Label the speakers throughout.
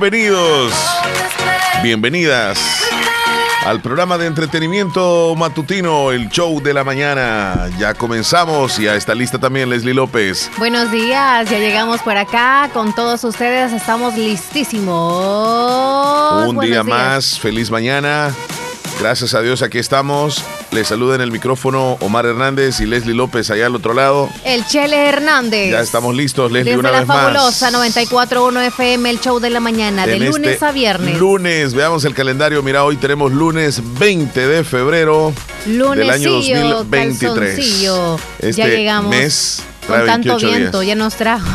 Speaker 1: Bienvenidos, bienvenidas al programa de entretenimiento matutino, el show de la mañana. Ya comenzamos y a esta lista también Leslie López.
Speaker 2: Buenos días, ya llegamos por acá con todos ustedes, estamos listísimos.
Speaker 1: Un día más, feliz mañana. Gracias a Dios, aquí estamos. Les saluda en el micrófono Omar Hernández y Leslie López allá al otro lado.
Speaker 2: El Chele Hernández.
Speaker 1: Ya estamos listos, Leslie,
Speaker 2: Desde
Speaker 1: una
Speaker 2: la
Speaker 1: vez
Speaker 2: fabulosa
Speaker 1: más.
Speaker 2: 94.1 FM, el show de la mañana, de
Speaker 1: En
Speaker 2: lunes
Speaker 1: este
Speaker 2: a viernes.
Speaker 1: Lunes, veamos el calendario. Mira, hoy tenemos lunes 20 de febrero del año
Speaker 2: Lunesillo,
Speaker 1: 2023.
Speaker 2: calzoncillo.
Speaker 1: Este
Speaker 2: ya llegamos.
Speaker 1: mes
Speaker 2: con tanto
Speaker 1: 28
Speaker 2: viento,
Speaker 1: días.
Speaker 2: ya nos trajo.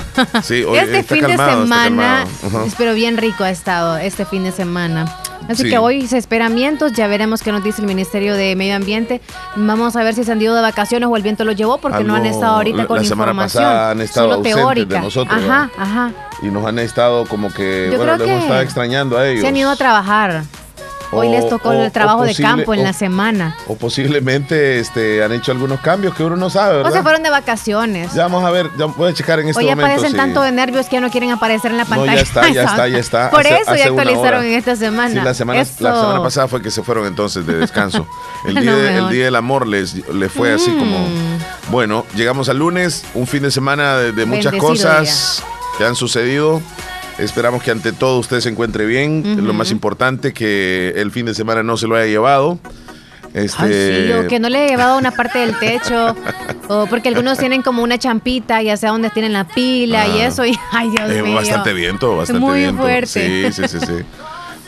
Speaker 1: Sí, hoy
Speaker 2: este fin
Speaker 1: calmado,
Speaker 2: de semana,
Speaker 1: calmado. Ajá.
Speaker 2: pero bien rico ha estado este fin de semana. Así
Speaker 1: Sí.
Speaker 2: que hoy se esperan vientos, ya veremos qué nos dice el Ministerio de Medio Ambiente. Vamos a ver si se han ido de vacaciones o el viento los llevó, porque no han estado ahorita con
Speaker 1: la semana
Speaker 2: información.
Speaker 1: pasada han estado
Speaker 2: Solo
Speaker 1: ausentes de
Speaker 2: teórica.
Speaker 1: nosotros,
Speaker 2: Ajá,
Speaker 1: ¿verdad?
Speaker 2: ajá.
Speaker 1: Y nos han estado como que,
Speaker 2: Yo
Speaker 1: bueno, les hemos estado extrañando a ellos.
Speaker 2: Se han ido a trabajar. Hoy
Speaker 1: O-
Speaker 2: les tocó
Speaker 1: o-
Speaker 2: el trabajo
Speaker 1: o
Speaker 2: de campo en
Speaker 1: o-
Speaker 2: la semana.
Speaker 1: O posiblemente este, han hecho algunos cambios que uno no sabe,
Speaker 2: O
Speaker 1: ¿verdad?
Speaker 2: se fueron de vacaciones.
Speaker 1: Ya vamos a ver, ya voy a checar en este
Speaker 2: o ya
Speaker 1: momento.
Speaker 2: padecen
Speaker 1: si-
Speaker 2: tanto de nervios que ya no quieren aparecer en la
Speaker 1: No,
Speaker 2: pantalla.
Speaker 1: ya está, ya está, ya está.
Speaker 2: Por
Speaker 1: Hace-
Speaker 2: eso
Speaker 1: hace
Speaker 2: ya actualizaron en esta semana.
Speaker 1: Sí, la semana, la
Speaker 2: Eso.
Speaker 1: semana pasada fue que se fueron entonces de descanso. El día,
Speaker 2: No,
Speaker 1: de- el
Speaker 2: mejor.
Speaker 1: día del amor les, les fue así como...
Speaker 2: Mm.
Speaker 1: Bueno, llegamos al lunes, un fin de semana de, de muchas
Speaker 2: Bendecido
Speaker 1: cosas que han sucedido. Esperamos que ante todo usted se encuentre bien. Lo más importante que el fin de semana no se lo haya llevado. Este,
Speaker 2: Ay, sí, o que no le he llevado una parte del techo, o porque algunos tienen como una champita, ya sea donde tienen la pila y
Speaker 1: Ah.
Speaker 2: eso, y ay Dios
Speaker 1: Eh,
Speaker 2: mío.
Speaker 1: bastante viento, bastante
Speaker 2: Muy
Speaker 1: viento.
Speaker 2: fuerte.
Speaker 1: Sí, sí, sí, sí.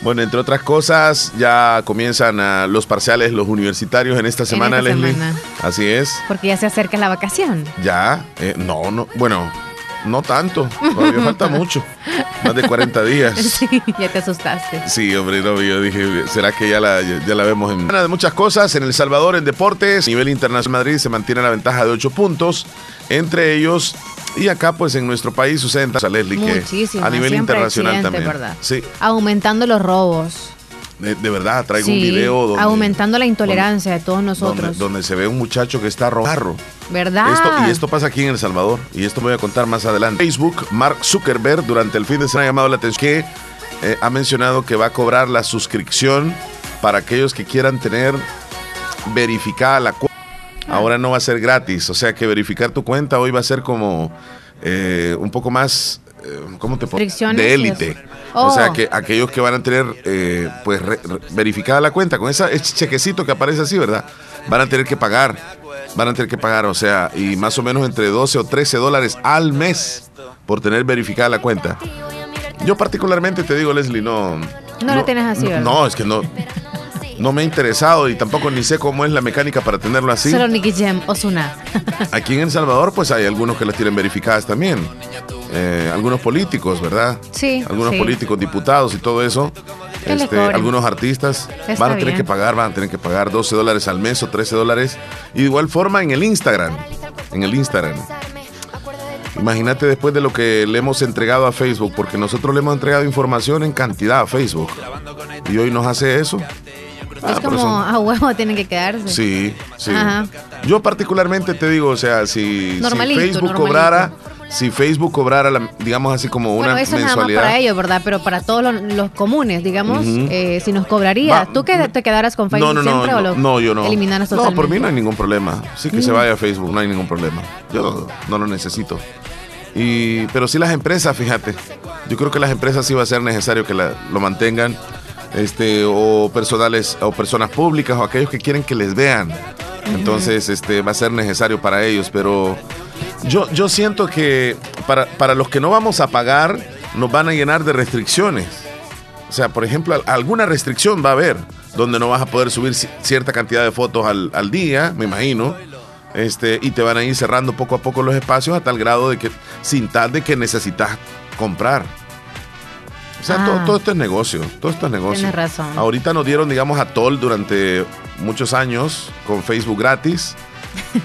Speaker 1: Bueno, entre otras cosas, ya comienzan ah, los parciales, los universitarios en esta semana,
Speaker 2: esta
Speaker 1: Leslie.
Speaker 2: semana.
Speaker 1: Así es.
Speaker 2: Porque ya se acerca la vacación.
Speaker 1: Ya, eh, no, no, bueno, no tanto. Todavía falta mucho. Más de 40 días.
Speaker 2: Sí, ya te asustaste.
Speaker 1: Sí, hombre, no, yo dije, ¿será que ya la, ya, la vemos en... De muchas cosas, en El Salvador, en deportes, a nivel internacional, Madrid se mantiene la ventaja de 8 puntos, entre ellos, y acá pues en nuestro país suceden tantas, Leslie, que a nivel internacional también.
Speaker 2: ¿verdad?
Speaker 1: Sí,
Speaker 2: Aumentando los robos.
Speaker 1: De, de verdad, traigo un video donde,
Speaker 2: aumentando la intolerancia de todos nosotros.
Speaker 1: donde se ve un muchacho que está robando.
Speaker 2: ¿Verdad?
Speaker 1: Esto, y esto pasa aquí en El Salvador, y esto me voy a contar más adelante. Facebook, Mark Zuckerberg, durante el fin de semana ha llamado la atención que eh, ha mencionado que va a cobrar la suscripción para aquellos que quieran tener verificada la cuenta.
Speaker 2: Ah.
Speaker 1: Ahora no va a ser gratis, o sea que verificar tu cuenta hoy va a ser como eh, un poco más, ¿cómo te De élite. O sea
Speaker 2: Oh.
Speaker 1: que aquellos que van a tener eh, pues re- re- verificada la cuenta con ese chequecito que aparece así, ¿verdad? Van a tener que pagar, van a tener que pagar, o sea, y más o menos entre 12 o 13 dólares al mes por tener verificada la cuenta. Yo particularmente te digo, Leslie, no...
Speaker 2: No lo tienes así,
Speaker 1: no,
Speaker 2: ¿verdad?
Speaker 1: no, es que no, no me ha interesado y tampoco ni sé cómo es la mecánica para tenerlo así.
Speaker 2: Solo Nicky Jam, Osuna.
Speaker 1: Aquí en El Salvador, pues hay algunos que las tienen verificadas también. Eh, algunos políticos, ¿verdad?
Speaker 2: Sí,
Speaker 1: Algunos
Speaker 2: sí.
Speaker 1: políticos, diputados y todo eso. Este, algunos artistas
Speaker 2: Está
Speaker 1: van a tener
Speaker 2: bien.
Speaker 1: que pagar, van a tener que pagar 12 dólares al mes o 13 dólares. Y de igual forma en el Instagram. En el Instagram. Imagínate después de lo que le hemos entregado a Facebook, porque nosotros le hemos entregado información en cantidad a Facebook. Y hoy nos hace eso. Ah,
Speaker 2: es
Speaker 1: pero
Speaker 2: como
Speaker 1: son-
Speaker 2: a huevo tienen que quedarse.
Speaker 1: Sí, sí.
Speaker 2: Ajá.
Speaker 1: Yo particularmente te digo, o sea, si, Facebook
Speaker 2: normalito.
Speaker 1: cobrara, si Facebook cobrara, la- digamos así como una
Speaker 2: Bueno, eso es nada más
Speaker 1: mensualidad.
Speaker 2: para ellos, ¿verdad? Pero para todos los, los comunes, digamos, eh, si nos cobraría,
Speaker 1: Va-
Speaker 2: ¿tú que te quedaras con Facebook
Speaker 1: no, no,
Speaker 2: siempre
Speaker 1: no,
Speaker 2: o lo
Speaker 1: no, yo no.
Speaker 2: eliminaras
Speaker 1: No, por mí no hay ningún problema. Sí que se
Speaker 2: Mm.
Speaker 1: vaya a Facebook, no hay ningún problema. Yo no lo necesito. Y, pero sí las empresas, fíjate. Yo creo que las empresas sí va a ser necesario que la- lo mantengan. Este, o personales, o personas públicas, o aquellos que quieren que les vean. Entonces, este, va a ser necesario para ellos. Pero yo, yo siento que para, para los que no vamos a pagar, nos van a llenar de restricciones. O sea, por ejemplo, al- alguna restricción va a haber, donde no vas a poder subir ci- cierta cantidad de fotos al, al día, me imagino. Este, y te van a ir cerrando poco a poco los espacios a tal grado de que, sin tal de que necesitas comprar. O sea,
Speaker 2: Ah.
Speaker 1: todo, todo esto es negocio, todo esto es negocio.
Speaker 2: Tienes razón.
Speaker 1: Ahorita nos dieron, digamos, a Toll durante muchos años con Facebook gratis.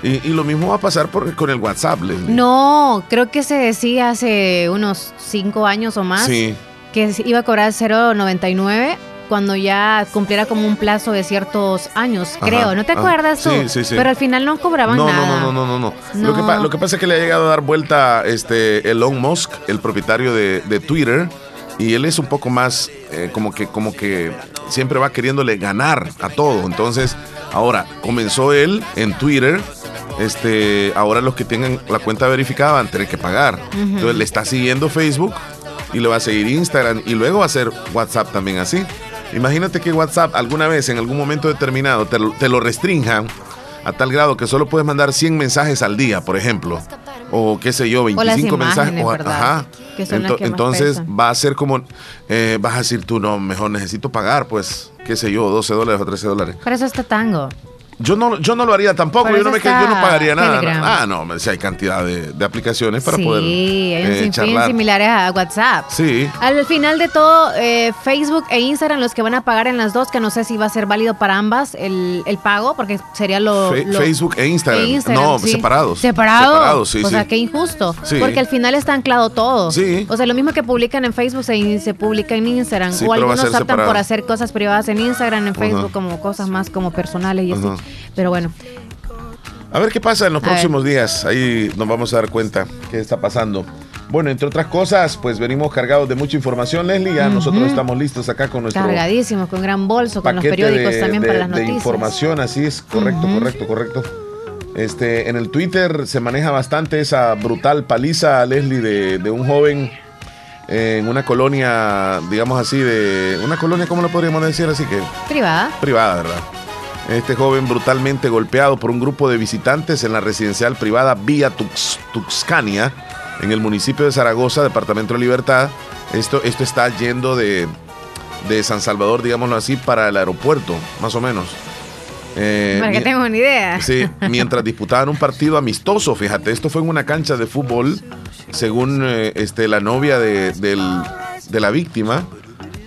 Speaker 1: Y, lo mismo va a pasar por, con el WhatsApp.
Speaker 2: No, creo que se decía hace unos cinco años o más que iba a cobrar 0.99 cuando ya cumpliera como un plazo de ciertos años, creo. ¿No te acuerdas tú? Sí, sí, sí. Pero al final no cobraban nada.
Speaker 1: No, no, no, no, no. Lo, que lo, que pasa es que le ha llegado a dar vuelta este Elon Musk, el propietario de, de Twitter, y él es un poco más eh, como que como que siempre va queriéndole ganar a todo. Entonces, ahora comenzó él en Twitter. Este, ahora los que tengan la cuenta verificada van a tener que pagar. Entonces le está siguiendo Facebook y le va a seguir Instagram y luego va a hacer WhatsApp también así. Imagínate que WhatsApp alguna vez, en algún momento determinado, te, te lo restrinjan a tal grado que solo puedes mandar 100 mensajes al día, por ejemplo o qué sé yo, 25 mensajes. ajá. Entonces va a ser como, eh, vas a decir tú, no, mejor necesito pagar, pues, qué sé yo, 12 dólares o 13 dólares.
Speaker 2: Pero eso está tango.
Speaker 1: Yo no, yo no lo haría tampoco, yo no, me, yo no pagaría nada. Ah, no, si hay cantidad de, aplicaciones para poder.
Speaker 2: Sí, hay un eh, sinfín similares a WhatsApp.
Speaker 1: Sí.
Speaker 2: Al final de todo, eh, Facebook e Instagram, los que van a pagar en las dos, que no sé si va a ser válido para ambas el, pago, porque sería lo,
Speaker 1: Facebook e Instagram. no, separados.
Speaker 2: Separados. sí. O sea, qué injusto. Porque al final está anclado todo. Sí. O sea, lo mismo que publican en Facebook se, se publica en Instagram. o algunos optan por hacer cosas privadas en Instagram, en Facebook, como cosas más como personales y así. Pero bueno.
Speaker 1: A ver qué pasa en los próximos días. Ahí nos vamos a dar cuenta qué está pasando. Bueno, entre otras cosas, pues venimos cargados de mucha información, Leslie. Ya nosotros estamos listos acá con nuestro.
Speaker 2: Cargadísimos, con gran bolso, con los periódicos también para las noticias.
Speaker 1: De información, así es, correcto, correcto, correcto. Este, en el Twitter se maneja bastante esa brutal paliza, Leslie, de, de un joven en una colonia, digamos así, de. Una colonia, ¿cómo lo podríamos decir? Así que.
Speaker 2: Privada.
Speaker 1: Privada, ¿verdad? Este joven brutalmente golpeado por un grupo de visitantes en la residencial privada Vía Tuxcania, en el municipio de Zaragoza, departamento de Libertad. Esto, esto está yendo de, de San Salvador, digámoslo así, para el aeropuerto, más o menos.
Speaker 2: Eh, para que tenga una idea.
Speaker 1: Sí, mientras disputaban un partido amistoso, fíjate, esto fue en una cancha de fútbol, según eh, este, la novia de, de la víctima.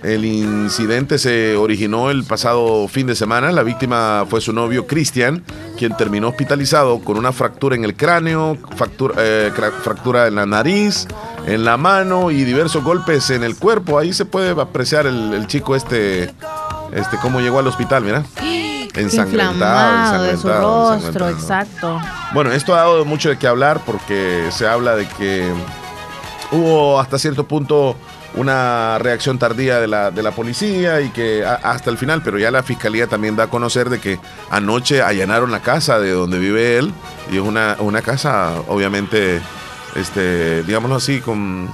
Speaker 1: El incidente se originó el pasado fin de semana. La víctima fue su novio Cristian, quien terminó hospitalizado con una fractura en el cráneo, fractura, eh, fractura en la nariz, en la mano y diversos golpes en el cuerpo. Ahí se puede apreciar el, chico este, este, cómo llegó al hospital, mira.
Speaker 2: Ensangrentado, de su rostro, exacto.
Speaker 1: Bueno, esto ha dado mucho de qué hablar porque se habla de que hubo hasta cierto punto una reacción tardía de la, de la policía y que hasta el final, pero ya la fiscalía también da a conocer de que anoche allanaron la casa de donde vive él y es una, una casa obviamente, este, digámoslo así, con...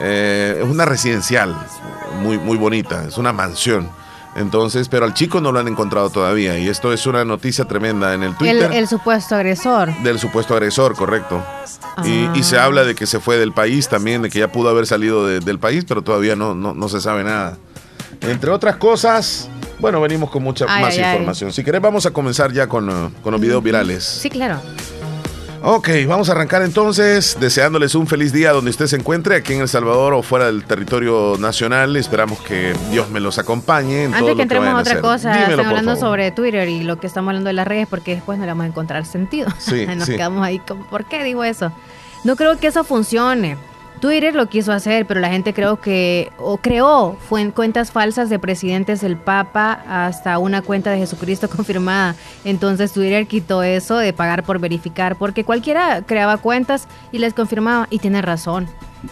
Speaker 1: Eh, es una residencial muy, muy bonita, es una mansión entonces, pero al chico no lo han encontrado todavía y esto es una noticia tremenda en el Twitter.
Speaker 2: El, supuesto agresor.
Speaker 1: Del supuesto agresor, correcto. Y, se ah. habla de que se fue del país también, de que ya pudo haber salido del país, pero todavía no, no, se sabe nada. Entre otras cosas, bueno, venimos con mucha más información. Si querés, vamos a comenzar ya con, uh, con los videos virales.
Speaker 2: Sí, claro.
Speaker 1: Ok, vamos a arrancar entonces deseándoles un feliz día donde usted se encuentre, aquí en El Salvador o fuera del territorio nacional. Esperamos que Dios me los acompañe. En
Speaker 2: Antes
Speaker 1: que
Speaker 2: entremos a otra cosa, están hablando sobre Twitter y lo que estamos hablando de las redes porque después no le vamos a encontrar sentido. Sí, Nos quedamos ahí como, ¿por qué digo eso? No creo que eso funcione. Twitter lo quiso hacer, pero la gente creo que o creó fue cuentas falsas de presidentes del Papa hasta una cuenta de Jesucristo confirmada. Entonces Twitter quitó eso de pagar por verificar, porque cualquiera creaba cuentas y les confirmaba y tiene razón.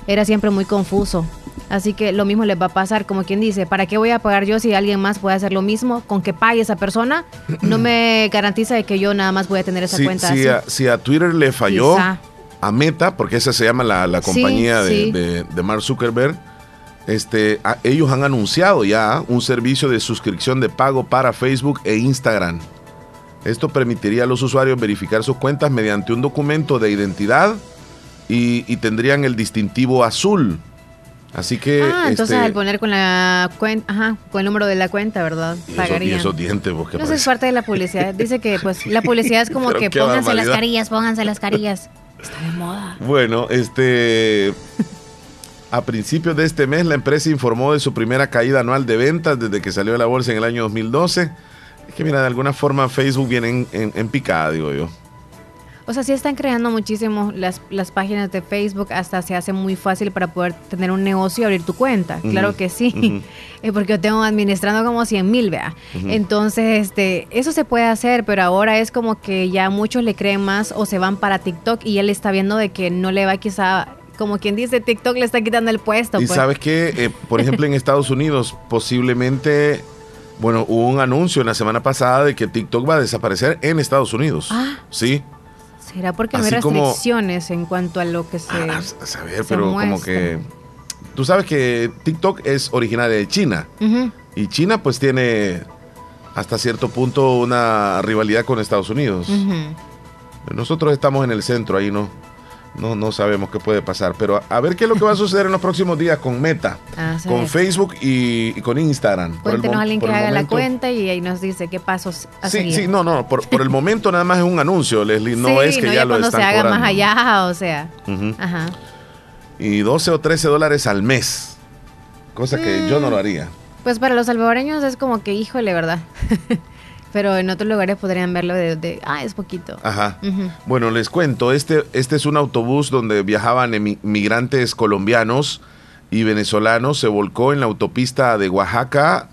Speaker 2: Era siempre muy confuso. Así que lo mismo les va a pasar, como quien dice, ¿para qué voy a pagar yo si alguien más puede hacer lo mismo? Con que pague esa persona, no me garantiza de que yo nada más voy a tener esa cuenta.
Speaker 1: Si, A, si a Twitter le falló, a Meta, porque esa se llama la, compañía de, Mark Zuckerberg, este, ellos han anunciado ya un servicio de suscripción de pago para Facebook e Instagram. Esto permitiría a los usuarios verificar sus cuentas mediante un documento de identidad y, tendrían el distintivo azul. Así que.
Speaker 2: Ah, entonces este al poner con la cuenta, ajá, con el número de la cuenta, ¿verdad?
Speaker 1: Pagarían. Y esos dientes, porque
Speaker 2: No es parte de la publicidad. Dice que pues la publicidad es como que pónganse las carillas, pónganse las carillas. Está de moda.
Speaker 1: Bueno, este. A principios de este mes, la empresa informó de su primera caída anual de ventas desde que salió de la bolsa en el año 2012. Es que, mira, de alguna forma Facebook viene en, picada, digo yo.
Speaker 2: O sea, sí están creando muchísimo las, las páginas de Facebook, hasta se hace muy fácil para poder tener un negocio y abrir tu cuenta. Claro que sí, porque yo tengo administrando como 100 mil, vea. Entonces, este, eso se puede hacer, pero ahora es como que ya muchos le creen más o se van para TikTok y él está viendo de que no le va quizá como quien dice, TikTok le está quitando el puesto.
Speaker 1: Y pues. sabes que, eh, por ejemplo, en Estados Unidos, posiblemente, bueno, hubo un anuncio en la semana pasada de que TikTok va a desaparecer en Estados Unidos. Ah. Sí.
Speaker 2: ¿Será porque no hay restricciones en cuanto a lo que se.
Speaker 1: Ah, a saber, pero como que. Tú sabes que TikTok es originaria de China. Y China, pues, tiene hasta cierto punto una rivalidad con Estados Unidos. Nosotros estamos en el centro, ahí no. No, no sabemos qué puede pasar, pero a, ver qué es lo que va a suceder en los próximos días con Meta, ah, con Facebook y, con Instagram.
Speaker 2: Cuéntenos a alguien que haga la cuenta y ahí nos dice qué pasos
Speaker 1: a Sí, sí, no, no, por, el momento nada más es un anuncio, Leslie, no es que ya, ya lo están se haga
Speaker 2: más allá, o sea. Ajá.
Speaker 1: Y 12 o 13 dólares al mes, cosa que yo no lo haría.
Speaker 2: Pues para los salvadoreños es como que, híjole, ¿verdad? Pero en otros lugares podrían verlo de, ah, es poquito.
Speaker 1: Ajá. Bueno, les cuento, este, este es un autobús donde viajaban migrantes colombianos y venezolanos. Se volcó en la autopista de Oaxaca,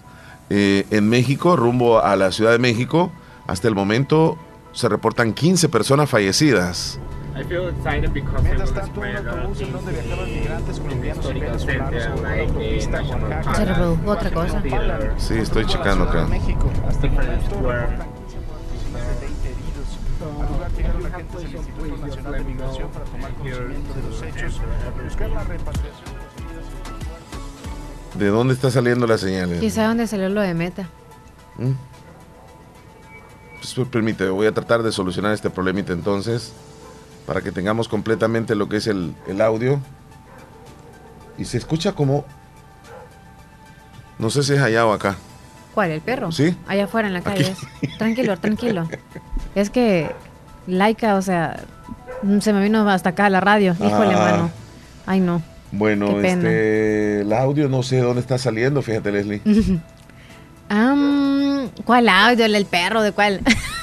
Speaker 1: eh, en México, rumbo a la Ciudad de México. Hasta el momento se reportan 15 personas fallecidas. Mientras tanto, un autobús en donde viajaban migrantes colombianos y venezolanos sobre la autopista Oaxaca. Otra cosa. Sí, estoy checando acá. México. Hasta el momento reportan 15 muertos y más de 20 heridos. Al lugar llegaron agentes del Instituto Nacional de Migración para tomar conocimiento de los hechos, buscar la repatriación de los heridos. ¿De dónde está saliendo la señal?
Speaker 2: Quizá dónde salió lo de Meta. ¿Mm?
Speaker 1: Pues permíteme, voy a tratar de solucionar este problemita entonces para que tengamos completamente lo que es el, audio. Y se escucha como... No sé si es allá o acá.
Speaker 2: ¿Cuál? ¿El perro?
Speaker 1: Sí.
Speaker 2: Allá afuera en la calle. Tranquilo, tranquilo. Es que Laika, o sea, se me vino hasta acá la radio. Híjole, ah. mano. Ay, no.
Speaker 1: Bueno, este, el audio no sé dónde está saliendo, fíjate, Leslie.
Speaker 2: ¿Cuál audio? ¿El perro? ¿De cuál?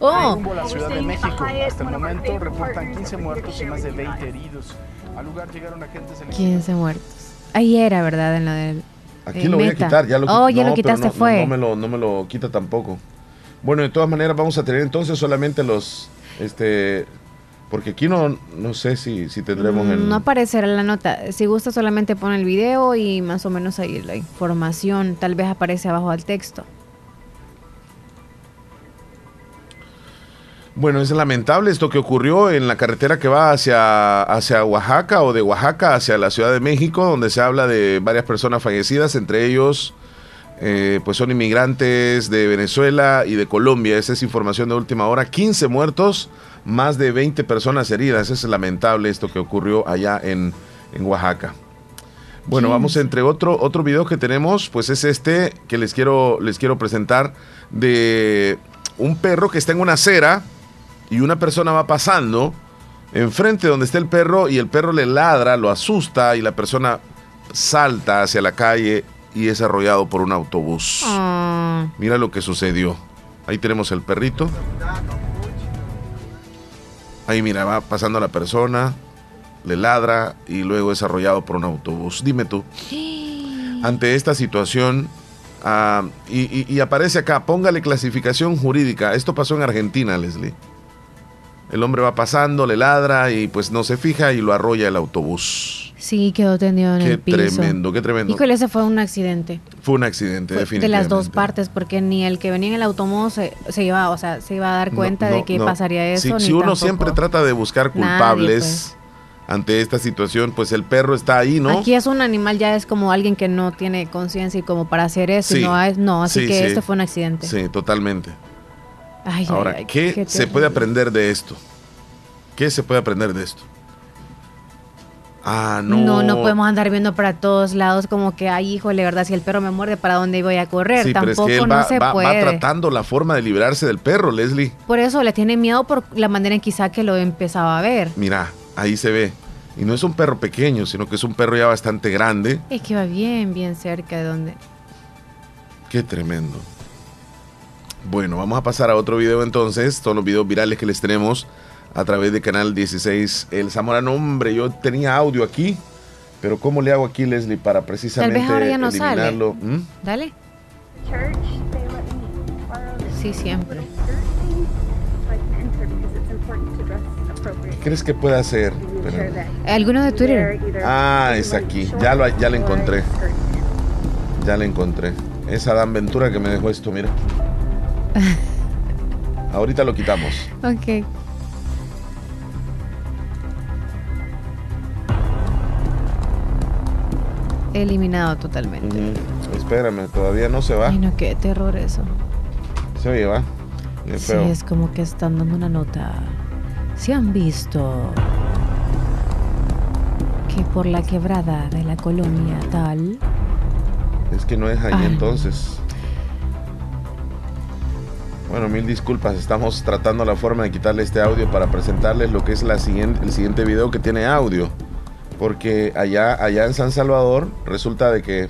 Speaker 3: Oh. Rumbo a la Ciudad de México. Hasta el momento reportan 15 muertos y más de 20 heridos. Al lugar llegaron agentes
Speaker 2: 15 muertos. Ahí era, ¿verdad? En lo del.
Speaker 1: Aquí lo voy a quitar, ya lo
Speaker 2: Oh, ya lo quitaste, fue.
Speaker 1: No, me lo, no me lo quita tampoco. Bueno, de todas maneras vamos a tener entonces solamente los, este, porque aquí no, no sé si, si tendremos
Speaker 2: mm, No aparecerá la nota. Si gusta solamente pon el video y más o menos ahí la información. Tal vez aparece abajo del texto.
Speaker 1: Bueno, es lamentable esto que ocurrió en la carretera que va hacia, hacia Oaxaca o de Oaxaca hacia la Ciudad de México, donde se habla de varias personas fallecidas, entre ellos eh, pues son inmigrantes de Venezuela y de Colombia. Esa es información de última hora. 15 muertos, más de 20 personas heridas. Es lamentable esto que ocurrió allá en, Oaxaca. Bueno, vamos entre otro, otro video que tenemos, pues es este que les quiero, les quiero presentar de un perro que está en una acera y una persona va pasando enfrente donde está el perro y el perro le ladra, lo asusta y la persona salta hacia la calle y es arrollado por un autobús. Ah. Mira lo que sucedió. Ahí tenemos el perrito. Ahí mira, va pasando la persona, le ladra y luego es arrollado por un autobús. Dime tú, ante esta situación, ah, y aparece acá, póngale clasificación jurídica. Esto pasó en Argentina, Leslie. El hombre va pasando, le ladra y pues no se fija y lo arrolla el autobús.
Speaker 2: Sí, quedó tendido en el piso.
Speaker 1: Qué tremendo, qué tremendo.
Speaker 2: Híjole, ese fue un accidente.
Speaker 1: Fue un accidente, definitivamente.
Speaker 2: De las dos partes, porque ni el que venía en el automóvil se, iba, o sea, se iba a dar cuenta de que pasaría eso.
Speaker 1: Si, uno siempre trata de buscar culpables pues. ante esta situación, pues el perro está ahí, ¿no?
Speaker 2: Aquí es un animal, ya es como alguien que no tiene conciencia y como para hacer eso, no, es, no, así que esto fue un accidente.
Speaker 1: Sí, totalmente. Ahora, ¿qué, se puede aprender de esto? ¿Qué se puede aprender de esto?
Speaker 2: Ah, no. No, no podemos andar viendo para todos lados como que, ay, híjole, ¿verdad? Si el perro me muerde, ¿para dónde voy a correr? Tampoco no se puede.
Speaker 1: Va tratando la forma de librarse del perro, Leslie.
Speaker 2: Por eso le tiene miedo por la manera en quizá que lo empezaba a ver.
Speaker 1: Mira, ahí se ve. Y no es un perro pequeño, sino que es un perro ya bastante grande.
Speaker 2: Es que va bien, bien cerca de donde.
Speaker 1: Qué tremendo. Bueno, vamos a pasar a otro video entonces. Son los videos virales que les tenemos a través de Canal 16 El Zamorano. Hombre, yo tenía audio aquí, pero ¿cómo le hago aquí, Leslie, para precisamente Tal vez ya no eliminarlo?
Speaker 2: ¿Mm? Dale. Sí, siempre.
Speaker 1: ¿Qué crees que puede hacer?
Speaker 2: ¿Alguno de Twitter?
Speaker 1: Ah, es aquí. Ya lo, ya lo encontré. Ya lo encontré. Es Adam Ventura que me dejó esto, mira. Ahorita lo quitamos.
Speaker 2: Ok. Eliminado totalmente.
Speaker 1: Espérame, todavía no se va.
Speaker 2: Ay, no, qué terror eso.
Speaker 1: Se oye, va.
Speaker 2: Sí, es como que están dando una nota. Si han visto que por la quebrada de la colonia tal.
Speaker 1: Es que no es ahí entonces. Bueno, mil disculpas, estamos tratando la forma de quitarle este audio para presentarles lo que es la siguiente, el siguiente video que tiene audio. Porque allá, allá en San Salvador resulta de que...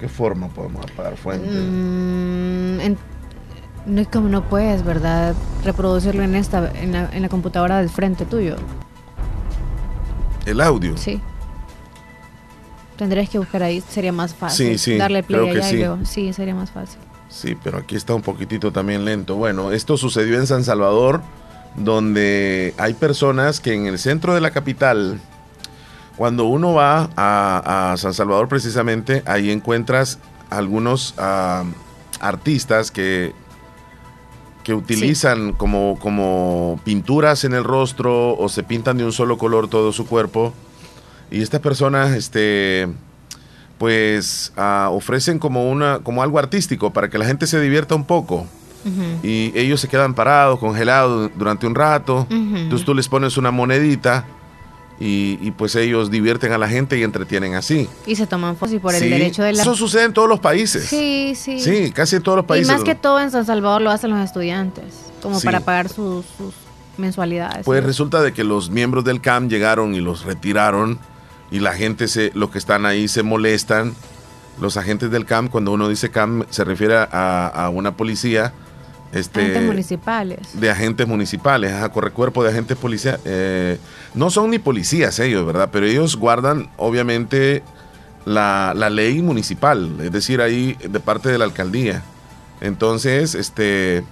Speaker 1: ¿Qué forma podemos apagar fuente?
Speaker 2: Mm, no es como no puedes, ¿verdad? Reproducirlo en esta, en la, en la computadora del frente tuyo.
Speaker 1: ¿El audio?
Speaker 2: Sí. Tendrías que buscar ahí, sería más fácil.
Speaker 1: Sí, sí.
Speaker 2: Darle play allá y luego. Sí, sería más fácil.
Speaker 1: Sí, pero aquí está un poquitito también lento. Bueno, esto sucedió en San Salvador, donde hay personas que en el centro de la capital, cuando uno va a, San Salvador precisamente, ahí encuentras algunos ah, artistas que, que utilizan como, como pinturas en el rostro o se pintan de un solo color todo su cuerpo. Y estas personas, este pues ah, ofrecen como una como algo artístico para que la gente se divierta un poco. Y ellos se quedan parados, congelados durante un rato. Entonces tú les pones una monedita y, pues ellos divierten a la gente y entretienen así.
Speaker 2: Y se toman fotos por el derecho de la...
Speaker 1: Eso sucede en todos los países.
Speaker 2: Sí, sí.
Speaker 1: Sí, casi en todos los países.
Speaker 2: Y más que todo en San Salvador lo hacen los estudiantes, como para pagar sus, sus mensualidades.
Speaker 1: Pues resulta de que los miembros del CAM llegaron y los retiraron y la gente, se, los que están ahí se molestan. Los agentes del CAM, cuando uno dice CAM, se refiere a, una policía. Este,
Speaker 2: agentes municipales.
Speaker 1: De agentes municipales, a correcuerpo de agentes policiales. Eh, no son ni policías ellos, ¿verdad? Pero ellos guardan, obviamente, la, la, ley municipal, es decir, ahí de parte de la alcaldía. Entonces, este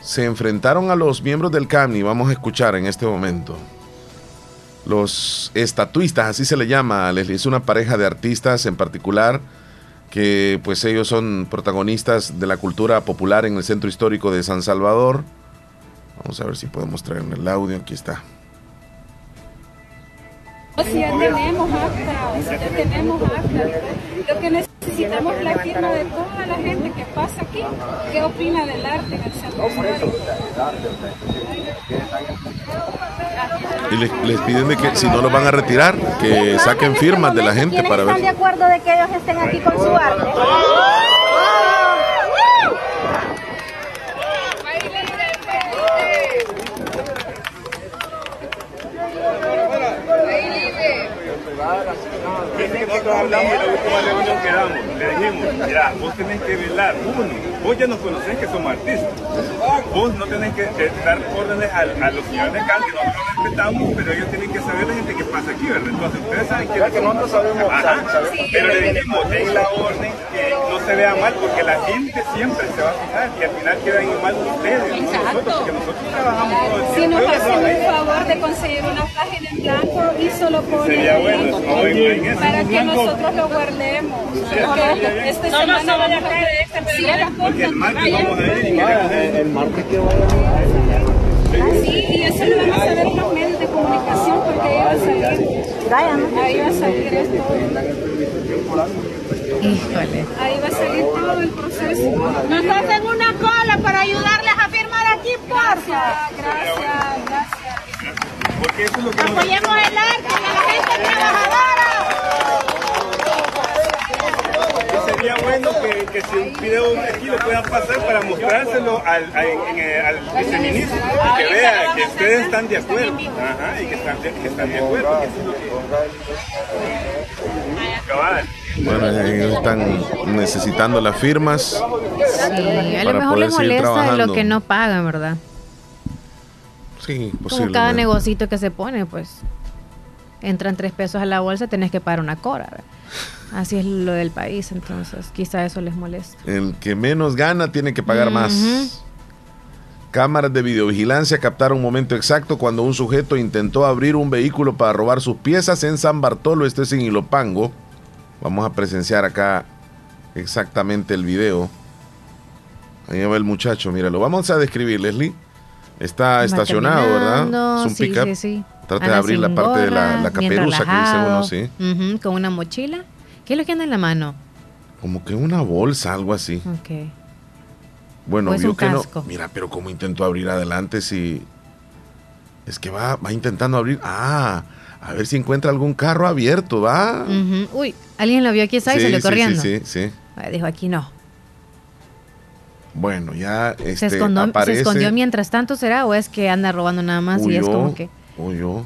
Speaker 1: se enfrentaron a los miembros del CAM y vamos a escuchar en este momento los estatuistas, así se le llama, Leslie, es una pareja de artistas en particular que pues ellos son protagonistas de la cultura popular en el centro histórico de San Salvador. Vamos a ver si podemos traer el audio, aquí está.
Speaker 4: Si ya tenemos acta, tenemos acta. Lo que necesitamos es la firma de toda la gente que pasa aquí, que opina del arte en el centro
Speaker 1: y les, piden de que si no lo van a retirar, que saquen firmas de la gente para ver.
Speaker 4: ¿Están de acuerdo de que ellos estén aquí con su arte?
Speaker 5: Nosotros hablamos y la última reunión que damos, le dijimos, mira, vos tenés que velar, uno, vos ya nos conocés que somos artistas, vos no tenés que, dar órdenes a, los señores de CAN, que nosotros respetamos, pero ellos tienen que saber la gente que pasa aquí, ¿verdad? Entonces ustedes saben que...
Speaker 6: que nosotros sabemos,
Speaker 5: pero le dijimos, den la orden que no se vea mal, porque la gente siempre se va a fijar y al final quedan mal ustedes, no nosotros, porque nosotros trabajamos todo el tiempo.
Speaker 4: Si nos hacen el favor de conseguir una página en blanco y solo ponen... Sería bueno, para que nosotros lo guardemos. Porque esta no, semana no vamos a
Speaker 5: Porque el martes vamos a ir y
Speaker 6: El martes que vaya
Speaker 4: Sí, y eso lo vamos a ver en los medios de comunicación porque ahí va a salir. Ahí va a salir esto.
Speaker 2: Híjole.
Speaker 4: Ahí va a salir todo el proceso.
Speaker 7: Nos hacen una cola para ayudarles a firmar aquí, porfa.
Speaker 4: Gracias, gracias, gracias.
Speaker 5: Porque eso es lo que
Speaker 7: Apoyemos el arte, a la gente trabajadora.
Speaker 5: Sería bueno que, que, si un video aquí lo puedan pasar para mostrárselo al, al viceministro y que vea que ustedes están de acuerdo Ajá, y que están, que están de acuerdo.
Speaker 1: Bueno, ellos están necesitando las firmas.
Speaker 2: Sí, a lo mejor le molesta lo que no pagan, ¿verdad?
Speaker 1: Sí,
Speaker 2: Como cada negocito que se pone, pues entran tres pesos a la bolsa, tenés que pagar una cora. Así es lo del país, entonces quizá eso les molesta.
Speaker 1: El que menos gana tiene que pagar más. Cámaras de videovigilancia captaron un momento exacto cuando un sujeto intentó abrir un vehículo para robar sus piezas en San Bartolo, este es en Ilopango. Vamos a presenciar acá exactamente el video. Ahí va el muchacho, míralo. Vamos a describir, Leslie. Está estacionado, ¿verdad?
Speaker 2: Es un pickup. Sí,
Speaker 1: Trata de abrir la parte de la, caperuza que dice uno,
Speaker 2: sí. con una mochila. ¿Qué es lo que anda en la mano?
Speaker 1: Como que una bolsa, algo así.
Speaker 2: Ok.
Speaker 1: Bueno, vio que no. Mira, pero como intentó abrir adelante si. Es que va, va intentando abrir. Ah, a ver si encuentra algún carro abierto, va.
Speaker 2: Uy, alguien lo vio aquí, ¿sabes? Sí, salió corriendo.
Speaker 1: Sí, sí,
Speaker 2: sí. dijo, aquí no.
Speaker 1: Bueno, ya este,
Speaker 2: ¿Se, escondió, ¿Se escondió mientras tanto será o es que anda robando nada más y es como que...
Speaker 1: Huyó,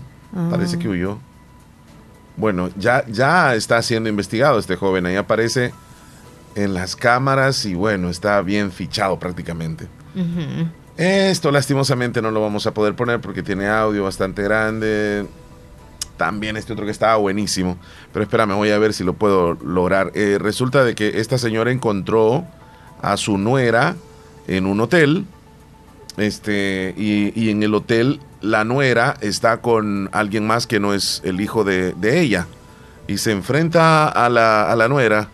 Speaker 1: parece que huyó. Bueno, ya, ya está siendo investigado este joven, ahí aparece en las cámaras y bueno, está bien fichado prácticamente. Esto lastimosamente no lo vamos a poder poner porque tiene audio bastante grande. También este otro que estaba buenísimo. Pero espérame, voy a ver si lo puedo lograr. Eh, resulta de que esta señora encontró a su nuera en un hotel. Este, y, en el hotel la nuera está con alguien más que no es el hijo de, ella. Y se enfrenta a la, a la nuera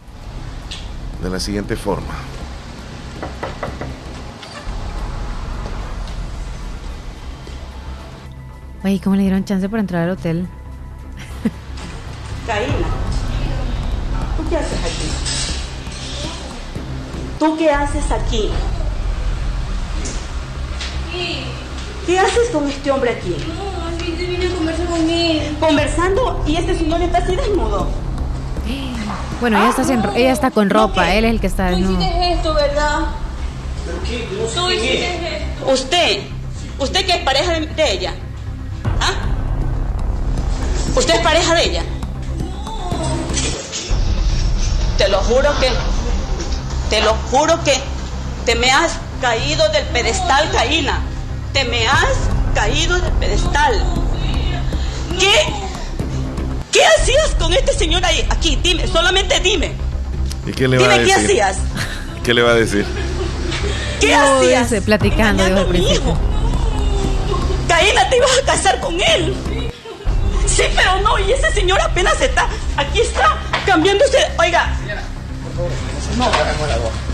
Speaker 1: de la siguiente forma.
Speaker 2: Oye, ¿cómo le dieron chance por entrar al hotel?
Speaker 8: Caína, ¿tú qué haces aquí? ¿Tú qué haces aquí? ¿Qué haces con este hombre aquí?
Speaker 9: No, vine a conversar con él.
Speaker 8: ¿Conversando? ¿Y este señor está así desnudo?
Speaker 2: Bueno, ella, está, ella está con ropa, él es el que está
Speaker 9: desnudo. Tú hiciste esto, ¿verdad?
Speaker 8: ¿Pero qué? Tú hiciste esto. Usted, usted que es pareja de, ella. ¿Ah? ¿Usted es pareja de ella? No. Te lo juro que, te lo juro que te me has caído del pedestal, Caína. Te me has caído del pedestal. ¿Qué? ¿Qué hacías con este señor ahí? Aquí, dime, solamente dime.
Speaker 1: ¿Y qué le va a decir?
Speaker 8: ¿qué hacías?
Speaker 1: ¿Qué le va a decir?
Speaker 8: ¿Qué hacías?
Speaker 2: platicando, dijo el hijo.
Speaker 8: Caína, te ibas a casar con él. Sí, pero no, y ese señor apenas está, aquí está, cambiándose. Oiga. No.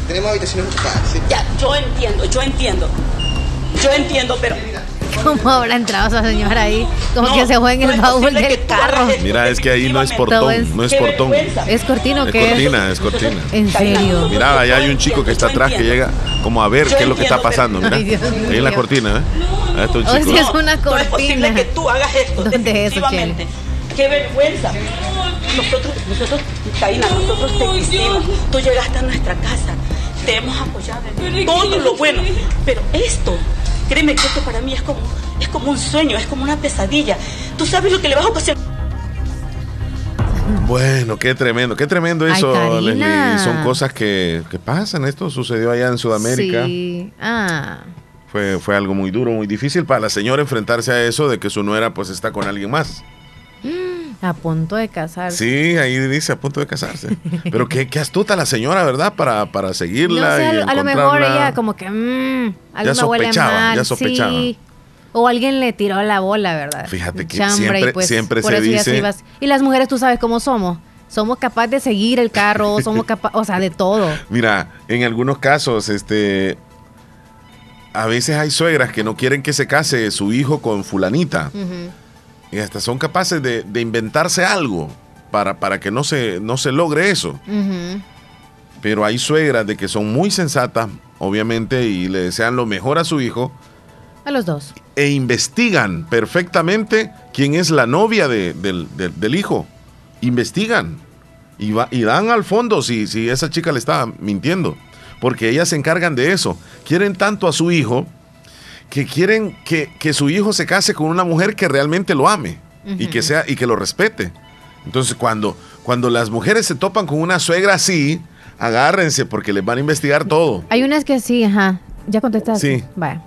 Speaker 8: Tenemos habitaciones ocupadas. Ya, yo entiendo, yo entiendo. Yo entiendo, pero
Speaker 2: ¿Cómo habrá entrado esa señora ahí? Como que se fue en el baúl del carro.
Speaker 1: Mira, es que ahí no es portón, no es portón.
Speaker 2: ¿Es cortino qué
Speaker 1: es? cortina, es cortina.
Speaker 2: ¿En serio?
Speaker 1: Mira, allá hay un chico que está atrás que llega como a ver qué es lo que está pasando. Mira, ahí en la cortina, ¿eh? Ahí está un chico.
Speaker 2: O sea, es una cortina. No es
Speaker 8: posible que tú hagas esto.
Speaker 2: ¿Dónde es eso,
Speaker 8: Qué vergüenza. Nosotros, nosotros, Caína, nosotros te quisimos. Tú llegaste a nuestra casa. Te hemos apoyado en todo lo bueno. Pero esto Créeme que esto para mí es como, es como un sueño, es como una pesadilla. Tú sabes lo que le vas a pasar.
Speaker 1: Bueno, qué tremendo, qué tremendo eso, Leslie. Son cosas que, que, pasan. Esto sucedió allá en Sudamérica.
Speaker 2: Sí. Ah.
Speaker 1: Fue, fue algo muy duro, muy difícil para la señora enfrentarse a eso de que su nuera pues está con alguien más.
Speaker 2: A punto de casarse.
Speaker 1: Sí, ahí dice a punto de casarse. Pero qué, qué astuta la señora, ¿verdad? Para, para seguirla.
Speaker 2: a lo mejor ella como que mmm, algo
Speaker 1: ya
Speaker 2: huele mal.
Speaker 1: Ya sospechaba. Sí.
Speaker 2: O alguien le tiró la bola, ¿verdad?
Speaker 1: Fíjate que siempre, pues, siempre se dice.
Speaker 2: Y las mujeres, tú sabes cómo somos. Somos capaces de seguir el carro, somos capaces, o sea, de todo.
Speaker 1: Mira, en algunos casos, este, a veces hay suegras que no quieren que se case su hijo con fulanita. Y hasta son capaces de, inventarse algo para, para, que no se, no se logre eso. Pero hay suegras de que son muy sensatas, obviamente, y le desean lo mejor a su hijo.
Speaker 2: A los dos.
Speaker 1: E investigan perfectamente quién es la novia del, hijo. Investigan. Y, va, y dan al fondo si, si esa chica le está mintiendo. Porque ellas se encargan de eso. Quieren tanto a su hijo que quieren que, su hijo se case con una mujer que realmente lo ame y que sea y que lo respete. Entonces, cuando, cuando las mujeres se topan con una suegra así, agárrense porque les van a investigar todo.
Speaker 2: Hay unas que sí, ajá. ¿Ya contestaste?
Speaker 1: Sí.
Speaker 2: Vaya.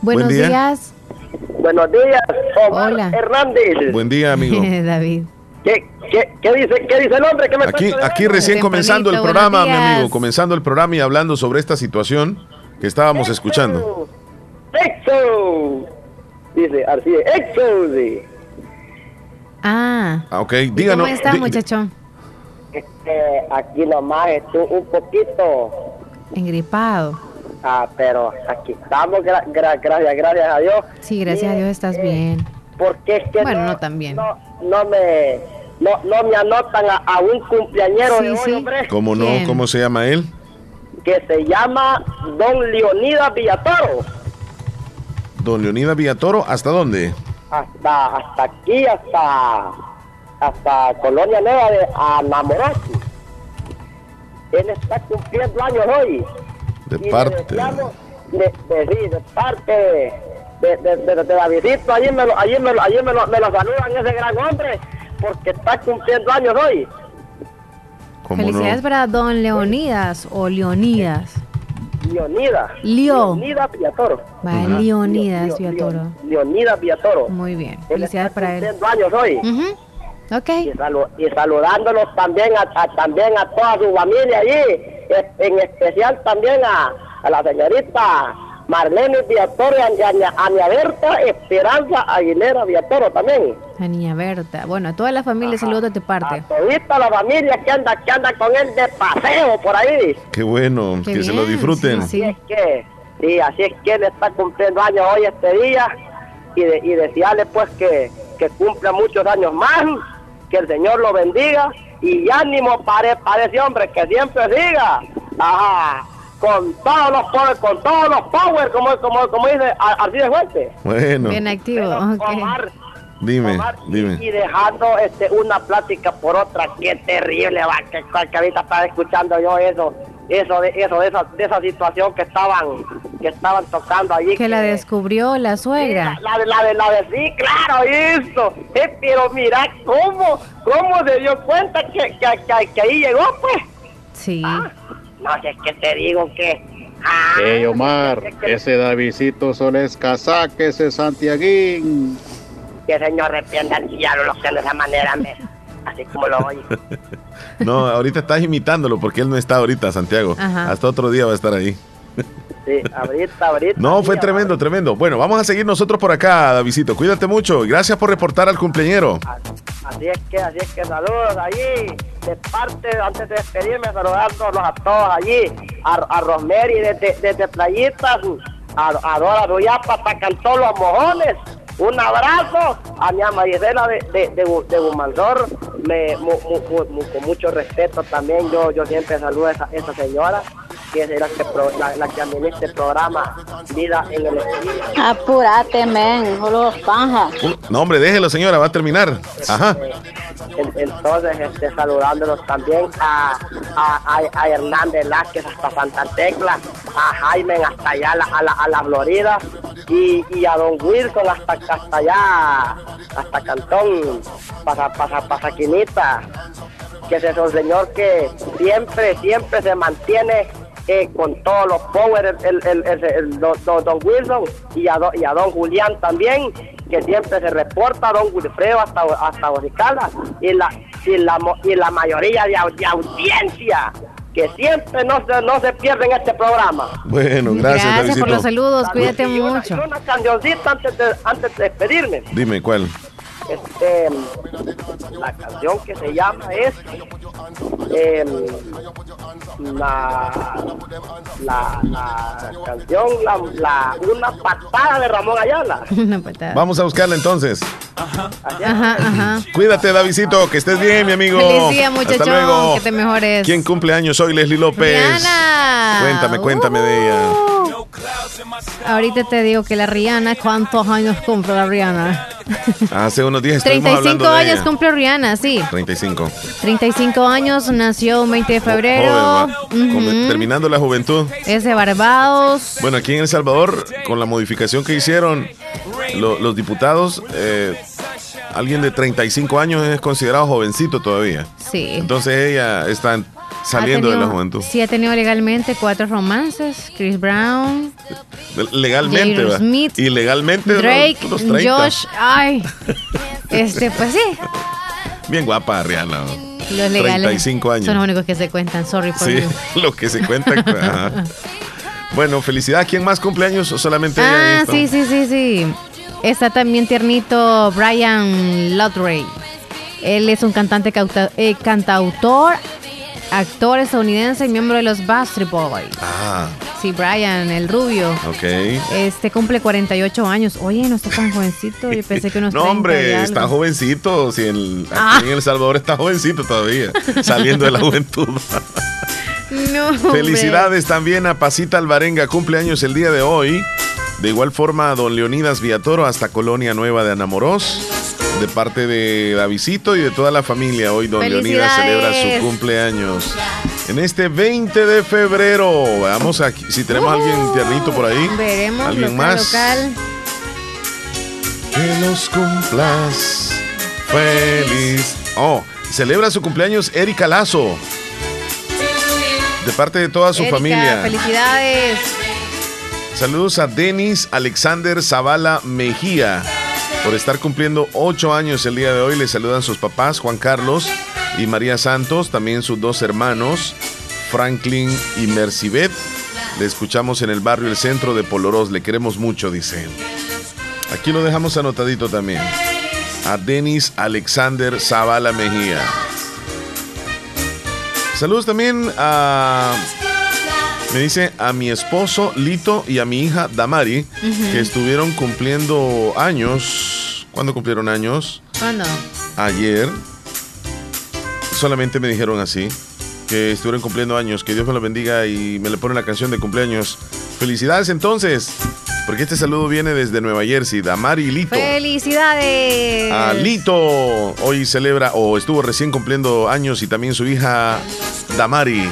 Speaker 2: Buenos días.
Speaker 10: Buenos días, Hola. Hernández.
Speaker 1: Buen día, amigo.
Speaker 2: David.
Speaker 10: ¿Qué, qué, qué, dice, ¿Qué dice el hombre? ¿Qué me
Speaker 1: aquí, aquí recién comenzando el programa, mi amigo, comenzando el programa y hablando sobre esta situación que estábamos escuchando.
Speaker 10: ¡Exo! Dice, así es, ¡Exo!
Speaker 2: Ah.
Speaker 1: ah. Ok, díganos.
Speaker 2: ¿Cómo está, muchachón?
Speaker 10: Este, aquí nomás estoy un poquito...
Speaker 2: Engripado.
Speaker 10: Ah, pero aquí estamos, gracias, gracias a Dios.
Speaker 2: Sí, gracias a Dios estás eh, bien.
Speaker 10: Porque es que
Speaker 2: bueno, no, tan bien.
Speaker 10: No, no me no, no me anotan a, un cumpleañero de hoy, hombre.
Speaker 1: ¿Cómo no? ¿Cómo se llama él?
Speaker 10: Que se llama Don Leonidas Villatoro.
Speaker 1: Don Leonidas Villatoro, ¿hasta dónde?
Speaker 10: Hasta, hasta aquí, hasta hasta Colonia Nueva de Anamorachi. Él está cumpliendo años hoy.
Speaker 1: De parte.
Speaker 10: De, de, de, parte de, de, de, Davidito, allí me lo, allí me lo, allí me lo, me lo saludan ese gran hombre, porque está cumpliendo años hoy.
Speaker 2: Felicidades para don Leonidas o Leonidas.
Speaker 10: Leonidas.
Speaker 2: Leo.
Speaker 10: Leonidas Villatoro.
Speaker 2: Va, Leonidas Villatoro.
Speaker 10: Leonidas Villatoro.
Speaker 2: Muy bien. Felicidades para él.
Speaker 10: años hoy.
Speaker 2: Okay.
Speaker 10: Y, saludándolos también a, también a toda su familia allí, en especial también a, la señorita Marlene Viatoro y a, Berta Esperanza Aguilera Viatoro también.
Speaker 2: A Niña Berta. Bueno, a toda la familia saludos de tu parte. A
Speaker 10: toda la familia que anda, que anda con él de paseo por ahí.
Speaker 1: Qué bueno, que se lo disfruten.
Speaker 10: Sí, Así es que, sí, así es que él está cumpliendo años hoy este día y, de, y desearle pues que, que cumpla muchos años más que el Señor lo bendiga y ánimo para, para ese hombre que siempre siga. Ajá con todos los power, con todos los power, como, como, como dice así de fuerte.
Speaker 1: Bueno.
Speaker 2: Bien activo.
Speaker 1: dime, dime.
Speaker 10: Y, dejando este, una plática por otra, qué terrible, va, que, que ahorita estaba escuchando yo eso eso de eso de esa, de esa situación que estaban que estaban tocando allí
Speaker 2: que, la descubrió la suegra
Speaker 10: la, de la de la de sí claro eso eh, pero mira cómo cómo se dio cuenta que, que, que, ahí llegó pues
Speaker 2: sí
Speaker 10: ah, no sé qué te digo que
Speaker 11: ah, hey Omar ese Davidito Solés Casaque ese Santiaguín
Speaker 10: que el señor arrepienta al diablo los que de esa manera me así como lo oye.
Speaker 1: no, ahorita estás imitándolo porque él no está ahorita, Santiago. Hasta otro día va a estar ahí.
Speaker 10: Sí, ahorita, ahorita.
Speaker 1: No, fue tremendo, tremendo. Bueno, vamos a seguir nosotros por acá, Davidito. Cuídate mucho. Gracias por reportar al cumpleañero.
Speaker 10: Así es que, así es que saludos allí. De parte, antes de despedirme, saludándolos a todos allí. A, a Rosemary desde, desde Playitas, a, a Dora Ruyapa, hasta Cantó los Mojones un abrazo a mi ama Gisela de, de, de, Me, con mucho respeto también, yo, yo siempre saludo a esa, esa señora que es la que, la, la que administra este programa Vida en el Espíritu.
Speaker 9: Apúrate, men, solo panja.
Speaker 1: No, hombre, déjelo, señora, va a terminar. Ajá.
Speaker 10: entonces, este, saludándolos también a, a, a, Hernán Velázquez hasta Santa Tecla, a Jaime hasta allá a la, a la, Florida y, y, a Don Wilson hasta, hasta allá, hasta Cantón, pasa, pasa, pasaquinita que es el señor que siempre, siempre se mantiene con todos los power, el, el, el, don, Wilson y a, y a don Julián también, que siempre se reporta, don Wilfredo hasta, hasta y la, y la, y la mayoría de, audiencia que siempre no se, no se pierde en este programa.
Speaker 1: Bueno, gracias.
Speaker 2: Gracias por los saludos, cuídate mucho.
Speaker 10: Una, una cancioncita antes de, antes de despedirme.
Speaker 1: Dime, ¿cuál?
Speaker 10: Este, la canción que se llama es eh, la, la, la, canción la, la, Una patada de Ramón Ayala.
Speaker 1: Vamos a buscarla entonces.
Speaker 2: Ajá, ajá.
Speaker 1: Cuídate, Davidito, que estés bien, mi amigo.
Speaker 2: Feliz día, luego. Que te mejores.
Speaker 1: ¿Quién cumple años hoy? Leslie López.
Speaker 2: Rihanna.
Speaker 1: Cuéntame, cuéntame de ella.
Speaker 2: Uh. Ahorita te digo que la Rihanna, ¿cuántos años cumple la Rihanna?
Speaker 1: Hace unos días
Speaker 2: 35 años cumple Rihanna, sí.
Speaker 1: 35.
Speaker 2: 35 años, nació un 20 de febrero.
Speaker 1: Terminando la juventud.
Speaker 2: Es de Barbados.
Speaker 1: Bueno, aquí en El Salvador, con la modificación que hicieron los diputados, eh, alguien de 35 años es considerado jovencito todavía.
Speaker 2: Sí.
Speaker 1: Entonces ella está Saliendo de la juventud.
Speaker 2: Sí, ha tenido legalmente cuatro romances. Chris Brown.
Speaker 1: Legalmente, ¿va?
Speaker 2: Smith.
Speaker 1: Y legalmente
Speaker 2: Drake, Josh. Ay. Este, pues sí.
Speaker 1: Bien guapa, Rihanna.
Speaker 2: Los legales
Speaker 1: 35 años.
Speaker 2: Son los únicos que se cuentan. Sorry for
Speaker 1: Sí,
Speaker 2: you.
Speaker 1: los que se cuentan. ajá. Bueno, felicidad. ¿Quién más cumpleaños o solamente?
Speaker 2: Ah, sí, sí, sí, sí. Está también tiernito Brian Lutray. Él es un cantante cauta- eh, cantautor, actor estadounidense y miembro de los Bastard Boys.
Speaker 1: Ah,
Speaker 2: Sí, Brian, el rubio.
Speaker 1: ok.
Speaker 2: Este cumple 48 años. Oye, no está tan jovencito. Yo pensé que unos
Speaker 1: No,
Speaker 2: 30 y
Speaker 1: hombre, está jovencito. Si el, aquí
Speaker 2: Ah.
Speaker 1: en El Salvador está jovencito todavía, saliendo de la juventud.
Speaker 2: No, hombre.
Speaker 1: Felicidades también a Pasita Alvarenga, cumpleaños el día de hoy. De igual forma a don Leonidas Villatoro hasta Colonia Nueva de Anamorós. De parte de Davisito y de toda la familia, hoy don Leonidas celebra su cumpleaños. En este 20 de febrero, veamos aquí si tenemos a alguien tiernito por ahí.
Speaker 2: Veremos
Speaker 1: ¿Alguien
Speaker 2: local,
Speaker 1: más?
Speaker 2: local.
Speaker 1: Que los cumplas feliz. Oh, celebra su cumpleaños Erika Lazo. De parte de toda su
Speaker 2: Erika,
Speaker 1: familia.
Speaker 2: Felicidades.
Speaker 1: Saludos a Denis Alexander Zavala Mejía por estar cumpliendo ocho años el día de hoy. Le saludan sus papás, Juan Carlos y María Santos, también sus dos hermanos, Franklin y Mercibet. Le escuchamos en el barrio El Centro de Polorós. Le queremos mucho, dice. Aquí lo dejamos anotadito también. A Denis Alexander Zavala Mejía. Saludos también a. Me dice a mi esposo Lito y a mi hija Damari, que estuvieron cumpliendo años. ¿Cuándo cumplieron años?
Speaker 2: ¿Cuándo?
Speaker 1: Ayer. Solamente me dijeron así, que estuvieron cumpliendo años. Que Dios me los bendiga y me le pone la canción de cumpleaños. Felicidades entonces, porque este saludo viene desde Nueva Jersey, Damari Lito.
Speaker 2: Felicidades.
Speaker 1: A Lito hoy celebra o estuvo recién cumpliendo años y también su hija Damari.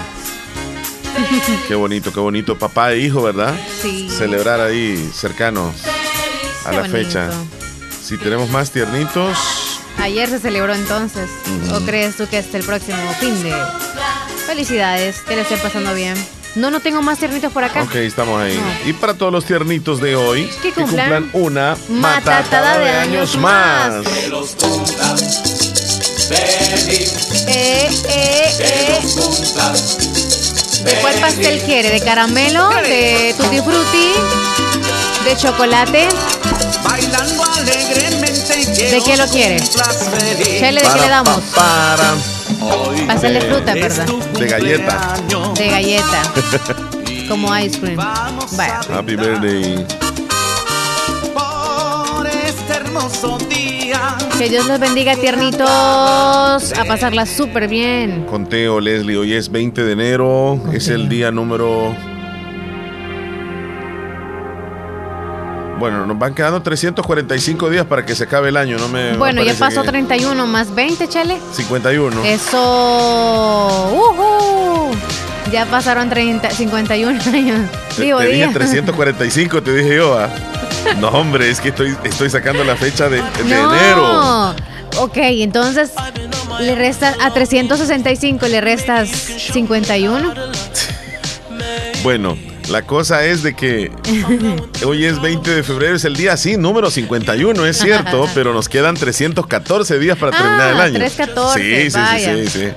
Speaker 1: Qué bonito, qué bonito. Papá e hijo, ¿verdad?
Speaker 2: Sí.
Speaker 1: Celebrar ahí cercanos a
Speaker 2: Qué
Speaker 1: la
Speaker 2: bonito.
Speaker 1: fecha. Si tenemos más tiernitos,
Speaker 2: Ayer se celebró entonces. ¿O crees tú que este el próximo fin de? Felicidades, que le estén pasando bien. No, no tengo más tiernitos por acá.
Speaker 1: ok, estamos ahí.
Speaker 2: No.
Speaker 1: Y para todos los tiernitos de hoy,
Speaker 2: Que cumplan
Speaker 1: una
Speaker 2: matatada
Speaker 1: matatada
Speaker 2: de
Speaker 1: de
Speaker 2: años
Speaker 1: más.
Speaker 2: Eh, eh, eh. ¿De cuál pastel quiere? ¿De caramelo? ¿De tutti frutti? ¿De chocolate?
Speaker 12: Bailando alegremente.
Speaker 2: ¿De qué lo quiere? Chele, ¿de qué le damos?
Speaker 1: Para.
Speaker 2: Pastel de fruta, ¿verdad?
Speaker 1: De galleta.
Speaker 2: De galleta. Como ice cream. Vaya.
Speaker 1: Happy birthday.
Speaker 12: Por este hermoso día.
Speaker 2: Que Dios los bendiga, tiernitos. A pasarla súper bien.
Speaker 1: Conteo, Leslie, hoy es 20 de enero, es el día número... Bueno, nos van quedando 345 días para que se acabe el año, no me... me
Speaker 2: Bueno, ya
Speaker 1: parece
Speaker 2: pasó
Speaker 1: que-
Speaker 2: 31 más 20, Chele.
Speaker 1: 51.
Speaker 2: Eso. ¡Ujú! Ya pasaron 30, 51 años.
Speaker 1: Te,
Speaker 2: Digo,
Speaker 1: te dije
Speaker 2: día.
Speaker 1: 345, te dije yo. ah. No, hombre, es que estoy, estoy sacando la fecha de, de
Speaker 2: no.
Speaker 1: enero.
Speaker 2: Ok, entonces le restas a 365, le restas 51.
Speaker 1: Bueno, la cosa es de que hoy es 20 de febrero, es el día, sí, número 51, es cierto, pero nos quedan 314 días para terminar el
Speaker 2: Ah,
Speaker 1: año.
Speaker 2: 314,
Speaker 1: Sí, sí,
Speaker 2: vaya.
Speaker 1: sí, sí, sí.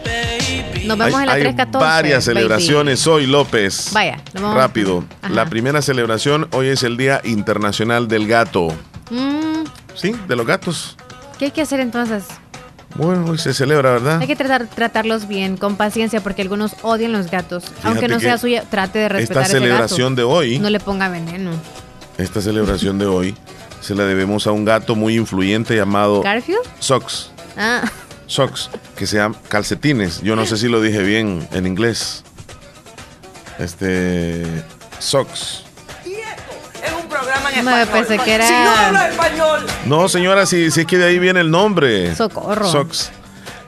Speaker 2: Nos vemos
Speaker 1: hay,
Speaker 2: en la
Speaker 1: hay
Speaker 2: 314.
Speaker 1: varias
Speaker 2: baby.
Speaker 1: celebraciones hoy, López.
Speaker 2: Vaya, vamos-
Speaker 1: Rápido.
Speaker 2: Ajá.
Speaker 1: La primera celebración hoy es el Día Internacional del Gato.
Speaker 2: Mm,
Speaker 1: Sí, de los gatos.
Speaker 2: ¿Qué hay que hacer entonces?
Speaker 1: Bueno, hoy se celebra, ¿verdad?
Speaker 2: Hay que tratar, tratarlos bien, con paciencia, porque algunos odian los gatos. Aunque no sea suya, trate de respetar
Speaker 1: esta
Speaker 2: ese
Speaker 1: celebración de hoy-
Speaker 2: No le ponga veneno.
Speaker 1: Esta celebración de hoy se la debemos a un gato muy influyente llamado
Speaker 2: ¿Garfield?
Speaker 1: Sox.
Speaker 2: Ah,
Speaker 1: Socks, que se llama calcetines. Yo no sé si lo dije bien en inglés. Este. Socks.
Speaker 12: Es un programa en
Speaker 2: me
Speaker 12: español.
Speaker 2: pensé que era-
Speaker 12: Si no habla español.
Speaker 1: No, señora, si, si es que de ahí viene el nombre.
Speaker 2: Socorro.
Speaker 1: Socks.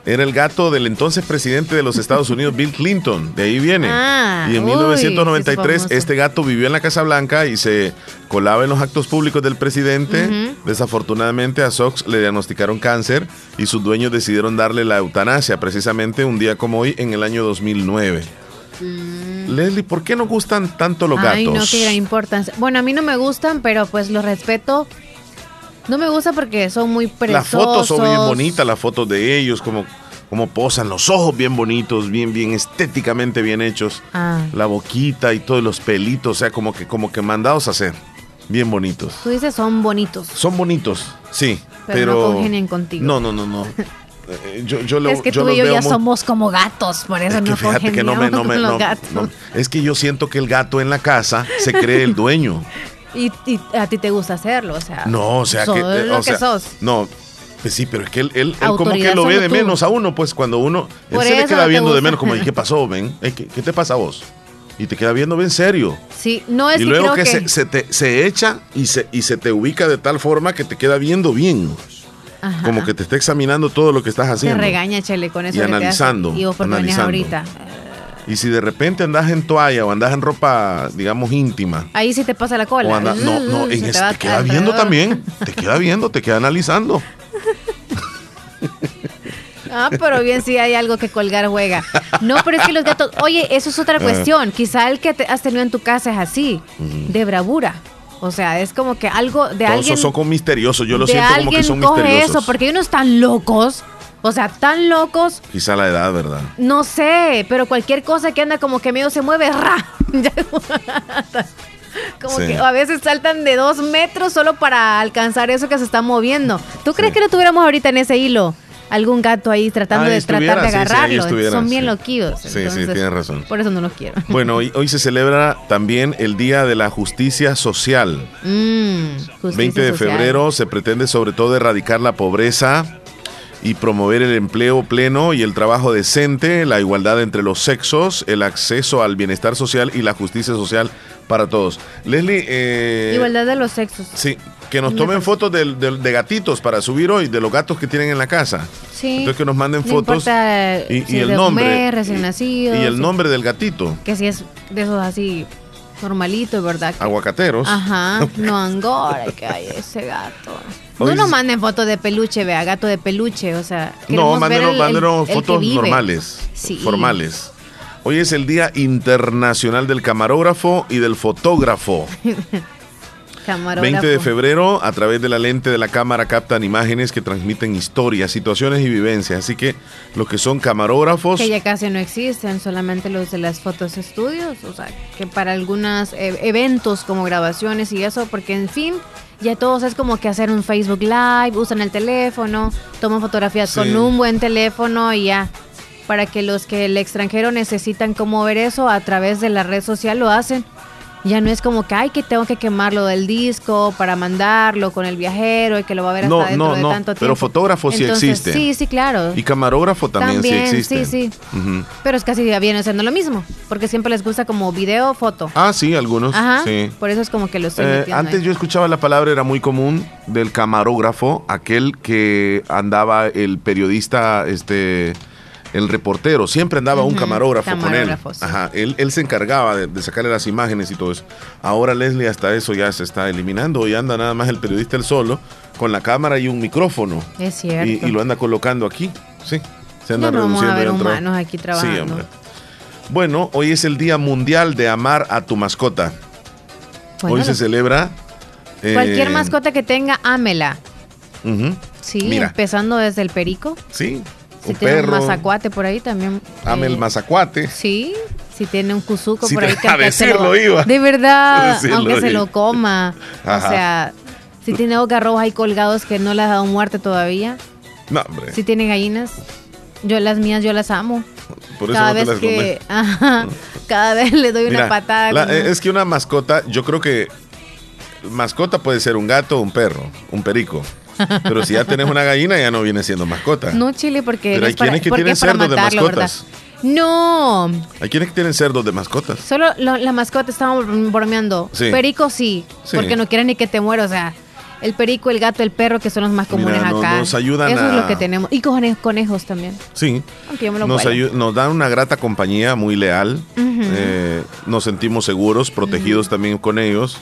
Speaker 1: Era el gato del entonces presidente de los Estados Unidos, Bill Clinton. De ahí viene.
Speaker 2: Ah,
Speaker 1: y en
Speaker 2: uy,
Speaker 1: 1993
Speaker 2: sí, es
Speaker 1: este gato vivió en la Casa Blanca y se colaba en los actos públicos del presidente. Desafortunadamente a Sox le diagnosticaron cáncer y sus dueños decidieron darle la eutanasia precisamente un día como hoy en el año 2009. Leslie, ¿por qué nos gustan tanto los gatos?
Speaker 2: Mm. Ay, no, qué gran importancia. Bueno, a mí no me gustan, pero pues los respeto. No me gusta porque son muy
Speaker 1: Las
Speaker 2: preciosos.
Speaker 1: fotos son bien bonitas, las fotos de ellos, como, como posan, los ojos bien bonitos, bien, bien estéticamente bien hechos.
Speaker 2: Ah,
Speaker 1: La boquita y todos los pelitos, o sea, como que, como que mandados a hacer. Bien bonitos.
Speaker 2: tú dices son bonitos.
Speaker 1: Son bonitos, sí,
Speaker 2: Pero
Speaker 1: pero.
Speaker 2: no congenian contigo.
Speaker 1: No, no, no, no. Eh, Yo, yo lo-
Speaker 2: es que
Speaker 1: yo
Speaker 2: tú y yo
Speaker 1: veo
Speaker 2: ya
Speaker 1: muy-
Speaker 2: somos como gatos, por eso
Speaker 1: Es que
Speaker 2: no
Speaker 1: fíjate que no me, no me- no- no. es que yo siento que el gato en la casa se cree el dueño.
Speaker 2: Y, y a ti te gusta hacerlo, o sea.
Speaker 1: No, o sea
Speaker 2: sos
Speaker 1: que. eh,
Speaker 2: lo
Speaker 1: o sea,
Speaker 2: que sos.
Speaker 1: No, pues sí, pero es que él, él, él como que lo ve de
Speaker 2: tú.
Speaker 1: menos a uno, pues cuando uno. Él
Speaker 2: Por
Speaker 1: se le queda
Speaker 2: no te
Speaker 1: viendo de menos, como, ¿y qué pasó, ven? Eh, ¿Qué, qué te pasa a vos? Y te queda viendo bien serio.
Speaker 2: Sí, no es
Speaker 1: y
Speaker 2: que
Speaker 1: luego
Speaker 2: creo
Speaker 1: que,
Speaker 2: que.
Speaker 1: Se, se te, se echa y se, y se te ubica de tal forma que te queda viendo bien.
Speaker 2: Ajá.
Speaker 1: Como que te está examinando todo lo que estás
Speaker 2: Te
Speaker 1: haciendo.
Speaker 2: regaña, Chele, con eso
Speaker 1: Y
Speaker 2: que te
Speaker 1: analizando,
Speaker 2: Y vos porque
Speaker 1: analizando.
Speaker 2: ahorita.
Speaker 1: Y si de repente andas en toalla o andas en ropa, digamos, íntima.
Speaker 2: Ahí sí te pasa la cola.
Speaker 1: O anda- no, no, en
Speaker 2: Se
Speaker 1: este, te queda viendo también. Te queda viendo, te queda analizando.
Speaker 2: Ah, pero bien si hay algo que colgar juega. No, pero es que los gatos, oye, eso es otra
Speaker 1: Ah.
Speaker 2: cuestión. Quizá el que te has tenido en tu casa es así, de bravura. O sea, es como que algo de
Speaker 1: Todos
Speaker 2: alguien.
Speaker 1: son como misteriosos. Yo lo siento como que son
Speaker 2: coge
Speaker 1: misteriosos.
Speaker 2: eso, porque hay unos tan locos. O sea, tan locos,
Speaker 1: Quizá la edad, ¿verdad?
Speaker 2: no sé, pero cualquier cosa que anda como que medio se mueve, ¡ra! Como
Speaker 1: Sí.
Speaker 2: que a veces saltan de dos metros solo para alcanzar eso que se está moviendo. ¿Tú crees que lo tuviéramos ahorita en ese hilo? Algún gato ahí tratando
Speaker 1: Ahí
Speaker 2: de tratar de
Speaker 1: sí, sí,
Speaker 2: agarrarlo.
Speaker 1: estuviera,
Speaker 2: Son bien
Speaker 1: sí.
Speaker 2: loquillos.
Speaker 1: Sí, sí, tienes razón.
Speaker 2: Por eso no los quiero.
Speaker 1: Bueno, hoy, hoy se celebra también el Día de la Justicia Social.
Speaker 2: Mm, justicia
Speaker 1: 20 de
Speaker 2: social.
Speaker 1: febrero se pretende sobre todo erradicar la pobreza y promover el empleo pleno y el trabajo decente, la igualdad entre los sexos, el acceso al bienestar social y la justicia social para todos. Leslie, eh,
Speaker 2: Igualdad de los sexos.
Speaker 1: sí, que nos
Speaker 2: Me
Speaker 1: tomen fotos del- de, gatitos para subir hoy, de los gatos que tienen en la casa.
Speaker 2: Sí.
Speaker 1: Entonces que nos manden
Speaker 2: No
Speaker 1: fotos y,
Speaker 2: si
Speaker 1: y
Speaker 2: es
Speaker 1: el
Speaker 2: de
Speaker 1: nombre.
Speaker 2: comer, recién
Speaker 1: y-
Speaker 2: nacido,
Speaker 1: y el nombre del gatito.
Speaker 2: Que si es de esos así normalitos, ¿verdad? Que-
Speaker 1: Aguacateros.
Speaker 2: Ajá, no angora, que hay ese gato. No nos manden fotos de peluche, vea, gato de peluche, o sea.
Speaker 1: No, mándenos, mándenos fotos normales,
Speaker 2: Sí.
Speaker 1: formales. Hoy es el Día Internacional del Camarógrafo y del Fotógrafo.
Speaker 2: Camarógrafo.
Speaker 1: 20 de febrero, a través de la lente de la cámara captan imágenes que transmiten historias, situaciones y vivencias. Así que los que son camarógrafos,
Speaker 2: Que ya casi no existen, solamente los de las fotos estudios, o sea, que para algunos eventos como grabaciones y eso, porque en fin, ya todos es como que hacer un Facebook Live, usan el teléfono, toman fotografías
Speaker 1: Sí.
Speaker 2: con un buen teléfono y ya. Para que los que el extranjero necesitan como ver eso a través de la red social lo hacen. Ya no es como que, ay, que tengo que quemarlo del disco para mandarlo con el viajero y que lo va a ver hasta
Speaker 1: No,
Speaker 2: dentro
Speaker 1: no,
Speaker 2: de
Speaker 1: no,
Speaker 2: tanto
Speaker 1: pero
Speaker 2: tiempo.
Speaker 1: fotógrafo sí existe.
Speaker 2: Sí, sí, claro.
Speaker 1: y camarógrafo también,
Speaker 2: También,
Speaker 1: sí existe.
Speaker 2: sí, sí. Pero es casi viene siendo lo mismo, porque siempre les gusta como video, foto.
Speaker 1: Ah, sí, algunos.
Speaker 2: Ajá.
Speaker 1: sí.
Speaker 2: Por eso es como que lo estoy
Speaker 1: Eh, antes
Speaker 2: ahí.
Speaker 1: yo escuchaba la palabra, era muy común, del camarógrafo, aquel que andaba el periodista, este, el reportero, siempre andaba un camarógrafo, con él. Ajá, él, él se encargaba de, de sacarle las imágenes y todo eso. Ahora Leslie hasta eso ya se está eliminando y anda nada más el periodista él solo, con la cámara y un micrófono.
Speaker 2: Es cierto.
Speaker 1: Y, y lo anda colocando aquí, sí. Se anda
Speaker 2: Ya no vamos a
Speaker 1: reduciendo
Speaker 2: ver humanos aquí trabajando.
Speaker 1: Sí, hombre. Bueno, hoy es el Día Mundial de Amar a tu mascota.
Speaker 2: Bueno,
Speaker 1: hoy se celebra. eh,
Speaker 2: Cualquier mascota que tenga, ámela.
Speaker 1: ujú,
Speaker 2: Sí,
Speaker 1: Mira.
Speaker 2: empezando desde el perico.
Speaker 1: Sí,
Speaker 2: Si
Speaker 1: un
Speaker 2: tiene
Speaker 1: perro.
Speaker 2: un mazacuate por ahí también.
Speaker 1: Ame
Speaker 2: eh,
Speaker 1: el mazacuate.
Speaker 2: Sí, si tiene un cuzuco por ahí
Speaker 1: te- a decirlo iba.
Speaker 2: De verdad,
Speaker 1: decirlo
Speaker 2: aunque se lo coma.
Speaker 1: Ajá.
Speaker 2: O sea, si tiene garrobos ahí colgados que no le has dado muerte todavía.
Speaker 1: No, hombre.
Speaker 2: Si tiene gallinas, yo las mías yo las amo.
Speaker 1: Por eso
Speaker 2: cada
Speaker 1: no te
Speaker 2: vez
Speaker 1: las
Speaker 2: que, ajá, cada vez le doy
Speaker 1: Mira,
Speaker 2: una patada.
Speaker 1: la- eh, es que una mascota, yo creo que mascota puede ser un gato, un perro, un perico. Pero si ya tenés una gallina, ya no viene siendo mascota.
Speaker 2: No, Chile, porque.
Speaker 1: Pero
Speaker 2: no
Speaker 1: hay
Speaker 2: para-
Speaker 1: quienes que tienen cerdos de mascotas.
Speaker 2: No,
Speaker 1: Hay quienes que tienen cerdos de mascotas.
Speaker 2: solo lo- la mascota estábamos bromeando.
Speaker 1: Sí.
Speaker 2: Perico sí,
Speaker 1: Sí.
Speaker 2: porque no quieren ni que te muera, o sea. El perico, el gato, el perro, que son los más comunes acá.
Speaker 1: Nos ayudan
Speaker 2: Eso es lo que tenemos. Y conejos, conejos también.
Speaker 1: Sí. nos, nos dan una grata compañía muy leal. Eh, nos sentimos seguros, protegidos también con ellos.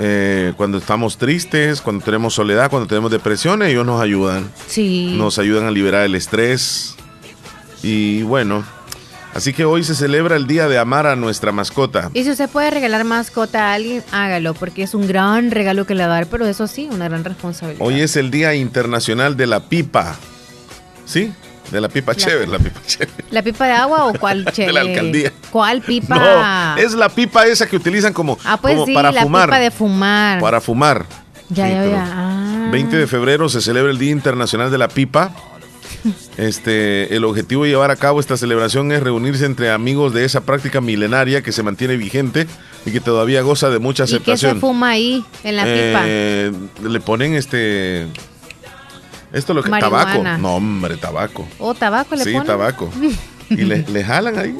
Speaker 1: Eh, cuando estamos tristes, cuando tenemos soledad, cuando tenemos depresión, ellos nos ayudan.
Speaker 2: Sí.
Speaker 1: Nos ayudan a liberar el estrés. Y bueno, así que hoy se celebra el día de amar a nuestra mascota.
Speaker 2: Y si usted puede regalar mascota a alguien, hágalo, porque es un gran regalo que le va a dar, pero eso sí, una gran responsabilidad.
Speaker 1: Hoy es el Día Internacional de la Pipa. ¿Sí? De la pipa chévere, la pipa chévere.
Speaker 2: ¿La pipa de agua o cuál chévere?
Speaker 1: de la alcaldía.
Speaker 2: ¿Cuál pipa?
Speaker 1: No, es la pipa esa que utilizan como,
Speaker 2: ah, pues sí,
Speaker 1: para
Speaker 2: la
Speaker 1: fumar.
Speaker 2: pipa de fumar.
Speaker 1: Para fumar.
Speaker 2: Ya, ya, ya.
Speaker 1: 20 ah. de febrero se celebra el Día Internacional de la Pipa. Este, el objetivo de llevar a cabo esta celebración es reunirse entre amigos de esa práctica milenaria que se mantiene vigente y que todavía goza de mucha aceptación.
Speaker 2: ¿Y qué se fuma ahí en la
Speaker 1: eh, pipa? Le ponen este esto es lo que tabaco. No, hombre, tabaco.
Speaker 2: ¿O oh, tabaco le
Speaker 1: Sí, tabaco. y le, jalan ahí.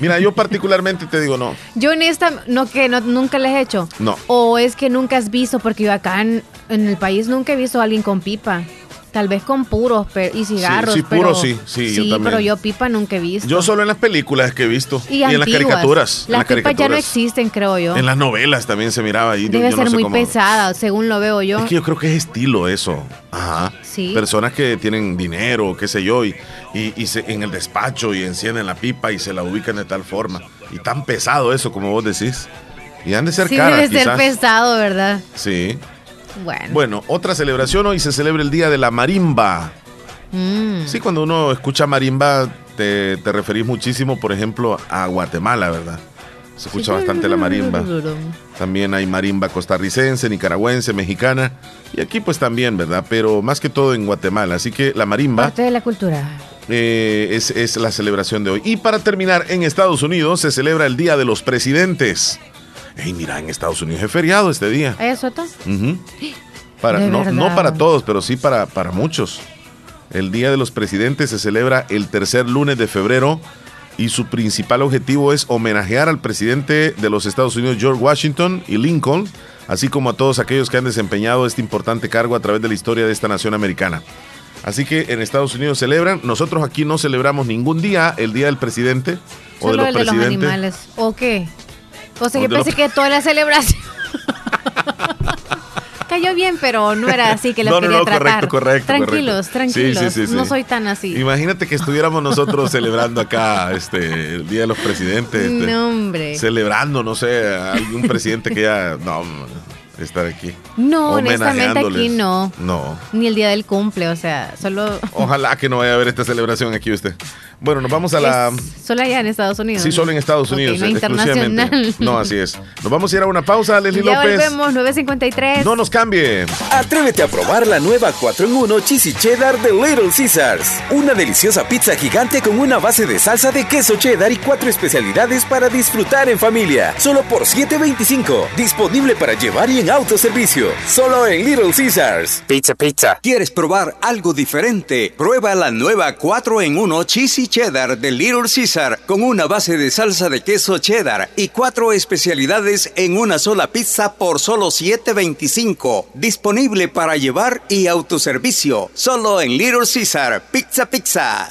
Speaker 1: Mira, yo particularmente te digo no.
Speaker 2: Yo en esta, no que no, nunca les he hecho.
Speaker 1: No.
Speaker 2: O es que nunca has visto, porque yo acá en, en el país nunca he visto a alguien con pipa. Tal vez con puros y cigarros.
Speaker 1: Sí, sí puros sí, sí,
Speaker 2: sí pero yo pipa nunca he visto.
Speaker 1: Yo solo en las películas que he visto. Y, en las caricaturas.
Speaker 2: Las, pipas ya no existen, creo yo.
Speaker 1: En las novelas también se miraba ahí.
Speaker 2: Debe ser muy pesada, según lo veo yo.
Speaker 1: Es que yo creo que es estilo eso. Ajá.
Speaker 2: Sí.
Speaker 1: Personas que tienen dinero, qué sé yo, y, y, se, en el despacho y encienden la pipa y se la ubican de tal forma. Y tan pesado eso, como vos decís. Y han de ser
Speaker 2: sí,
Speaker 1: caras,
Speaker 2: Debe ser pesado, ¿verdad?
Speaker 1: Sí. Bueno. otra celebración hoy se celebra el Día de la Marimba.
Speaker 2: Mm.
Speaker 1: Sí, cuando uno escucha marimba, te, referís muchísimo, por ejemplo, a Guatemala, ¿verdad? Se escucha bastante la marimba. También hay marimba costarricense, nicaragüense, mexicana. Y aquí pues también, ¿verdad? Pero más que todo en Guatemala. Así que la marimba...
Speaker 2: Parte de la cultura.
Speaker 1: Eh, es, es la celebración de hoy. Y para terminar, en Estados Unidos se celebra el Día de los Presidentes. Hey, mira, en Estados Unidos es feriado este día.
Speaker 2: ¿Eso está?
Speaker 1: para, no, no, para todos, pero sí para, para muchos. El Día de los Presidentes se celebra el tercer lunes de febrero y su principal objetivo es homenajear al presidente de los Estados Unidos, George Washington y Lincoln, así como a todos aquellos que han desempeñado este importante cargo a través de la historia de esta nación americana. Así que en Estados Unidos celebran, nosotros aquí no celebramos ningún día el Día del Presidente o de los presidentes. los animales.
Speaker 2: ¿O qué? O sea, yo pensé que toda la celebración. Cayó bien, pero no era así que lo no, quería no, no,
Speaker 1: tratar. Correcto, correcto.
Speaker 2: Tranquilos, tranquilos. Sí, sí, sí, no soy tan así.
Speaker 1: Imagínate que estuviéramos nosotros celebrando acá este el Día de los Presidentes. Este,
Speaker 2: no, hombre.
Speaker 1: Celebrando, no sé, algún presidente que ya. No, estar aquí.
Speaker 2: No, honestamente aquí no.
Speaker 1: No.
Speaker 2: Ni el día del cumple, o sea, solo.
Speaker 1: Ojalá que no vaya a haber esta celebración aquí usted. Bueno, nos vamos a la.
Speaker 2: solo allá en Estados Unidos.
Speaker 1: Sí, solo en Estados Unidos.
Speaker 2: no internacional.
Speaker 1: No, así es. Nos vamos a ir a una pausa, Leslie
Speaker 2: ya
Speaker 1: López.
Speaker 2: volvemos, 9.53.
Speaker 1: No nos cambie.
Speaker 13: Atrévete a probar la nueva 4 en 1 Cheesy Cheddar de Little Caesars. Una deliciosa pizza gigante con una base de salsa de queso cheddar y cuatro especialidades para disfrutar en familia. Solo por 7.25. Disponible para llevar y en autoservicio. Solo en Little Caesars.
Speaker 14: Pizza, pizza.
Speaker 13: ¿Quieres probar algo diferente? Prueba la nueva 4 en 1 Cheesy cheddar de Little Caesar con una base de salsa de queso cheddar y cuatro especialidades en una sola pizza por solo $7.25. Disponible para llevar y autoservicio. Solo en Little Caesar. Pizza Pizza.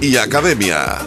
Speaker 15: y Academia.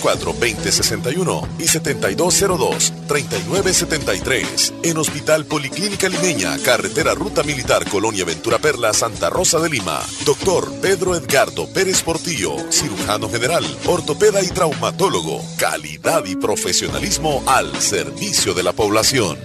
Speaker 1: 2061 y 7202-3973. En Hospital Policlínica Limeña, Carretera Ruta Militar Colonia Ventura Perla, Santa Rosa de Lima. Doctor Pedro Edgardo Pérez Portillo, cirujano general, ortopeda y traumatólogo. Calidad y profesionalismo al servicio de la población.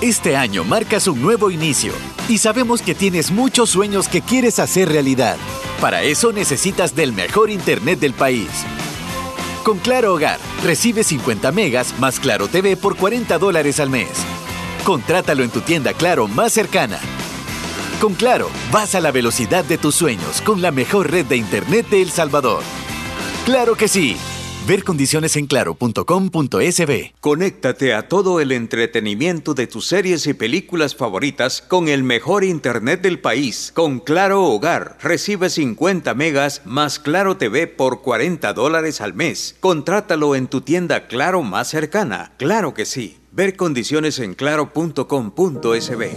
Speaker 14: Este año marcas un nuevo inicio y sabemos que tienes muchos sueños que quieres hacer realidad. Para eso necesitas del mejor Internet del país. Con Claro Hogar, recibe 50 megas más Claro TV por 40 dólares al mes. Contrátalo en tu tienda Claro más cercana. Con Claro, vas a la velocidad de tus sueños con la mejor red de Internet de El Salvador. ¡Claro que sí! Ver condiciones en.
Speaker 16: Conéctate a todo el entretenimiento de tus series y películas favoritas con el mejor internet del país. Con Claro Hogar, recibe 50 megas más Claro TV por 40 dólares al mes. Contrátalo en tu tienda Claro más cercana. Claro que sí. Ver condiciones en.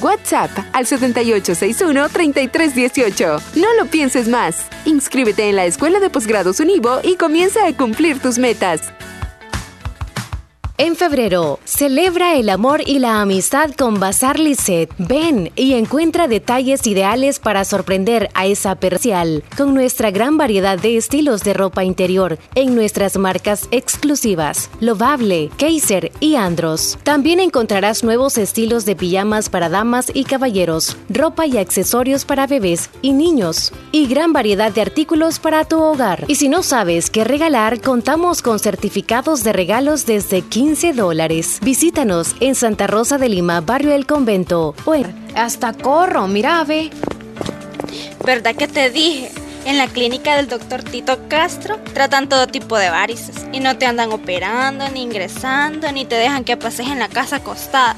Speaker 17: WhatsApp al 7861-3318. No lo pienses más. Inscríbete en la Escuela de Posgrados Univo y comienza a cumplir tus metas.
Speaker 18: En febrero, celebra el amor y la amistad con Bazar Lisset. Ven y encuentra detalles ideales para sorprender a esa percial con nuestra gran variedad de estilos de ropa interior en nuestras marcas exclusivas, Lovable, Kaiser y Andros. También encontrarás nuevos estilos de pijamas para damas y caballeros, ropa y accesorios para bebés y niños, y gran variedad de artículos para tu hogar. Y si no sabes qué regalar, contamos con certificados de regalos desde 15 15 dólares. Visítanos en Santa Rosa de Lima, barrio El Convento. O
Speaker 2: Hasta corro, mira, ve.
Speaker 19: ¿Verdad que te dije? En la clínica del doctor Tito Castro tratan todo tipo de varices y no te andan operando, ni ingresando, ni te dejan que pases en la casa acostada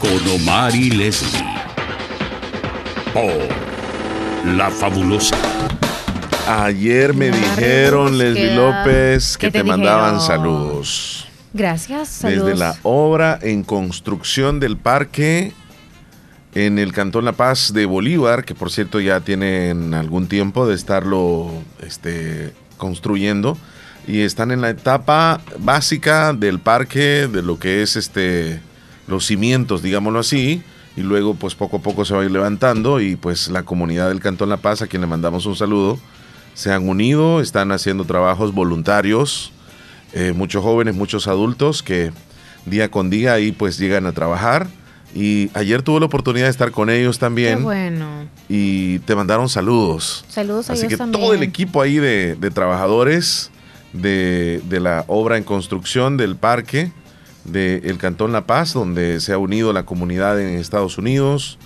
Speaker 20: con Omar y Leslie por La Fabulosa.
Speaker 1: Ayer me dijeron, Leslie López, que te, mandaban saludos.
Speaker 2: Gracias, saludos.
Speaker 1: Desde la obra en construcción del parque en el Cantón La Paz de Bolívar, que por cierto ya tienen algún tiempo de estarlo este, construyendo y están en la etapa básica del parque, de lo que es este los cimientos, digámoslo así, y luego pues poco a poco se va a ir levantando y pues la comunidad del Cantón La Paz, a quien le mandamos un saludo, se han unido, están haciendo trabajos voluntarios, eh, muchos jóvenes, muchos adultos que día con día ahí pues llegan a trabajar. Y ayer tuve la oportunidad de estar con ellos también.
Speaker 2: Qué bueno.
Speaker 1: Y te mandaron saludos.
Speaker 2: Saludos a
Speaker 1: Así
Speaker 2: que
Speaker 1: todo el equipo ahí de, de trabajadores de, la obra en construcción del parque del Cantón La Paz, donde se ha unido la comunidad en Estados Unidos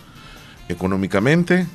Speaker 1: económicamente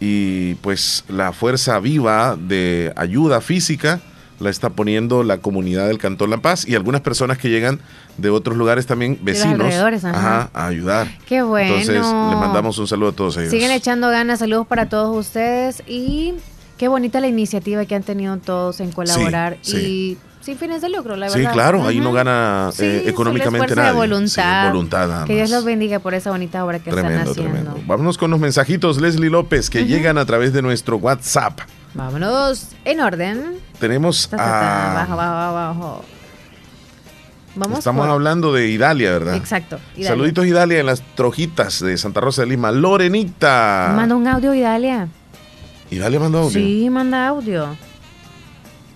Speaker 1: y pues la fuerza viva de ayuda física la está poniendo la comunidad del Cantón La Paz y algunas personas que llegan de otros lugares también, vecinos, a ayudar.
Speaker 2: Qué bueno.
Speaker 1: Entonces, le mandamos un saludo a todos ellos.
Speaker 2: Siguen echando ganas, saludos para todos ustedes y Qué bonita la iniciativa que han tenido todos en colaborar y sin fines de lucro, la verdad.
Speaker 1: Sí, claro, ahí no gana eh, económicamente nada.
Speaker 2: Voluntad.
Speaker 1: voluntad
Speaker 2: que Dios los bendiga por esa bonita obra que están haciendo. Tremendo.
Speaker 1: Vámonos con los mensajitos, Leslie López, que llegan a través de nuestro WhatsApp.
Speaker 2: Vámonos en orden.
Speaker 1: Tenemos a...
Speaker 2: Bajo, bajo, bajo.
Speaker 1: Vamos Estamos hablando de Idalia, ¿verdad?
Speaker 2: Exacto.
Speaker 1: Saluditos Idalia en las trojitas de Santa Rosa de Lima. Lorenita.
Speaker 2: Manda un audio Idalia.
Speaker 1: ¿Y dale manda audio?
Speaker 2: Sí, manda audio.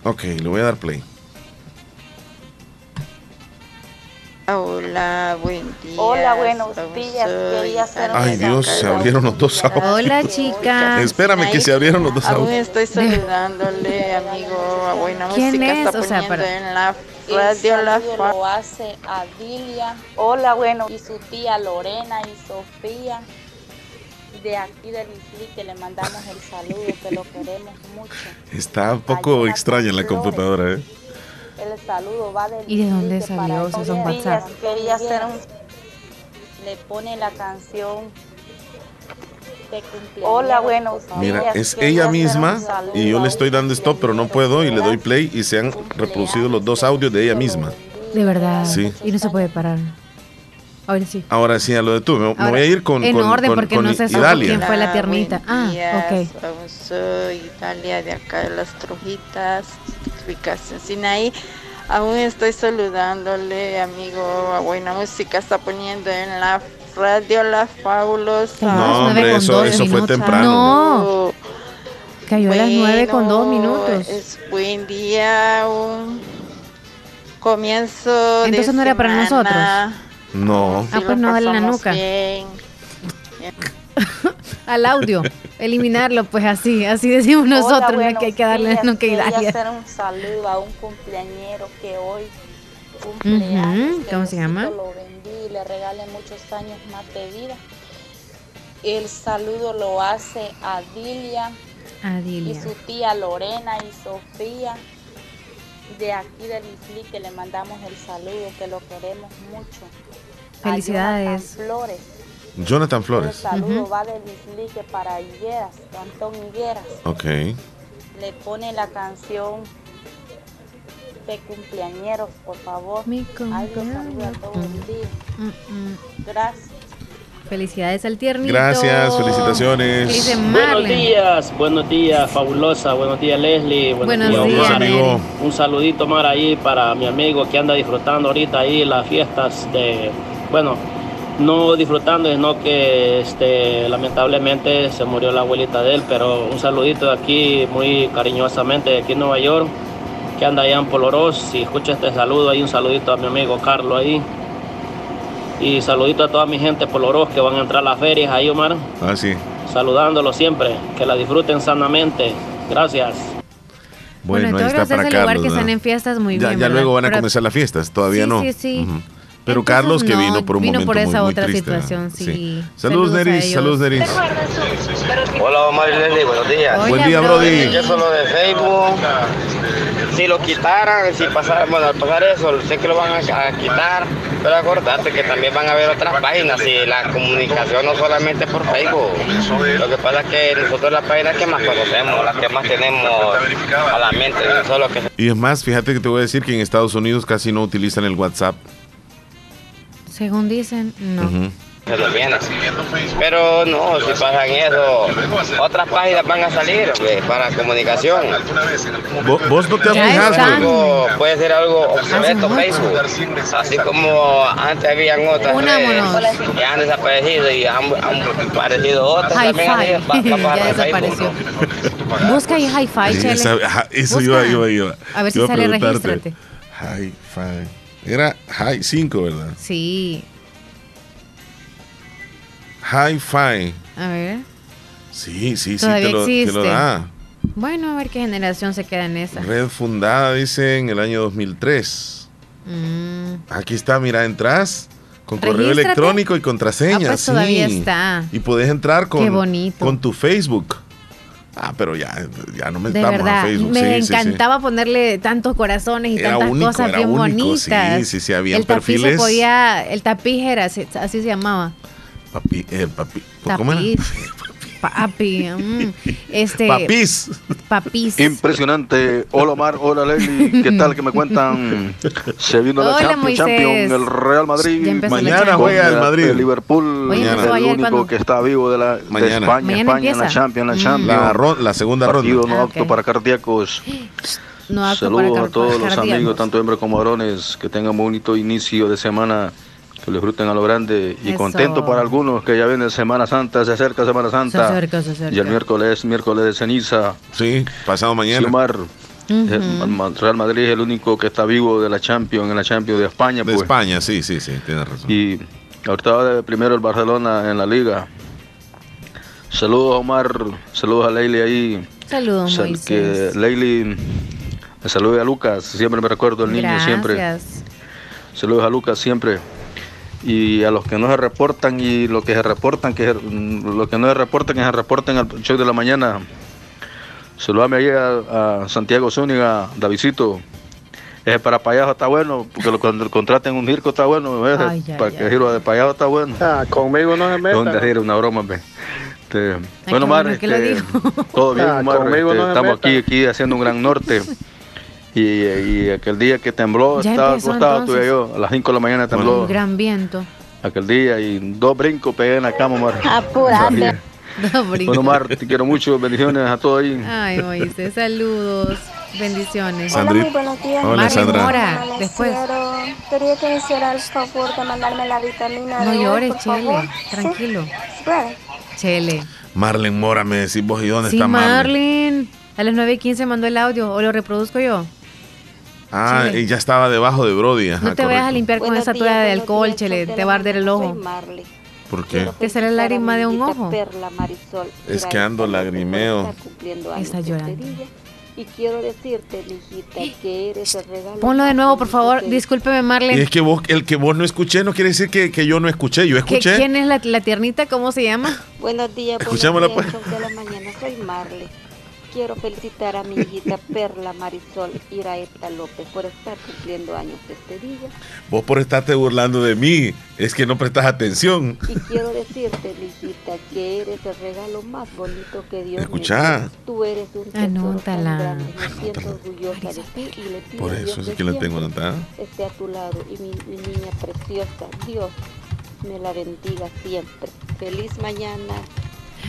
Speaker 1: Ok, le voy a dar play.
Speaker 21: Hola, buen día.
Speaker 22: Hola, buenos días.
Speaker 1: Ay, Dios, se abrieron los dos audios.
Speaker 2: Hola, chica.
Speaker 1: Espérame que se abrieron los dos audios.
Speaker 21: Aún estoy saludándole, amigo, a buena
Speaker 2: ¿Quién
Speaker 21: música.
Speaker 2: es?
Speaker 21: Está
Speaker 2: o sea,
Speaker 21: poniendo
Speaker 2: para...
Speaker 21: en la radio la fa...
Speaker 22: lo hace Adilia. Hola, bueno. Y su tía Lorena y Sofía de aquí del que le mandamos el saludo, que lo queremos mucho.
Speaker 1: Está un poco extraña en la computadora, ¿eh?
Speaker 22: El saludo va del
Speaker 2: ¿Y de dónde salió? O sea, son WhatsApp.
Speaker 22: Quería hacer un... Le pone la canción de Hola, bueno.
Speaker 1: Mira, es ella misma y yo le estoy dando stop, pero no puedo y le doy play y se han reproducido los dos audios de ella misma.
Speaker 2: De verdad.
Speaker 1: Sí.
Speaker 2: Y no se puede parar. Ahora sí.
Speaker 1: Ahora sí, a lo de tú. Me, voy a ir con.
Speaker 2: En
Speaker 1: con,
Speaker 2: orden, porque
Speaker 1: con
Speaker 2: no sé quién fue la tiernita. Ah, ok.
Speaker 21: Soy Italia de acá de las Trojitas, ubicación Sinaí. Aún estoy saludándole, amigo, a buena música está poniendo en la radio La Fabulosa.
Speaker 1: No, hombre, eso, eso fue temprano.
Speaker 2: No. Cayó a las nueve con dos minutos.
Speaker 21: Es buen día, un comienzo
Speaker 2: Entonces no era para nosotros.
Speaker 1: No.
Speaker 2: Ah, pues no, dale la nuca. Al audio, eliminarlo, pues así, así decimos nosotros, no que hay que darle
Speaker 22: hacer un saludo a un cumpleañero que hoy cumpleaños.
Speaker 2: ¿Cómo se llama?
Speaker 22: Lo vendí y le regale muchos años más de vida. El saludo lo hace Adilia,
Speaker 2: Adilia.
Speaker 22: y su tía Lorena y Sofía de aquí del Isli que le mandamos el saludo, que lo queremos mucho.
Speaker 2: Felicidades.
Speaker 22: Flores.
Speaker 1: Jonathan Flores.
Speaker 22: El saludo va del Islique para Higueras, Cantón Higueras.
Speaker 1: Ok.
Speaker 22: Le pone la canción de cumpleañeros, por favor.
Speaker 2: Mi
Speaker 22: todos los días. Gracias.
Speaker 2: Felicidades al tiernito.
Speaker 1: Gracias, felicitaciones.
Speaker 23: Buenos días, buenos días, fabulosa. Buenos días, Leslie. Buenos, días, amigo. Un saludito más ahí para mi amigo que anda disfrutando ahorita ahí las fiestas de, bueno, no disfrutando, sino que este, lamentablemente se murió la abuelita de él, pero un saludito de aquí muy cariñosamente de aquí en Nueva York, que anda allá en Poloros. Si escucha este saludo, ahí un saludito a mi amigo Carlos ahí. Y saludito a toda mi gente Poloros que van a entrar a las ferias ahí, Omar.
Speaker 1: Ah, sí.
Speaker 23: Saludándolo siempre, que la disfruten sanamente. Gracias.
Speaker 2: Bueno, bueno ahí está para Carlos, lugar que están en fiestas muy
Speaker 1: ya,
Speaker 2: bien.
Speaker 1: Ya luego van a comenzar las fiestas, todavía
Speaker 2: sí,
Speaker 1: no.
Speaker 2: Sí, sí,
Speaker 1: Pero Carlos que vino por un
Speaker 2: vino
Speaker 1: momento
Speaker 2: por esa
Speaker 1: muy,
Speaker 2: otra
Speaker 1: muy triste,
Speaker 2: situación, sí.
Speaker 1: sí. Saludos, Neris, saludos, Neris.
Speaker 24: Hola, Omar y Leslie, buenos días.
Speaker 2: Hola,
Speaker 1: Buen día, Brody.
Speaker 24: Yo solo de Facebook. Si lo quitaran, si pasara, bueno, al pasar eso, sé que lo van a, a quitar, pero acordate que también van a haber otras páginas y la comunicación no solamente por Facebook. Lo que pasa es que nosotros las páginas que más conocemos, las que más tenemos a la mente, no solo que
Speaker 1: Y es más, fíjate que te voy a decir que en Estados Unidos casi no utilizan el WhatsApp.
Speaker 2: Según dicen, no.
Speaker 24: Nos viene. Pero no, si pasan eso, otras páginas van a salir hombre, para comunicación.
Speaker 1: Vos, no te has fijado,
Speaker 24: puede ser algo obsoleto Facebook, así como antes habían otras redes que han desaparecido y han, han aparecido otras también han ido pa- pa-
Speaker 2: Hi-Fi.
Speaker 24: para
Speaker 2: ya
Speaker 24: Facebook.
Speaker 2: desapareció. Busca ahí Hi-Fi, Chele.
Speaker 1: Eso iba, iba, iba.
Speaker 2: A ver si
Speaker 1: Iba
Speaker 2: sale regístrate.
Speaker 1: Hi-Fi. Era High 5, ¿verdad?
Speaker 2: Sí.
Speaker 1: Hi-Fi.
Speaker 2: A ver.
Speaker 1: Sí, sí, sí, te lo, te lo
Speaker 2: existe.
Speaker 1: da.
Speaker 2: Bueno, a ver qué generación se queda en esa.
Speaker 1: Red fundada, dice, en el año 2003.
Speaker 2: Mm.
Speaker 1: Aquí está, mira, entras con correo electrónico y contraseña.
Speaker 2: Ah, pues
Speaker 1: sí.
Speaker 2: todavía está.
Speaker 1: Y puedes entrar
Speaker 2: Qué
Speaker 1: con,
Speaker 2: bonito.
Speaker 1: con tu Facebook. Ah, pero ya, ya no
Speaker 2: De
Speaker 1: metamos a
Speaker 2: verdad,
Speaker 1: Facebook.
Speaker 2: me
Speaker 1: sí, sí, sí.
Speaker 2: encantaba ponerle tantos corazones y
Speaker 1: Era
Speaker 2: tantas
Speaker 1: único,
Speaker 2: cosas bien
Speaker 1: único,
Speaker 2: bonitas.
Speaker 1: sí, sí, sí, habían
Speaker 2: el tapiz se
Speaker 1: perfiles.
Speaker 2: podía, el tapiz era, así, así se llamaba.
Speaker 1: Papi, eh, papi. ¿Cómo era?
Speaker 2: Papi. mm, Este,
Speaker 1: Papis.
Speaker 2: Papis.
Speaker 25: Impresionante. Hola Omar, hola Leslie. ¿Qué tal que me cuentan? Se vino la
Speaker 2: Hola,
Speaker 25: Champions,
Speaker 2: Moisés.
Speaker 25: Champions, el Real Madrid.
Speaker 2: La
Speaker 1: Mañana
Speaker 2: Champions.
Speaker 1: juega el
Speaker 25: Con
Speaker 1: Madrid.
Speaker 25: El Liverpool
Speaker 2: Oye,
Speaker 25: el único
Speaker 2: ¿cuándo?
Speaker 25: que está vivo de, la, de
Speaker 1: Mañana.
Speaker 25: España.
Speaker 2: Mañana
Speaker 25: España en la
Speaker 2: empieza.
Speaker 25: Champions, la
Speaker 2: Mm.
Speaker 25: Champions.
Speaker 1: La, ro- la segunda
Speaker 25: Partido
Speaker 1: ronda.
Speaker 25: no
Speaker 2: Ah,
Speaker 25: apto
Speaker 2: ok.
Speaker 25: para cardíacos.
Speaker 2: No apto
Speaker 25: Saludos
Speaker 2: para
Speaker 25: a todos los amigos, tanto hombres como varones, que tengan un bonito inicio de semana, que lo disfruten a lo grande y
Speaker 2: Eso.
Speaker 25: contento para algunos que ya viene Semana Santa, se acerca Semana Santa.
Speaker 2: Se acerca, se acerca.
Speaker 25: Y el miércoles, miércoles de ceniza.
Speaker 1: Sí, pasado mañana.
Speaker 25: El Ma- Real Madrid es el único que está vivo de la Champions, en la Champions de España.
Speaker 1: De
Speaker 25: pues.
Speaker 1: España, sí, sí, sí, tienes razón.
Speaker 25: Y ahorita va de primero el Barcelona en la liga. Saludos a Omar, saludos a Leili ahí.
Speaker 2: Saludos,
Speaker 25: Sal-
Speaker 2: Moisés.
Speaker 25: que Leili, saludos a Lucas, siempre me recuerdo el niño, siempre.
Speaker 2: Gracias.
Speaker 25: Saludos a Lucas siempre. Y a los que no se reportan y los que se reportan, que se- mm, los que no se reportan, que se reporten al show de la mañana. Saludame ahí a, a Santiago Zúñiga, Davidito. Ese para payaso está bueno, porque lo- cuando contraten un circo está bueno. ese,
Speaker 2: Ay, ay,
Speaker 25: para que giro de payaso está bueno.
Speaker 6: Ah, conmigo no se meta.
Speaker 25: ¿Dónde giro? Una broma, ve. Este,
Speaker 2: Ay,
Speaker 25: bueno, Mar, este, todo bien,
Speaker 6: Ah,
Speaker 25: este,
Speaker 6: no
Speaker 25: estamos
Speaker 6: meta.
Speaker 25: aquí, aquí haciendo un gran norte. Y, y aquel día que tembló,
Speaker 2: Ya
Speaker 25: estaba acostado,
Speaker 2: entonces.
Speaker 25: tuve yo, a las 5 de la mañana tembló
Speaker 2: Un gran viento.
Speaker 25: aquel día y dos brincos pegué en la cama, Omar.
Speaker 9: Apúrate.
Speaker 2: No, brinco.
Speaker 25: Bueno, Omar, te quiero mucho, bendiciones a todos ahí.
Speaker 2: Ay, Moisés, saludos. Bendiciones.
Speaker 25: Hola,
Speaker 9: muy buenos días.
Speaker 1: Hola,
Speaker 2: Marlene
Speaker 1: Sandra.
Speaker 2: Mora, después.
Speaker 9: Quería que me hiciera el favor de mandarme la vitamina
Speaker 2: No
Speaker 9: de
Speaker 2: llores,
Speaker 9: por favor.
Speaker 2: Chele. Tranquilo.
Speaker 9: ¿Sí?
Speaker 2: Chele.
Speaker 1: Marlen Mora, me decís vos, ¿y dónde
Speaker 2: Sí,
Speaker 1: está Marlen?
Speaker 2: Marlene. A las 9 y 15 mandó el audio. ¿O lo reproduzco yo?
Speaker 1: Ah,
Speaker 2: Chele.
Speaker 1: y ya estaba debajo de Brody. Ajá,
Speaker 2: No te vayas a limpiar con
Speaker 26: Buenos
Speaker 2: esa toalla de alcohol, Chele. Te va a arder el ojo.
Speaker 26: Marley.
Speaker 1: ¿Por qué?
Speaker 2: Te sale lágrima de un ojo.
Speaker 26: Perla Marisol.
Speaker 1: Es que ando lagrimeo.
Speaker 2: Está
Speaker 26: este
Speaker 2: llorando.
Speaker 26: Y quiero decirte, mijita, que eres el regalo.
Speaker 2: Ponlo de nuevo, por favor. Discúlpeme,
Speaker 1: Y
Speaker 2: Marlene.
Speaker 1: es que vos, el que vos no escuché no quiere decir que, que yo no escuché. Yo
Speaker 2: ¿Qué-
Speaker 1: escuché.
Speaker 2: ¿Quién es la, la tiernita? ¿Cómo se llama?
Speaker 26: Buenos días, días,
Speaker 1: pues.
Speaker 26: de la mañana. Soy Marley. Quiero felicitar a mi hijita Perla Marisol Iraeta López por estar cumpliendo años este día.
Speaker 1: Vos por estarte burlando de mí. Es que no prestas atención.
Speaker 26: Y quiero decirte, mijita, que eres el regalo más bonito que Dios
Speaker 1: Escuchá.
Speaker 26: me dio. Tú eres un tesoro tan
Speaker 2: Anótala.
Speaker 26: grande. Me siento orgullosa de ti y le pido
Speaker 1: Por
Speaker 26: a Dios
Speaker 1: eso sí
Speaker 26: que
Speaker 1: que la tengo anotada.
Speaker 26: Esté a tu lado y mi, mi niña preciosa, Dios me la bendiga siempre. Feliz mañana.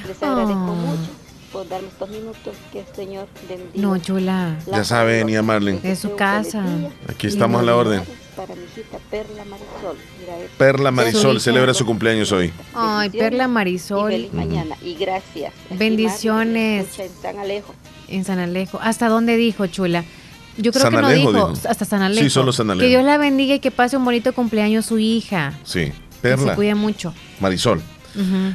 Speaker 26: Les agradezco oh. mucho por darme estos minutos. Que el Señor bendiga.
Speaker 2: No, chula.
Speaker 1: Ya sabe, Nia Marlene.
Speaker 2: Es su casa.
Speaker 1: Aquí estamos a la orden.
Speaker 26: Para mi hijita Perla Marisol.
Speaker 1: Perla Marisol celebra su cumpleaños hoy.
Speaker 2: Ay, Perla Marisol.
Speaker 26: Y feliz mañana y gracias.
Speaker 2: Bendiciones.
Speaker 26: En San Alejo.
Speaker 2: En San Alejo. ¿Hasta dónde dijo, chula? Yo creo que no dijo, hasta San Alejo.
Speaker 1: Sí, solo San Alejo.
Speaker 2: Que Dios la bendiga y que pase un bonito cumpleaños su hija.
Speaker 1: Sí, Perla.
Speaker 2: Que se cuide mucho.
Speaker 1: Marisol.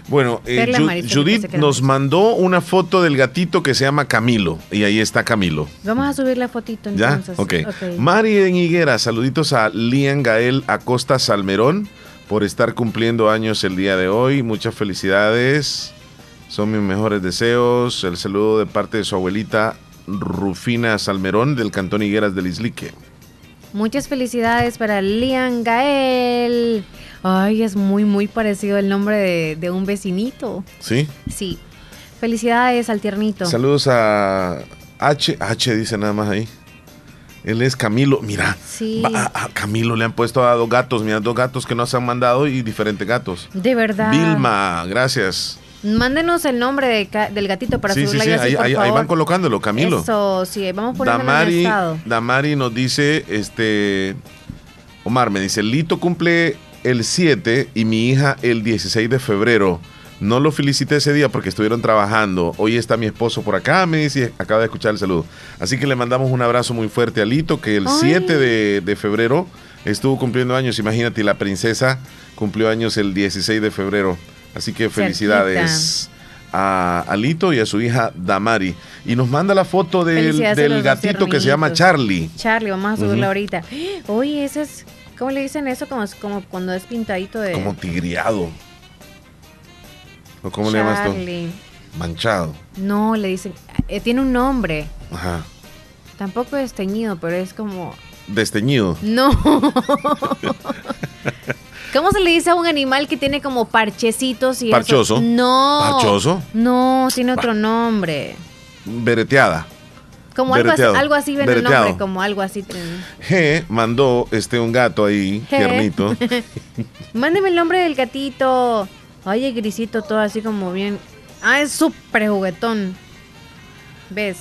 Speaker 1: Bueno, eh, Judith nos mandó una foto del gatito que se llama Camilo. Y ahí está Camilo.
Speaker 2: Vamos a subir la fotito entonces.
Speaker 1: ¿Ya? Ok. okay. Mari en Higuera, saluditos a Lian Gael Acosta Salmerón por estar cumpliendo años el día de hoy. Muchas felicidades. Son mis mejores deseos. El saludo de parte de su abuelita Rufina Salmerón del Cantón Higueras del Islique.
Speaker 2: Muchas felicidades para Lian Gael. Ay, es muy, muy parecido el nombre de, un vecinito.
Speaker 1: ¿Sí?
Speaker 2: Sí. Felicidades al tiernito.
Speaker 1: Saludos a H. H dice nada más ahí. Él es Camilo. Mira,
Speaker 2: sí.
Speaker 1: a, Camilo le han puesto a dos gatos. Mira, dos gatos que nos han mandado y diferentes gatos.
Speaker 2: De verdad.
Speaker 1: Vilma, gracias.
Speaker 2: Mándenos el nombre del gatito para
Speaker 1: sí,
Speaker 2: subirla
Speaker 1: sí, sí. ahí, ahí, van colocándolo, Camilo.
Speaker 2: Eso, sí, vamos poniendo
Speaker 1: Damari,
Speaker 2: en el estado.
Speaker 1: Damari nos dice, este, Omar me dice, Lito cumple el 7 y mi hija el 16 de febrero. No lo felicité ese día porque estuvieron trabajando. Hoy está mi esposo por acá, me dice, acaba de escuchar el saludo. Así que le mandamos un abrazo muy fuerte a Lito, que el 7 de, febrero estuvo cumpliendo años. Imagínate, la princesa cumplió años el 16 de febrero. Así que felicidades a, Lito y a su hija Damari. Y nos manda la foto del, gatito que se llama Charlie.
Speaker 2: Charlie, vamos a subirla ahorita. Oye, ese es ¿Cómo le dicen eso? Como, como cuando es pintadito de.
Speaker 1: Como tigriado. ¿O cómo le llamas tú? Manchado.
Speaker 2: No, le dicen. Eh, tiene un nombre.
Speaker 1: Ajá.
Speaker 2: Tampoco es teñido, pero es como.
Speaker 1: ¿Desteñido?
Speaker 2: No. ¿Cómo se le dice a un animal que tiene como parchecitos y
Speaker 1: Parchoso.
Speaker 2: No.
Speaker 1: ¿Parchoso?
Speaker 2: No, tiene otro nombre.
Speaker 1: Vereteada.
Speaker 2: Como algo así, algo así ven el nombre, como algo así.
Speaker 1: G mandó este un gato ahí, tiernito.
Speaker 2: Mándeme el nombre del gatito. Oye, grisito, todo así como bien. Ah, es súper juguetón. ¿Ves?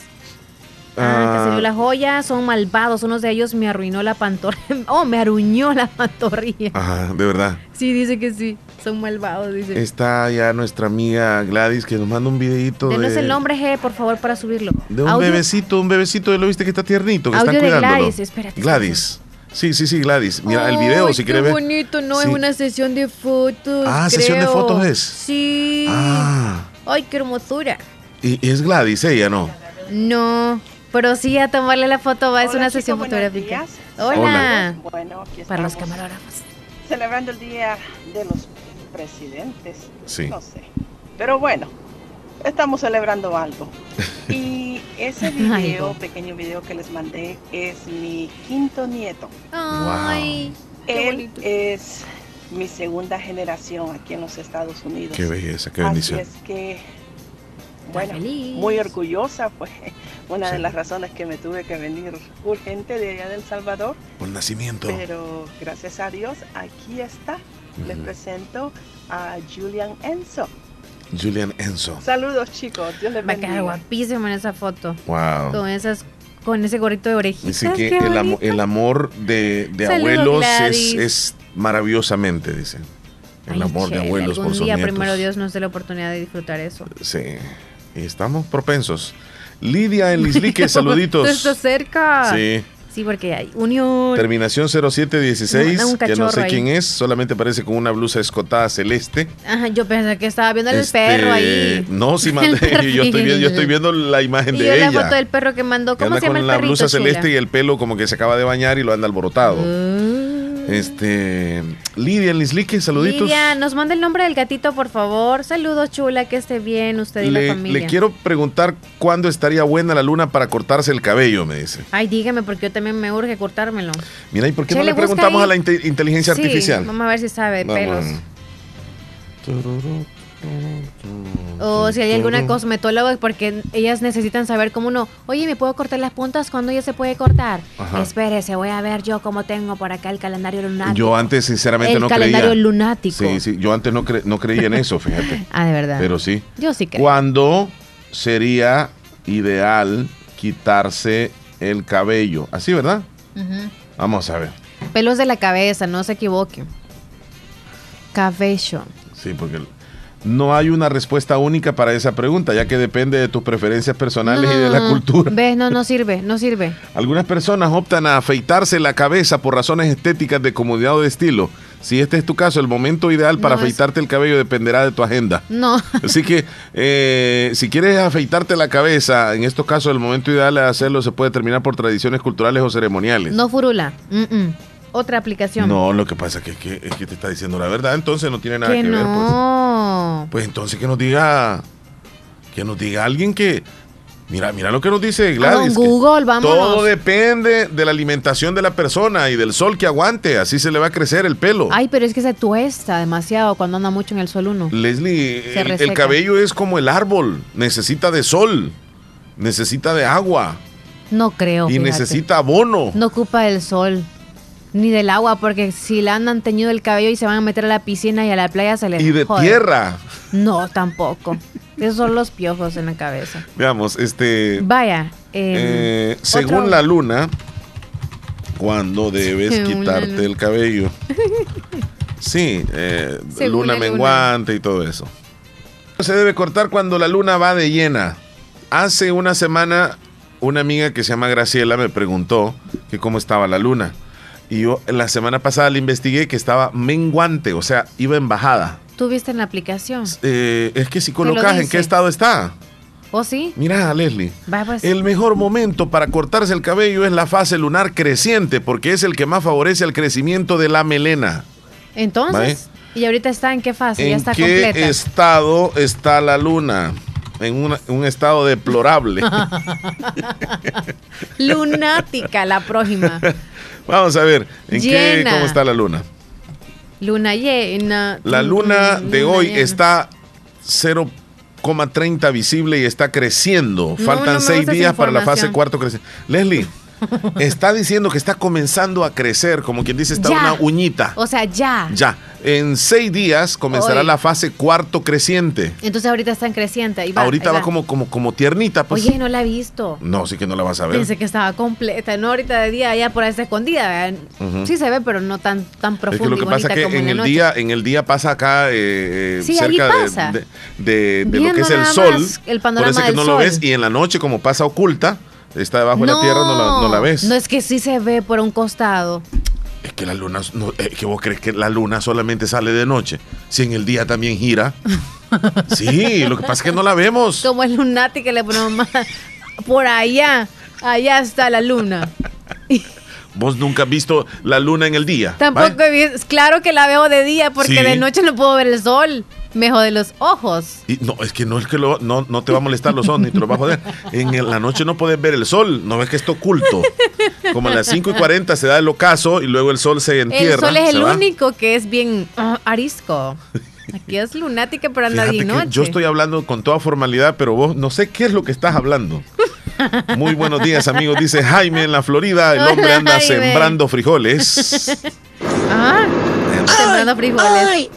Speaker 2: Ah, que se dio la joya, son malvados. Uno de ellos me arruinó la pantorrilla. Oh, me aruñó la pantorrilla.
Speaker 1: Ajá, de verdad.
Speaker 2: Sí, dice que sí. Son malvados, dice.
Speaker 1: Está ya nuestra amiga Gladys que nos manda un videito.
Speaker 2: Denos el nombre G, por favor, para subirlo.
Speaker 1: De un bebecito, un bebecito, ¿lo viste que está tiernito? Que están cuidándolo. Gladys, espérate. Gladys. Sí, sí, sí, Gladys. Mira el video si quieres ver.
Speaker 2: Qué bonito, no es una sesión de fotos.
Speaker 1: Ah, sesión de fotos es.
Speaker 2: Sí.
Speaker 1: Ah.
Speaker 2: Ay, qué hermosura.
Speaker 1: Y es Gladys, ella, ¿no?
Speaker 2: No. Pero sí, a tomarle la foto va, es una sesión fotográfica. Hola.
Speaker 26: Bueno, aquí
Speaker 2: Para los camarógrafos.
Speaker 26: Celebrando el Día de los Presidentes.
Speaker 1: Sí.
Speaker 26: No sé. Pero bueno, estamos celebrando algo. Y ese video, pequeño video que les mandé, es mi quinto nieto.
Speaker 2: Ay,
Speaker 26: Él es mi segunda generación aquí en los Estados Unidos.
Speaker 1: Qué belleza, qué bendición.
Speaker 26: Así es que bueno, muy orgullosa, fue una de las razones que me tuve que venir urgente de allá del Salvador.
Speaker 1: Por nacimiento.
Speaker 26: Pero gracias a Dios, aquí está. Les presento a Julian Enzo.
Speaker 1: Julian Enzo.
Speaker 26: Saludos chicos, Dios les bendiga.
Speaker 2: Me queda guapísimo en esa foto.
Speaker 1: Wow.
Speaker 2: Con esas con ese gorrito de orejitas.
Speaker 1: Dice que el, amor de, abuelos es, maravillosamente, dicen. El amor de abuelos por sus día,
Speaker 2: primero Dios nos dé la oportunidad de disfrutar eso.
Speaker 1: Sí estamos propensos. Lidia en Lislique, saluditos.
Speaker 2: Está cerca.
Speaker 1: Sí.
Speaker 2: Sí, porque hay unión.
Speaker 1: Terminación 0716, que no sé quién es, solamente parece con una blusa escotada celeste.
Speaker 2: Ajá, yo pensé que estaba viendo el este, perro ahí.
Speaker 1: No, sí, yo, estoy viendo, yo estoy viendo la imagen de ella.
Speaker 2: la foto del perro que mandó, ¿cómo se llama
Speaker 1: con la blusa celeste y el pelo como que se acaba de bañar y lo anda alborotado. Ah. Este, Lidia Lislique, saluditos.
Speaker 2: Lidia, nos manda el nombre del gatito, por favor. Saludos, chula, que esté bien usted y
Speaker 1: le,
Speaker 2: la familia.
Speaker 1: Le quiero preguntar cuándo estaría buena la luna para cortarse el cabello, me dice.
Speaker 2: Ay, dígame, porque yo también me urge cortármelo.
Speaker 1: Mira, ¿y por qué no le preguntamos a la inteligencia artificial?
Speaker 2: Vamos a ver si sabe pelos. O si hay alguna cosmetóloga, porque ellas necesitan saber cómo uno, oye, ¿me puedo cortar las puntas? cuando ya se puede cortar? Espérese, voy a ver yo cómo tengo por acá el calendario lunático.
Speaker 1: Yo antes, sinceramente, no
Speaker 2: creía. El calendario lunático.
Speaker 1: Sí, sí, yo antes no, no creía en eso, fíjate.
Speaker 2: ah, de verdad.
Speaker 1: Pero sí.
Speaker 2: Yo sí creo.
Speaker 1: ¿Cuándo sería ideal quitarse el cabello? Así, ¿verdad? Vamos a ver.
Speaker 2: Pelos de la cabeza, no se equivoque. Cabello.
Speaker 1: Sí, porque no hay una respuesta única para esa pregunta, ya que depende de tus preferencias personales y de la cultura.
Speaker 2: Ves, no, no sirve, no sirve.
Speaker 1: Algunas personas optan a afeitarse la cabeza por razones estéticas de comodidad o de estilo. Si este es tu caso, el momento ideal para afeitarte el cabello dependerá de tu agenda.
Speaker 2: No.
Speaker 1: Así que eh, si quieres afeitarte la cabeza, en estos casos el momento ideal de hacerlo se puede determinar por tradiciones culturales o ceremoniales.
Speaker 2: No furula. Otra aplicación.
Speaker 1: No, lo que pasa es que, es que, te está diciendo la verdad, entonces no tiene nada que, ver. Pues. pues entonces que nos diga, que nos diga alguien que, Mira, mira lo que nos dice Gladys.
Speaker 2: Google, vamos.
Speaker 1: Todo depende de la alimentación de la persona y del sol que aguante. Así se le va a crecer el pelo.
Speaker 2: Ay, pero es que se tuesta demasiado cuando anda mucho en el sol uno.
Speaker 1: Leslie, el, cabello es como el árbol. Necesita de sol. Necesita de agua.
Speaker 2: No creo.
Speaker 1: Y necesita abono.
Speaker 2: No ocupa el sol. Ni del agua, porque si le andan teñido el cabello y se van a meter a la piscina y a la playa se les
Speaker 1: Y de tierra.
Speaker 2: No, tampoco. Esos son los piojos en la cabeza.
Speaker 1: Veamos, este.
Speaker 2: Vaya.
Speaker 1: Eh, según la luna, cuando debes quitarte el cabello. sí, eh, luna menguante y todo eso. Se debe cortar cuando la luna va de llena. Hace una semana, una amiga que se llama Graciela me preguntó que cómo estaba la luna. Y yo la semana pasada le investigué que estaba menguante, o sea, iba en bajada.
Speaker 2: ¿Tú viste en la aplicación?
Speaker 1: Eh, es que si colocas en qué estado está.
Speaker 2: ¿O sí?
Speaker 1: Mira, Leslie. Pues. El mejor momento para cortarse el cabello es la fase lunar creciente, porque es el que más favorece el crecimiento de la melena.
Speaker 2: Entonces, ¿y ahorita está en qué fase? ya está
Speaker 1: qué estado está la luna? En un estado deplorable.
Speaker 2: Lunática la próxima.
Speaker 1: Vamos a ver, ¿en qué, cómo está la luna?
Speaker 2: Luna llena.
Speaker 1: La luna de hoy está 0,30 visible y está creciendo. Faltan seis días para la fase cuarto creciente. Leslie. Está diciendo que está comenzando a crecer, como quien dice, está una uñita.
Speaker 2: O sea, ya.
Speaker 1: Ya. En seis días comenzará la fase cuarto creciente.
Speaker 2: Entonces ahorita está en creciente.
Speaker 1: ahorita va, como, como, como tiernita. Pues.
Speaker 2: Oye, no la he visto.
Speaker 1: No, sí que no la vas a ver.
Speaker 2: Pensé que estaba completa. No, ahorita de día ya por ahí está escondida. Sí se ve, pero no tan, tan profunda. Es que lo que pasa es que
Speaker 1: en, el día, en el día pasa acá eh,
Speaker 2: eh sí, cerca pasa.
Speaker 1: de, de, lo que es el sol.
Speaker 2: El panorama
Speaker 1: por eso que no lo ves. Y en la noche, como pasa oculta está debajo de la tierra, no la, ves.
Speaker 2: No es que sí se ve por un costado.
Speaker 1: Es que la luna, no, es que vos crees que la luna solamente sale de noche, si en el día también gira. sí, lo que pasa es que no la vemos.
Speaker 2: Como el lunati que le ponemos más. Por allá, allá está la luna.
Speaker 1: ¿Vos nunca has visto la luna en el día?
Speaker 2: Tampoco he visto. Claro que la veo de día porque de noche no puedo ver el sol. Me jode los ojos.
Speaker 1: Y no, es que no es que lo, no, no te va a molestar los ojos ni te lo va a joder. En la noche no puedes ver el sol, no ves que está oculto. Como a las 5 y 40 se da el ocaso y luego el sol se entierra.
Speaker 2: El sol es el único que es bien ah, arisco. Aquí es lunática, pero anda de noche.
Speaker 1: Yo estoy hablando con toda formalidad, pero vos no sé qué es lo que estás hablando. Muy buenos días, amigos. Dice Jaime en la Florida. El hombre anda sembrando frijoles.
Speaker 2: Ah, sembrando frijoles.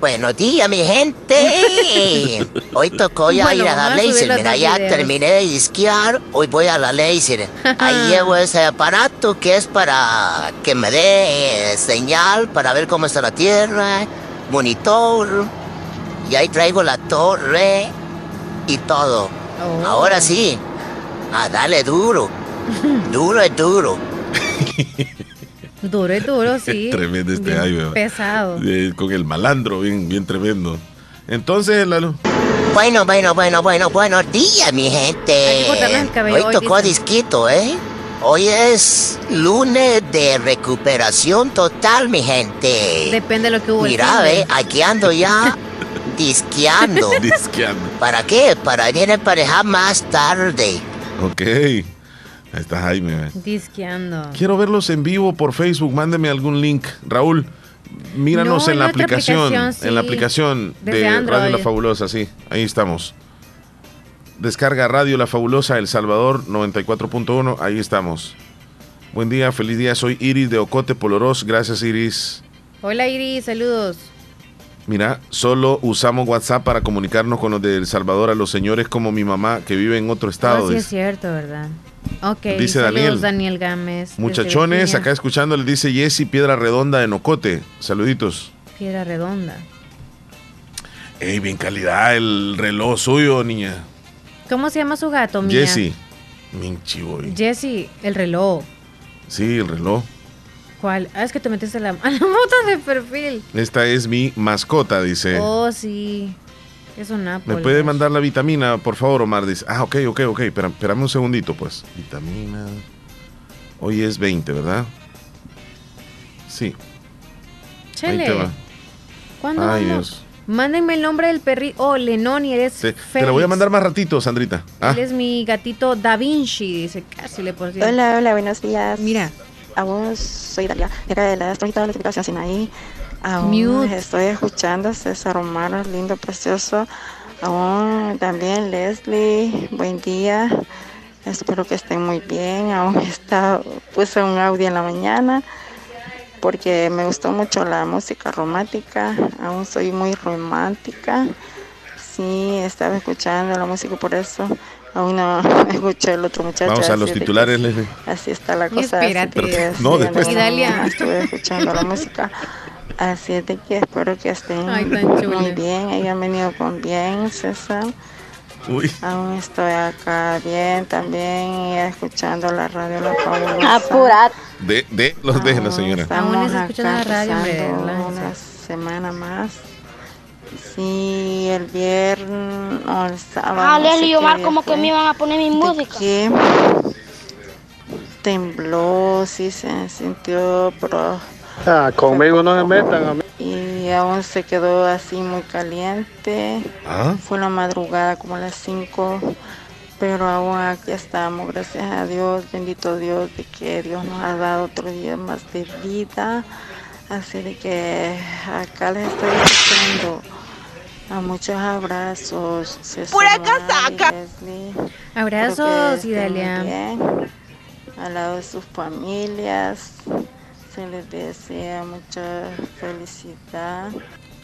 Speaker 27: Buenos días, mi gente. Hoy tocó ya ir a la laser. Mira, ya terminé de esquiar. Hoy voy a la laser. Ahí llevo ese aparato que es para que me dé señal para ver cómo está la tierra, monitor. Y ahí traigo la torre y todo. Oh. Ahora sí, a darle duro. Duro es duro.
Speaker 2: Duro y duro, sí.
Speaker 1: tremendo este año.
Speaker 2: Pesado.
Speaker 1: con el malandro, bien, bien tremendo. Entonces, Lalo.
Speaker 27: Bueno, bueno, bueno, bueno, buenos días, mi gente. hoy, tocó disquito, ¿eh? Hoy es lunes de recuperación total, mi gente.
Speaker 2: Depende de lo que hubo.
Speaker 27: Mira, ve, aquí ando ya disqueando.
Speaker 1: disqueando.
Speaker 27: ¿Para qué? Para ir a emparejar más tarde.
Speaker 1: Ok. Ahí está Jaime.
Speaker 2: Disqueando.
Speaker 1: Quiero verlos en vivo por Facebook. Mándeme algún link. Raúl, Míranos en, la aplicación, en la aplicación de Radio La Fabulosa, sí, ahí estamos. Descarga Radio La Fabulosa El Salvador 94.1, ahí estamos. Buen día, feliz día, soy Iris de Ocote Poloros, gracias Iris.
Speaker 2: Hola Iris, saludos.
Speaker 1: Mira, solo usamos WhatsApp para comunicarnos con los de El Salvador a los señores como mi mamá que vive en otro estado.
Speaker 2: sí, es cierto, ¿verdad? Ok,
Speaker 1: dice
Speaker 2: Daniel. Daniel Gámez.
Speaker 1: Muchachones, acá escuchando, le dice Jesse Piedra Redonda de Nocote. Saluditos.
Speaker 2: Piedra Redonda.
Speaker 1: Ey, bien calidad el reloj suyo, niña.
Speaker 2: ¿Cómo se llama su gato, mía?
Speaker 1: Jesse. Minchivo.
Speaker 2: Jesse, el reloj.
Speaker 1: Sí, el reloj.
Speaker 2: ¿Cuál? Ah, es que te metiste la, a la moto de perfil.
Speaker 1: Esta es mi mascota, dice.
Speaker 2: Oh, sí. Es un Apple.
Speaker 1: ¿Me puede mandar la vitamina, por favor, Omar? Dice, ah, ok, ok, ok. Espérame un segundito, pues. Vitamina. Hoy es 20, ¿verdad? Sí.
Speaker 2: Chele. Ahí te va. ¿Cuándo Ay, Dios. Mándenme el nombre del perrito. Oh, Lenoni, eres sí.
Speaker 1: Te lo voy a mandar más ratito, Sandrita.
Speaker 2: Ah. Él es mi gatito Da Vinci, dice casi le puedo decir.
Speaker 21: Hola, hola, buenos días.
Speaker 2: Mira.
Speaker 21: A vos soy Dalia, de acá de la Estrojita de la Sinaí. Aún estoy escuchando César Romano, lindo, precioso. Aún también Leslie, buen día. Espero que estén muy bien. Aún está, puse un audio en la mañana porque me gustó mucho la música romántica. Aún soy muy romántica. Sí, estaba escuchando la música por eso. Aún no escuché el otro muchacho.
Speaker 1: Vamos a los titulares, Leslie.
Speaker 21: Así está la cosa.
Speaker 1: no, después.
Speaker 21: Estuve escuchando la música. Así es de que espero que estén muy bien, hayan venido con bien, César. Uy. Aún estoy acá bien también escuchando la radio La Fabulosa.
Speaker 2: Apurad.
Speaker 1: De, de, los dejen la señora.
Speaker 2: Aún escuchando la radio.
Speaker 21: Una semana más. Sí, el viernes o el sábado.
Speaker 26: Ah, Leslie y Omar como que me iban a poner mi música.
Speaker 21: Que tembló, sí se sintió, pero
Speaker 25: Ah, conmigo no se metan a mí.
Speaker 21: Y aún se quedó así muy caliente.
Speaker 1: ¿Ah?
Speaker 21: Fue la madrugada como a las 5. Pero aún aquí estamos, gracias a Dios, bendito Dios, de que Dios nos ha dado otro día más de vida. Así de que acá les estoy diciendo a muchos abrazos.
Speaker 2: ¡Pura casaca! Abrazos, Idalia.
Speaker 21: Al lado de sus familias se les desea mucha felicidad.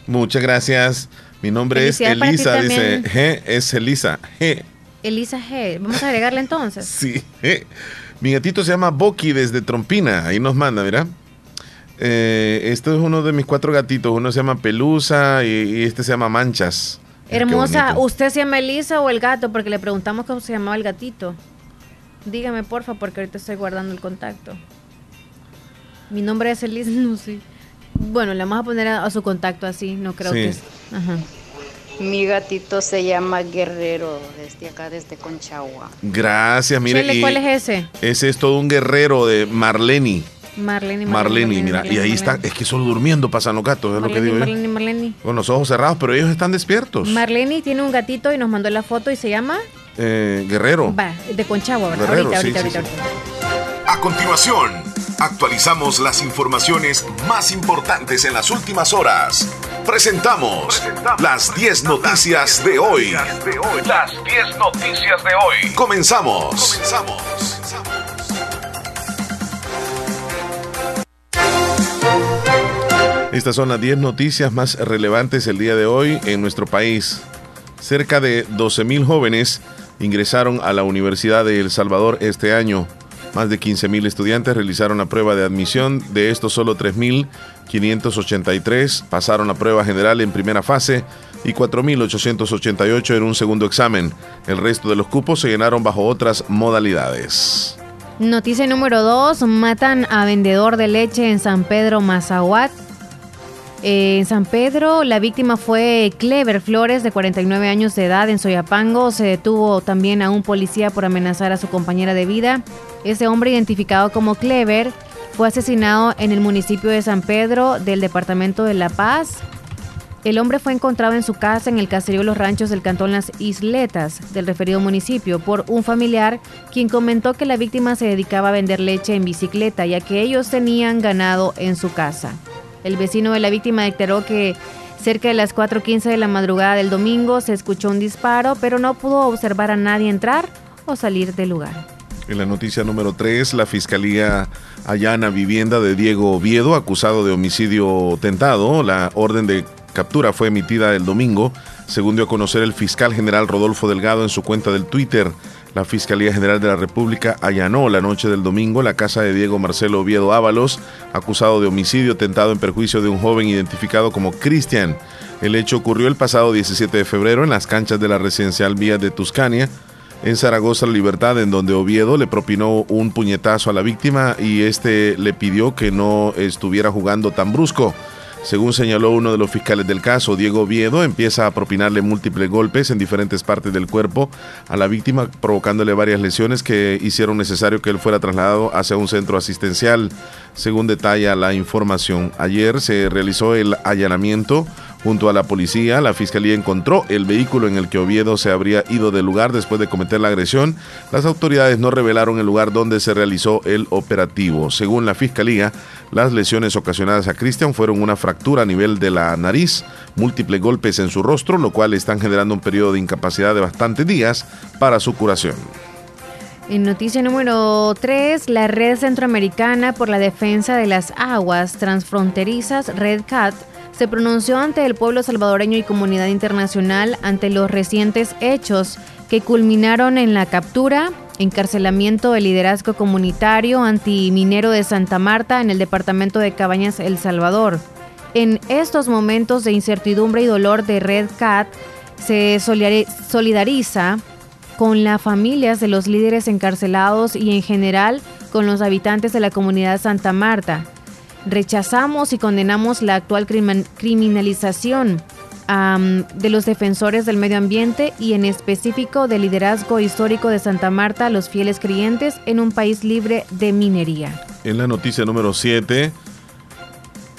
Speaker 1: Muchas gracias. Mi nombre es Elisa, dice G, es Elisa G.
Speaker 2: Elisa G. Vamos a agregarle entonces.
Speaker 1: sí. Mi gatito se llama Boki desde Trompina. Ahí nos manda, mira. Eh, este es uno de mis cuatro gatitos. Uno se llama Pelusa y, este se llama Manchas.
Speaker 2: Hermosa, ¿usted se llama Elisa o el gato? Porque le preguntamos cómo se llamaba el gatito. Dígame, porfa, porque ahorita estoy guardando el contacto. Mi nombre es Elisa, no sé. Bueno, le vamos a poner a, su contacto así, no creo que es. Ajá.
Speaker 26: Mi gatito se llama Guerrero, desde acá, desde Conchagua.
Speaker 1: Gracias, mire.
Speaker 2: ¿Cuál es ese?
Speaker 1: Ese es todo un guerrero de Marleni.
Speaker 2: Marleni,
Speaker 1: Marleni, mira, y ahí está, es que solo durmiendo pasan los gatos, es lo que digo
Speaker 2: Marleni, Marleni.
Speaker 1: Con los ojos cerrados, pero ellos están despiertos.
Speaker 2: Marleni tiene un gatito y nos mandó la foto y se llama...
Speaker 1: Eh, Guerrero.
Speaker 2: Va, de Conchagua, ¿verdad? ahorita, ahorita, ahorita, ahorita.
Speaker 15: A continuación, actualizamos las informaciones más importantes en las últimas horas. Presentamos, las 10 noticias, de hoy. Las 10 noticias de hoy. Comenzamos. Comenzamos.
Speaker 1: Estas son las 10 noticias más relevantes el día de hoy en nuestro país. Cerca de 12.000 jóvenes ingresaron a la Universidad de El Salvador este año. Más de 15.000 estudiantes realizaron la prueba de admisión, de estos solo 3.583 pasaron la prueba general en primera fase y 4.888 en un segundo examen. El resto de los cupos se llenaron bajo otras modalidades.
Speaker 2: Noticia número 2. Matan a vendedor de leche en San Pedro Mazahuat. En San Pedro, la víctima fue Clever Flores, de 49 años de edad, en Soyapango. Se detuvo también a un policía por amenazar a su compañera de vida. Ese hombre, identificado como Clever, fue asesinado en el municipio de San Pedro del departamento de La Paz. El hombre fue encontrado en su casa en el caserío Los Ranchos del cantón Las Isletas del referido municipio por un familiar quien comentó que la víctima se dedicaba a vender leche en bicicleta ya que ellos tenían ganado en su casa. El vecino de la víctima declaró que cerca de las 4.15 de la madrugada del domingo se escuchó un disparo, pero no pudo observar a nadie entrar o salir del lugar.
Speaker 1: En la noticia número 3, la Fiscalía allana vivienda de Diego Oviedo, acusado de homicidio tentado. La orden de captura fue emitida el domingo, según dio a conocer el fiscal general Rodolfo Delgado en su cuenta del Twitter. La Fiscalía General de la República allanó la noche del domingo la casa de Diego Marcelo Oviedo Ábalos, acusado de homicidio tentado en perjuicio de un joven identificado como Cristian. El hecho ocurrió el pasado 17 de febrero en las canchas de la residencial Vía de Tuscania, en Zaragoza Libertad, en donde Oviedo le propinó un puñetazo a la víctima y este le pidió que no estuviera jugando tan brusco. Según señaló uno de los fiscales del caso, Diego Oviedo empieza a propinarle múltiples golpes en diferentes partes del cuerpo a la víctima, provocándole varias lesiones que hicieron necesario que él fuera trasladado hacia un centro asistencial. Según detalla la información, ayer se realizó el allanamiento Junto a la policía, la fiscalía encontró el vehículo en el que Oviedo se habría ido del lugar después de cometer la agresión. Las autoridades no revelaron el lugar donde se realizó el operativo. Según la fiscalía, las lesiones ocasionadas a Cristian fueron una fractura a nivel de la nariz, múltiples golpes en su rostro, lo cual están generando un periodo de incapacidad de bastantes días para su curación.
Speaker 2: En noticia número 3, la Red Centroamericana por la Defensa de las Aguas Transfronterizas, Red Cat, se pronunció ante el pueblo salvadoreño y comunidad internacional ante los recientes hechos que culminaron en la captura, encarcelamiento del liderazgo comunitario antiminero de Santa Marta en el departamento de Cabañas, El Salvador. En estos momentos de incertidumbre y dolor de Red Cat, se solidariza con las familias de los líderes encarcelados y en general con los habitantes de la comunidad Santa Marta Rechazamos y condenamos la actual criminalización de los defensores del medio ambiente y en específico del liderazgo histórico de Santa Marta, los fieles creyentes en un país libre de minería.
Speaker 1: En la noticia número 7,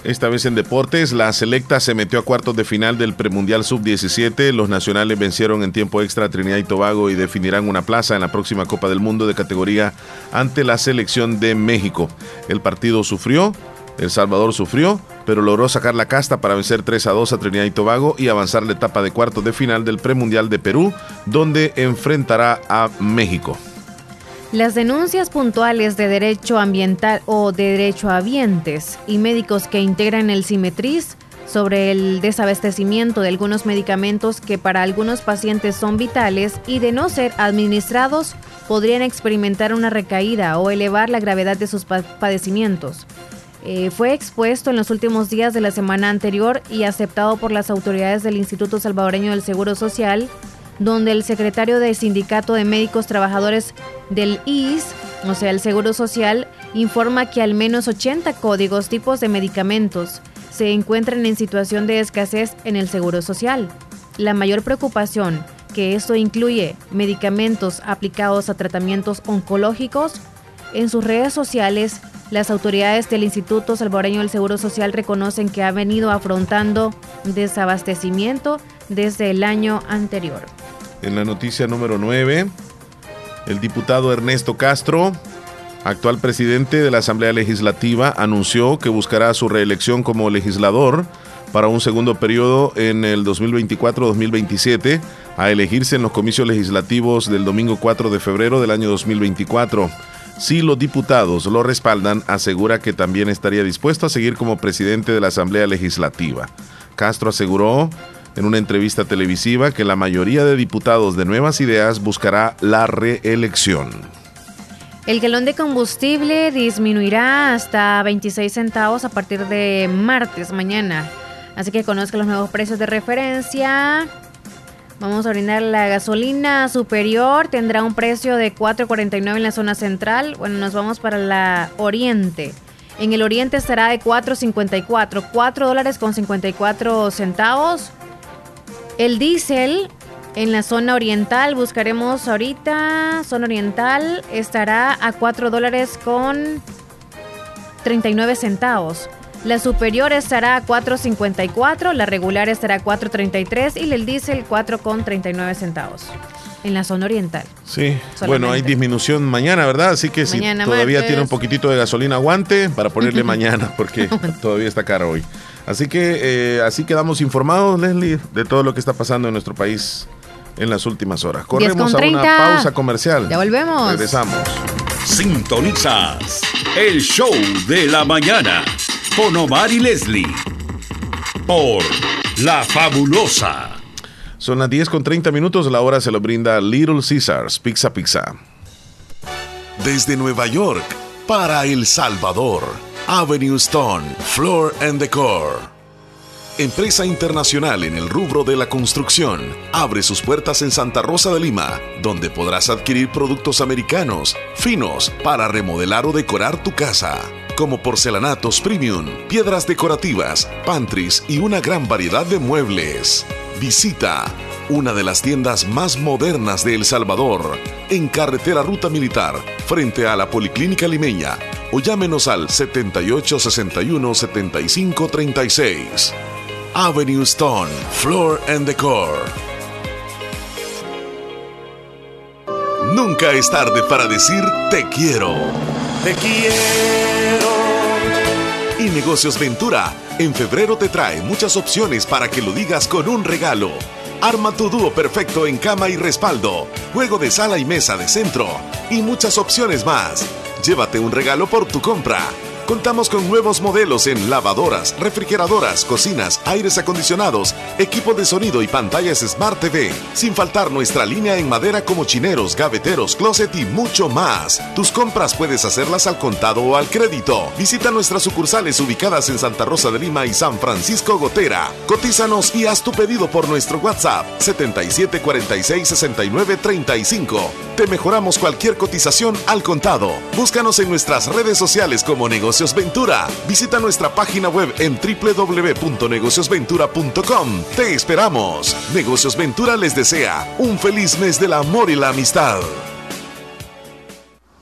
Speaker 1: esta vez en deportes, la selecta se metió a cuartos de final del premundial sub-17. Los nacionales vencieron en tiempo extra a Trinidad y Tobago y definirán una plaza en la próxima Copa del Mundo de categoría ante la selección de México. El partido sufrió el Salvador sufrió, pero logró sacar la casta para vencer 3 a 2 a Trinidad y Tobago y avanzar la etapa de cuartos de final del premundial de Perú, donde enfrentará a México.
Speaker 2: Las denuncias puntuales de derecho ambiental o de derecho a ambientes y médicos que integran el Simetriz sobre el desabastecimiento de algunos medicamentos que para algunos pacientes son vitales y de no ser administrados podrían experimentar una recaída o elevar la gravedad de sus padecimientos. Eh, fue expuesto en los últimos días de la semana anterior y aceptado por las autoridades del Instituto Salvadoreño del Seguro Social, donde el secretario del Sindicato de Médicos Trabajadores del IS, o sea, el Seguro Social, informa que al menos 80 códigos tipos de medicamentos se encuentran en situación de escasez en el Seguro Social. La mayor preocupación que esto incluye medicamentos aplicados a tratamientos oncológicos, en sus redes sociales las autoridades del Instituto Salvadoreño del Seguro Social reconocen que ha venido afrontando desabastecimiento desde el año anterior.
Speaker 1: En la noticia número 9, el diputado Ernesto Castro, actual presidente de la Asamblea Legislativa, anunció que buscará su reelección como legislador para un segundo periodo en el 2024-2027 a elegirse en los comicios legislativos del domingo 4 de febrero del año 2024. Si los diputados lo respaldan, asegura que también estaría dispuesto a seguir como presidente de la Asamblea Legislativa. Castro aseguró en una entrevista televisiva que la mayoría de diputados de Nuevas Ideas buscará la reelección.
Speaker 2: El galón de combustible disminuirá hasta 26 centavos a partir de martes, mañana. Así que conozca los nuevos precios de referencia. Vamos a brindar la gasolina superior, tendrá un precio de 4.49 en la zona central. Bueno, nos vamos para la oriente. En el oriente estará de 4.54, 4 dólares con 54 centavos. El diésel en la zona oriental, buscaremos ahorita, zona oriental estará a 4 dólares con 39 centavos. La superior estará a 4.54, la regular estará a 4.33 y el diésel 4.39 centavos. En la zona oriental.
Speaker 28: Sí, bueno, hay disminución mañana, ¿verdad? Así que si todavía tiene un poquitito de gasolina, aguante para ponerle mañana, porque todavía está caro hoy. Así que eh, así quedamos informados, Leslie, de todo lo que está pasando en nuestro país en las últimas horas. Corremos a una pausa comercial.
Speaker 2: Ya volvemos.
Speaker 28: Regresamos.
Speaker 20: Sintonizas el show de la mañana con Omar y Leslie por La Fabulosa.
Speaker 28: Son las 10 con 30 minutos, la hora se lo brinda Little Caesars, Pizza Pizza.
Speaker 1: Desde Nueva York para El Salvador, Avenue Stone, Floor and Decor empresa internacional en el rubro de la construcción, abre sus puertas en Santa Rosa de Lima, donde podrás adquirir productos americanos, finos, para remodelar o decorar tu casa, como porcelanatos premium, piedras decorativas, pantries y una gran variedad de muebles. Visita una de las tiendas más modernas de El Salvador, en carretera Ruta Militar, frente a la Policlínica Limeña, o llámenos al 7861 7536. Avenue Stone, Floor and Decor. Nunca es tarde para decir te quiero. Te quiero. Y Negocios Ventura en febrero te trae muchas opciones para que lo digas con un regalo. Arma tu dúo perfecto en cama y respaldo, juego de sala y mesa de centro y muchas opciones más. Llévate un regalo por tu compra. Contamos con nuevos modelos en lavadoras, refrigeradoras, cocinas, aires acondicionados, equipo de sonido y pantallas Smart TV, sin faltar nuestra línea en madera como chineros, gaveteros, closet y mucho más. Tus compras puedes hacerlas al contado o al crédito. Visita nuestras sucursales ubicadas en Santa Rosa de Lima y San Francisco Gotera. Cotízanos y haz tu pedido por nuestro WhatsApp 77466935. Te mejoramos cualquier cotización al contado. Búscanos en nuestras redes sociales como negocio Ventura. Visita nuestra página web en www.negociosventura.com. Te esperamos. Negocios Ventura les desea un feliz mes del amor y la amistad.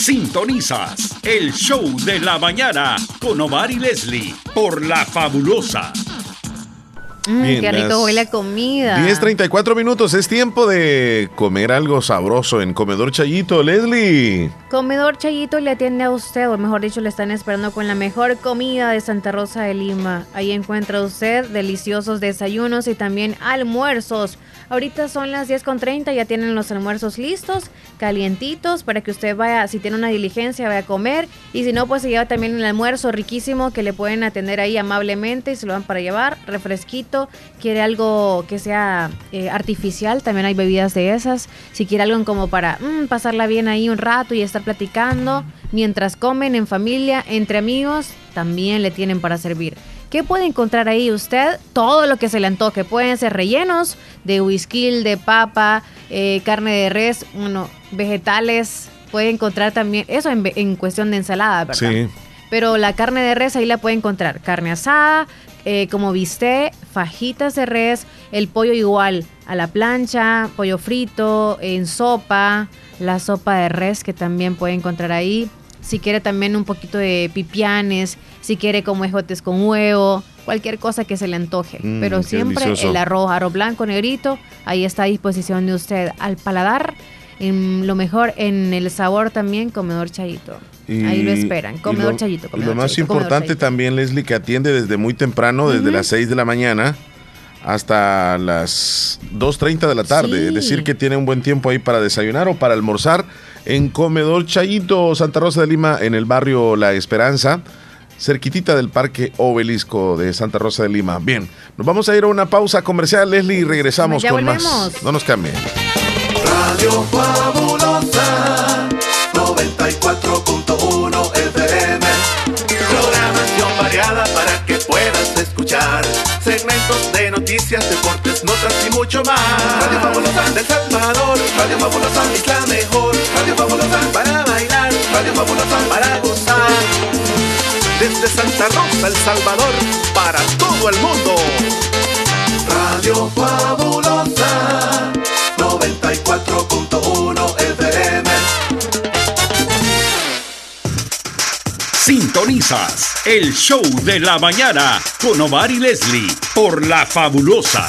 Speaker 20: Sintonizas el show de la mañana con Omar y Leslie por La Fabulosa.
Speaker 2: Mm, qué rico huele a comida.
Speaker 28: 10.34 minutos, es tiempo de comer algo sabroso en Comedor Chayito, Leslie.
Speaker 2: Comedor Chayito le atiende a usted, o mejor dicho, le están esperando con la mejor comida de Santa Rosa de Lima. Ahí encuentra usted deliciosos desayunos y también almuerzos Ahorita son las 10.30, ya tienen los almuerzos listos, calientitos, para que usted vaya, si tiene una diligencia, vaya a comer. Y si no, pues se lleva también el almuerzo riquísimo que le pueden atender ahí amablemente y se lo van para llevar, refresquito. Quiere algo que sea eh, artificial, también hay bebidas de esas. Si quiere algo como para mm, pasarla bien ahí un rato y estar platicando mientras comen en familia, entre amigos, también le tienen para servir. ¿Qué puede encontrar ahí usted? Todo lo que se le antoje. Pueden ser rellenos de whisky, de papa, eh, carne de res, bueno, vegetales. Puede encontrar también, eso en, cuestión de ensalada, ¿verdad? Sí. Pero la carne de res ahí la puede encontrar. Carne asada, eh, como viste, fajitas de res, el pollo igual a la plancha, pollo frito, en sopa, la sopa de res que también puede encontrar ahí si quiere también un poquito de pipianes, si quiere como ejotes con huevo, cualquier cosa que se le antoje. Mm, Pero siempre el arroz, arroz blanco, negrito, ahí está a disposición de usted. Al paladar, en lo mejor en el sabor también, comedor chayito. Ahí lo esperan, comedor chayito.
Speaker 29: lo más importante también, Leslie, que atiende desde muy temprano, desde las 6 de la mañana hasta las 2.30 de la tarde. Es decir, que tiene un buen tiempo ahí para desayunar o para almorzar en Comedor Chayito, Santa Rosa de Lima, en el barrio La Esperanza, cerquitita del Parque Obelisco de Santa Rosa de Lima. Bien, nos vamos a ir a una pausa comercial, Leslie, y regresamos con más. No nos cambien.
Speaker 13: Radio Fabulosa 94.1 FM. Programación variada para que puedas escuchar segmentos de noticias, deportes, notas y mucho más. Radio Fabulosa del Salvador, Radio Fabulosa es la mejor. Radio Fabulosa para bailar, Radio Fabulosa para gozar. Desde Santa Rosa, El Salvador, para todo el mundo. Radio Fabulosa 94.1 FM.
Speaker 20: Sintonizas el show de la mañana con Omar y Leslie por La Fabulosa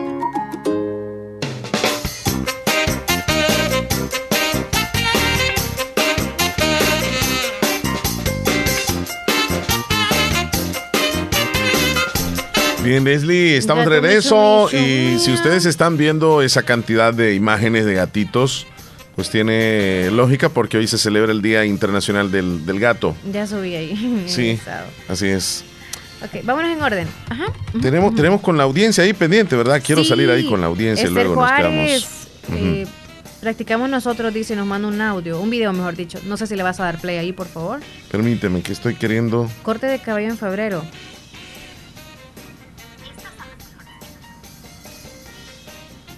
Speaker 29: Bien, Leslie, estamos de regreso y si ustedes están viendo esa cantidad de imágenes de gatitos, pues tiene lógica porque hoy se celebra el Día Internacional del, Gato.
Speaker 2: Ya subí ahí.
Speaker 29: Sí, así es.
Speaker 2: Ok, vámonos en orden. Ajá.
Speaker 29: Tenemos, tenemos con la audiencia ahí pendiente, ¿verdad? Quiero salir ahí con la audiencia y luego nos quedamos.
Speaker 2: Eh, practicamos nosotros, dice, nos manda un audio, un video mejor dicho. No sé si le vas a dar play ahí, por favor.
Speaker 29: Permíteme, que estoy queriendo.
Speaker 2: Corte de cabello en febrero.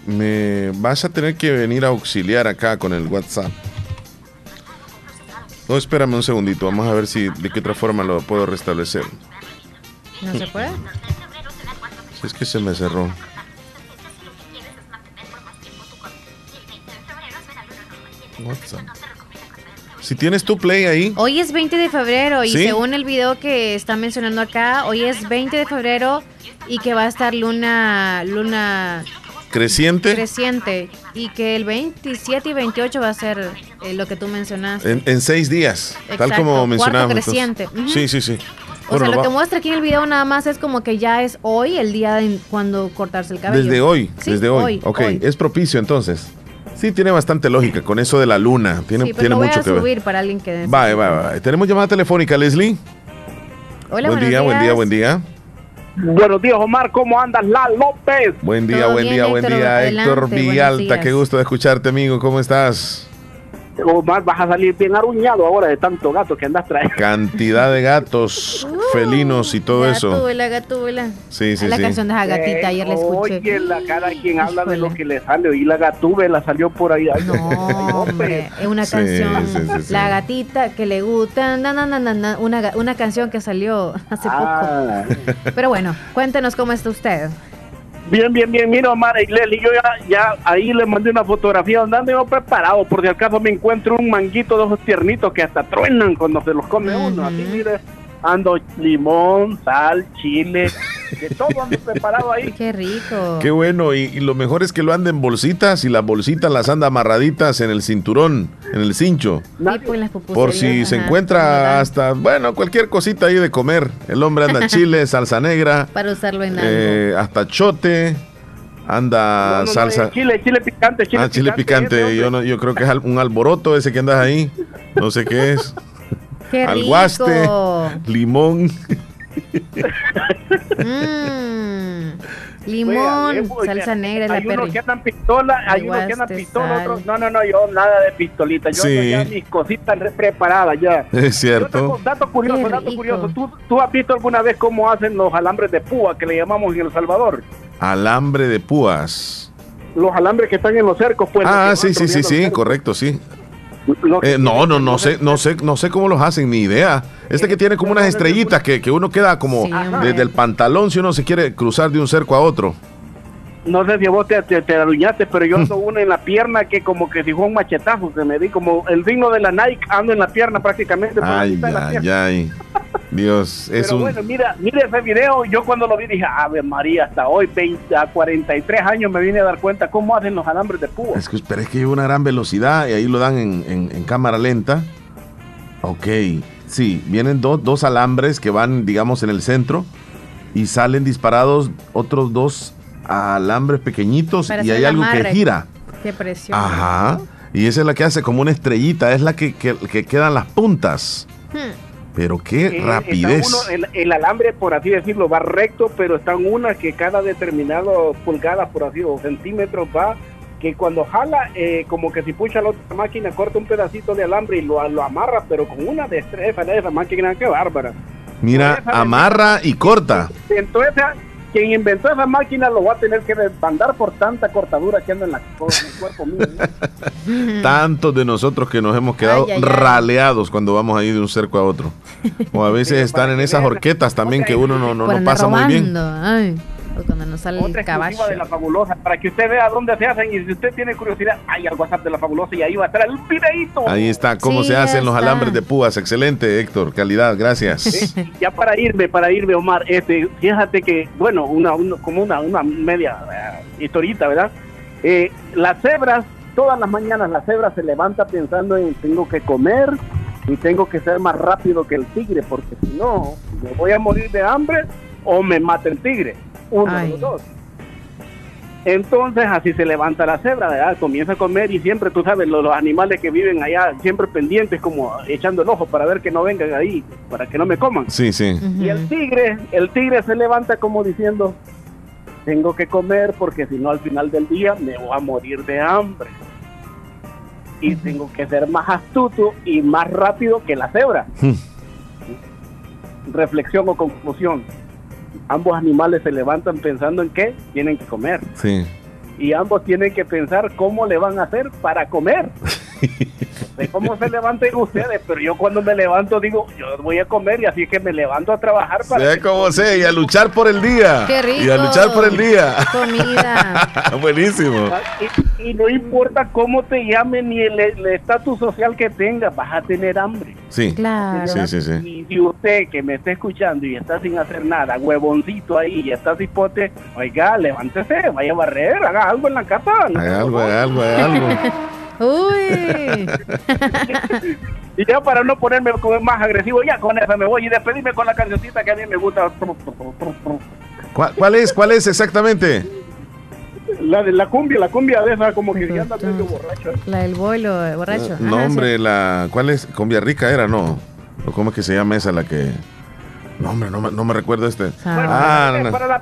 Speaker 29: Me vas a tener que venir a auxiliar acá con el WhatsApp. No, espérame un segundito, vamos a ver si de qué otra forma lo puedo restablecer.
Speaker 2: ¿No se puede?
Speaker 1: Es que se me cerró. Si tienes tu play ahí.
Speaker 2: Hoy es 20 de febrero y según el video que está mencionando acá, hoy es 20 de febrero y que va a estar luna luna
Speaker 1: creciente.
Speaker 2: Creciente y que el 27 y 28 va a ser eh, lo que tú mencionaste.
Speaker 1: En, seis días, tal como mencionamos.
Speaker 2: creciente.
Speaker 1: Sí, sí, sí.
Speaker 2: O sea, lo que muestra aquí en el video nada más es como que ya es hoy el día de cuando cortarse el cabello.
Speaker 1: Desde hoy, desde hoy. ok, es propicio entonces. Sí, tiene bastante lógica con eso de la luna. Tiene,
Speaker 2: sí,
Speaker 1: pero tiene
Speaker 2: lo voy
Speaker 1: mucho
Speaker 2: a
Speaker 1: que
Speaker 2: subir
Speaker 1: ver.
Speaker 2: para alguien que.
Speaker 1: Va, va, va. Tenemos llamada telefónica, Leslie.
Speaker 2: Hola,
Speaker 1: buen día, buen día, buen día.
Speaker 30: Buenos días, Omar. ¿Cómo andas, La López?
Speaker 1: Buen día, buen día, buen día. Héctor Villalta, qué gusto de escucharte, amigo. ¿Cómo estás?
Speaker 30: Omar, vas a salir bien aruñado ahora de tanto gato que andas trayendo.
Speaker 1: Cantidad de gatos, felinos y todo eso.
Speaker 2: Gatúbela, gatúbela.
Speaker 1: Sí, sí,
Speaker 2: la canción de esa gatita, ayer la escuché.
Speaker 30: Oye, la cara quien habla de lo que le sale. Y la gatúbela salió por ahí.
Speaker 2: no, hombre, es una canción. la gatita que le gusta. Na, na, na, una, una canción que salió hace ah. poco. Pero bueno, cuéntenos cómo está usted.
Speaker 30: Bien, bien, bien. Mira, Omar y yo ya, ya ahí le mandé una fotografía donde ando preparado. Por si acaso me encuentro un manguito de esos tiernitos que hasta truenan cuando se los come uno. Así, mire, ando limón, sal, chile, de todo ando preparado ahí.
Speaker 2: Qué rico.
Speaker 1: Qué bueno. Y, lo mejor es que lo anda en bolsitas y las bolsitas las anda amarraditas en el cinturón, en el cincho.
Speaker 2: Pues,
Speaker 1: por si se encuentra hasta, bueno, cualquier cosita ahí de comer. El hombre anda chile, salsa negra.
Speaker 2: Para usarlo en
Speaker 1: eh, algo. hasta chote. Anda salsa.
Speaker 30: chile, chile picante,
Speaker 1: chile ah, chile picante. yo, no, yo creo que es un alboroto ese que andas ahí. No sé qué es.
Speaker 2: Qué
Speaker 1: Alguaste, limón.
Speaker 2: Mm. Limón, salsa negra,
Speaker 30: hay unos que andan pistola, hay unos que andan pistola, otros, no, no, no, yo nada de pistolita, yo sí. ya mis cositas preparadas ya.
Speaker 1: Es cierto.
Speaker 30: dato curioso, dato curioso, ¿Tú, ¿Tú has visto alguna vez cómo hacen los alambres de púa que le llamamos en El Salvador?
Speaker 1: Alambre de púas.
Speaker 30: Los alambres que están en los cercos, pues.
Speaker 1: Ah, sí, sí, sí, sí, correcto, sí. Eh, no, no, no sé, no sé, no sé cómo los hacen, ni idea. Este que tiene como unas estrellitas que, que uno queda como desde el pantalón si uno se quiere cruzar de un cerco a otro.
Speaker 30: No sé si vos te, te, pero yo ando uno en la pierna que como que si fue un machetazo, se me di como el signo de la Nike, ando en la pierna prácticamente.
Speaker 1: Ay, ay, ay. Dios, es
Speaker 30: Pero bueno, mira, mira ese video, yo cuando lo vi dije, Ave María, hasta hoy, 20, a 43 años me vine a dar cuenta cómo hacen los alambres de púa.
Speaker 1: Es que, pero es que hay una gran velocidad y ahí lo dan en, cámara lenta. Ok, sí, vienen dos alambres que van, digamos, en el centro y salen disparados otros dos alambres pequeñitos y hay algo que gira.
Speaker 2: Qué presión.
Speaker 1: Ajá. Y esa es la que hace como una estrellita, es la que, quedan las puntas. Hmm. Pero qué eh, rapidez.
Speaker 30: el, alambre, por así decirlo, va recto, pero están unas que cada determinado pulgada, por así o centímetros, va que cuando jala, eh, como que si pucha la otra máquina, corta un pedacito de alambre y lo, lo amarra, pero con una destreza, esa máquina, qué bárbara.
Speaker 1: Mira, amarra y corta.
Speaker 30: Entonces, quien inventó esa máquina lo va a tener que desbandar por tanta cortadura que anda en, la, el cuerpo mío.
Speaker 1: Tantos de nosotros que nos hemos quedado raleados cuando vamos a ir de un cerco a otro. O a veces están en esas horquetas también que uno no, no, pasa muy bien.
Speaker 2: Ay cuando nos sale Otra el caballo.
Speaker 30: de la fabulosa, para que usted vea dónde se hacen y si usted tiene curiosidad, hay al WhatsApp de la fabulosa y ahí va a estar el videito.
Speaker 1: Ahí está, cómo se hacen los alambres de púas. Excelente, Héctor, calidad, gracias.
Speaker 30: ya para irme, para irme, Omar, este, fíjate que, bueno, una, como una, una media uh, historita, ¿verdad? Eh, las cebras, todas las mañanas la cebra se levanta pensando en tengo que comer y tengo que ser más rápido que el tigre, porque si no, me voy a morir de hambre o me mata el tigre uno de los dos. Entonces así se levanta la cebra, ¿verdad? comienza a comer y siempre, tú sabes, los, animales que viven allá siempre pendientes, como echando el ojo para ver que no vengan ahí, para que no me coman.
Speaker 1: Sí, sí.
Speaker 30: Y el tigre, el tigre se levanta como diciendo, tengo que comer porque si no al final del día me voy a morir de hambre. Y tengo que ser más astuto y más rápido que la cebra. Reflexión o conclusión ambos animales se levantan pensando en qué tienen que comer.
Speaker 1: Sí.
Speaker 30: Y ambos tienen que pensar cómo le van a hacer para comer. sé cómo se levanten ustedes, pero yo cuando me levanto digo, yo voy a comer y así que me levanto a trabajar
Speaker 1: para... Sea como sea, y a luchar por el día.
Speaker 2: Qué rico.
Speaker 1: Y a luchar por el día.
Speaker 2: Comida.
Speaker 1: Buenísimo.
Speaker 30: Y, no importa cómo te llamen ni el estatus social que tengas, vas a tener hambre.
Speaker 1: Sí.
Speaker 2: Claro.
Speaker 1: Sí, sí, sí.
Speaker 30: Y si usted que me está escuchando y está sin hacer nada, huevoncito ahí y está cipote, oiga, levántese, vaya a barrer, haga algo en la casa.
Speaker 1: Haga algo, haga algo, haga algo.
Speaker 2: Uy.
Speaker 30: y ya para no ponerme más agresivo, ya con eso me voy y despedirme con la cancioncita que a mí me gusta.
Speaker 1: ¿Cuál, es? ¿Cuál es exactamente?
Speaker 30: La de la cumbia, la cumbia de esa como que ya anda medio borracho.
Speaker 2: La del vuelo eh, borracho.
Speaker 1: No, hombre, la ¿cuál es? Cumbia rica era, no. ¿Cómo es que se llama esa la que No, hombre, no, no me recuerdo este.
Speaker 30: Ah, no, para la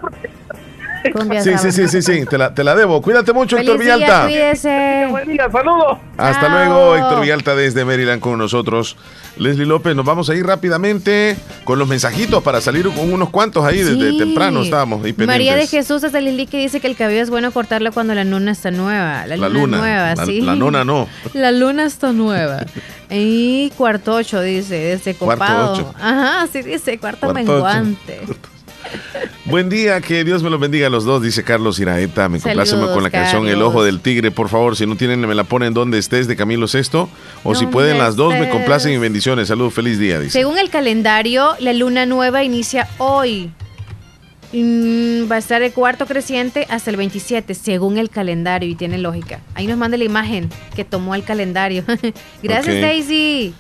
Speaker 1: Sí, sí, sí, sí, sí, te la, te la debo. Cuídate mucho, Héctor Villalta.
Speaker 2: Cuídese.
Speaker 30: Buen día, saludos.
Speaker 1: Hasta luego, Héctor Villalta desde Maryland con nosotros. Leslie López, nos vamos a ir rápidamente con los mensajitos para salir con unos cuantos ahí desde temprano estábamos ahí
Speaker 2: María de Jesús es el que dice que el cabello es bueno cortarlo cuando la luna está nueva. La, luna, nueva,
Speaker 1: la,
Speaker 2: sí.
Speaker 1: La luna no.
Speaker 2: La luna está nueva. Y cuarto ocho dice, desde copado. Cuarto ocho. Ajá, sí dice, cuarto, menguante.
Speaker 1: Buen día, que Dios me los bendiga a los dos, dice Carlos Iraeta. Me complace con la canción El Ojo del Tigre, por favor. Si no tienen, me la ponen donde estés de Camilo Sexto. O si pueden las dos, me complacen y bendiciones. Saludos, feliz día, dice.
Speaker 2: Según el calendario, la luna nueva inicia hoy. Mm, va a estar el cuarto creciente hasta el 27, según el calendario, y tiene lógica. Ahí nos manda la imagen que tomó el calendario. Gracias, Daisy.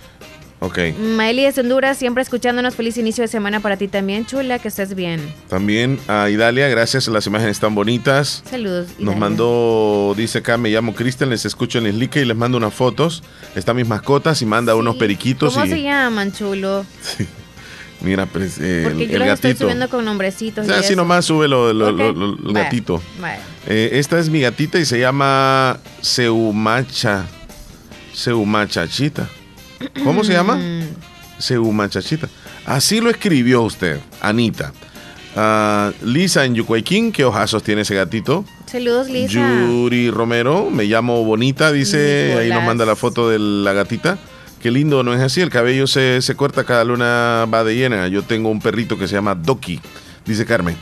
Speaker 1: Ok.
Speaker 2: Maeli de Honduras, siempre escuchándonos. Feliz inicio de semana para ti también, chula, que estés bien.
Speaker 1: También a Idalia, gracias, las imágenes están bonitas.
Speaker 2: Saludos.
Speaker 1: Nos mandó, dice acá, me llamo Cristian, les escucho en Slick y les mando unas fotos. Están mis mascotas y manda unos periquitos.
Speaker 2: ¿Cómo se llaman, chulo?
Speaker 1: Sí. Mira, pues, eh,
Speaker 2: Porque yo
Speaker 1: el,
Speaker 2: gatito. estoy subiendo con nombrecitos.
Speaker 1: O así nomás sube lo, el gatito. Eh, esta es mi gatita y se llama Seumacha. Seumachachita. ¿Cómo se llama? Mm. Seuma Chachita. Así lo escribió usted, Anita. Ah, Lisa en Yucuayquín, ¿qué ojazos tiene ese gatito?
Speaker 2: Saludos, Lisa.
Speaker 1: Yuri Romero, me llamo Bonita, dice, ahí nos manda la foto de la gatita. Qué lindo, ¿no es así? El cabello se, corta cada luna va de llena. Yo tengo un perrito que se llama Doki, dice Carmen.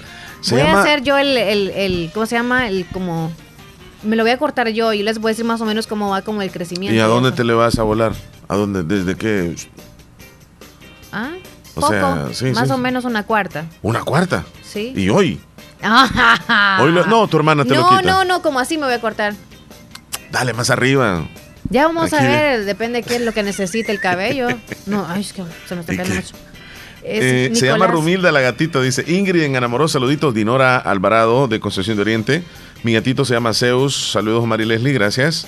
Speaker 2: voy a hacer yo el, el, ¿cómo se llama? El como... Me lo voy a cortar yo y les voy a decir más o menos cómo va como el crecimiento.
Speaker 1: ¿Y a dónde te le vas a volar? ¿A dónde? ¿Desde qué?
Speaker 2: Ah, o Sea, sí, más o menos una cuarta.
Speaker 1: ¿Una cuarta?
Speaker 2: Sí.
Speaker 1: ¿Y hoy? hoy no, tu hermana te
Speaker 2: lo
Speaker 1: quita.
Speaker 2: No, no, no, como así me voy a cortar.
Speaker 1: Dale, más arriba.
Speaker 2: Ya vamos a ver, depende de qué es lo que necesite el cabello. No, ay, es que se me está cayendo mucho.
Speaker 1: Eh, se llama Rumilda la gatita, dice Ingrid en enamoró, saluditos, Dinora Alvarado de Concesión de Oriente. Mi gatito se llama Zeus, saludos Mari Leslie, gracias.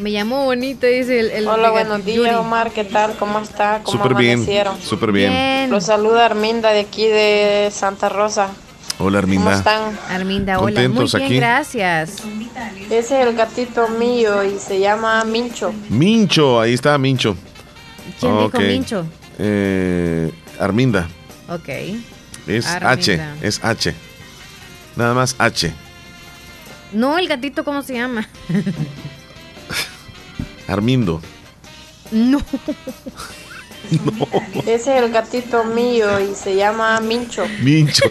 Speaker 2: Me llamó bonito, dice el, el
Speaker 26: Hola, buenos días, Omar. ¿Qué tal? ¿Cómo está? ¿Cómo
Speaker 1: Súper bien. Súper bien.
Speaker 26: Los saluda Arminda de aquí de Santa Rosa.
Speaker 1: Hola, Arminda.
Speaker 26: ¿Cómo están?
Speaker 2: Arminda, hola. Muy bien, aquí? gracias.
Speaker 26: Ese es el gatito mío y se llama Mincho.
Speaker 1: Mincho, ahí está Mincho.
Speaker 2: ¿Quién dijo Mincho?
Speaker 1: Eh, Arminda.
Speaker 2: Ok.
Speaker 1: Es H, es H. Nada más H.
Speaker 2: No, el gatito, ¿cómo se llama?
Speaker 1: Armindo.
Speaker 2: No.
Speaker 26: no. Ese es el gatito mío y se llama Mincho.
Speaker 1: Mincho.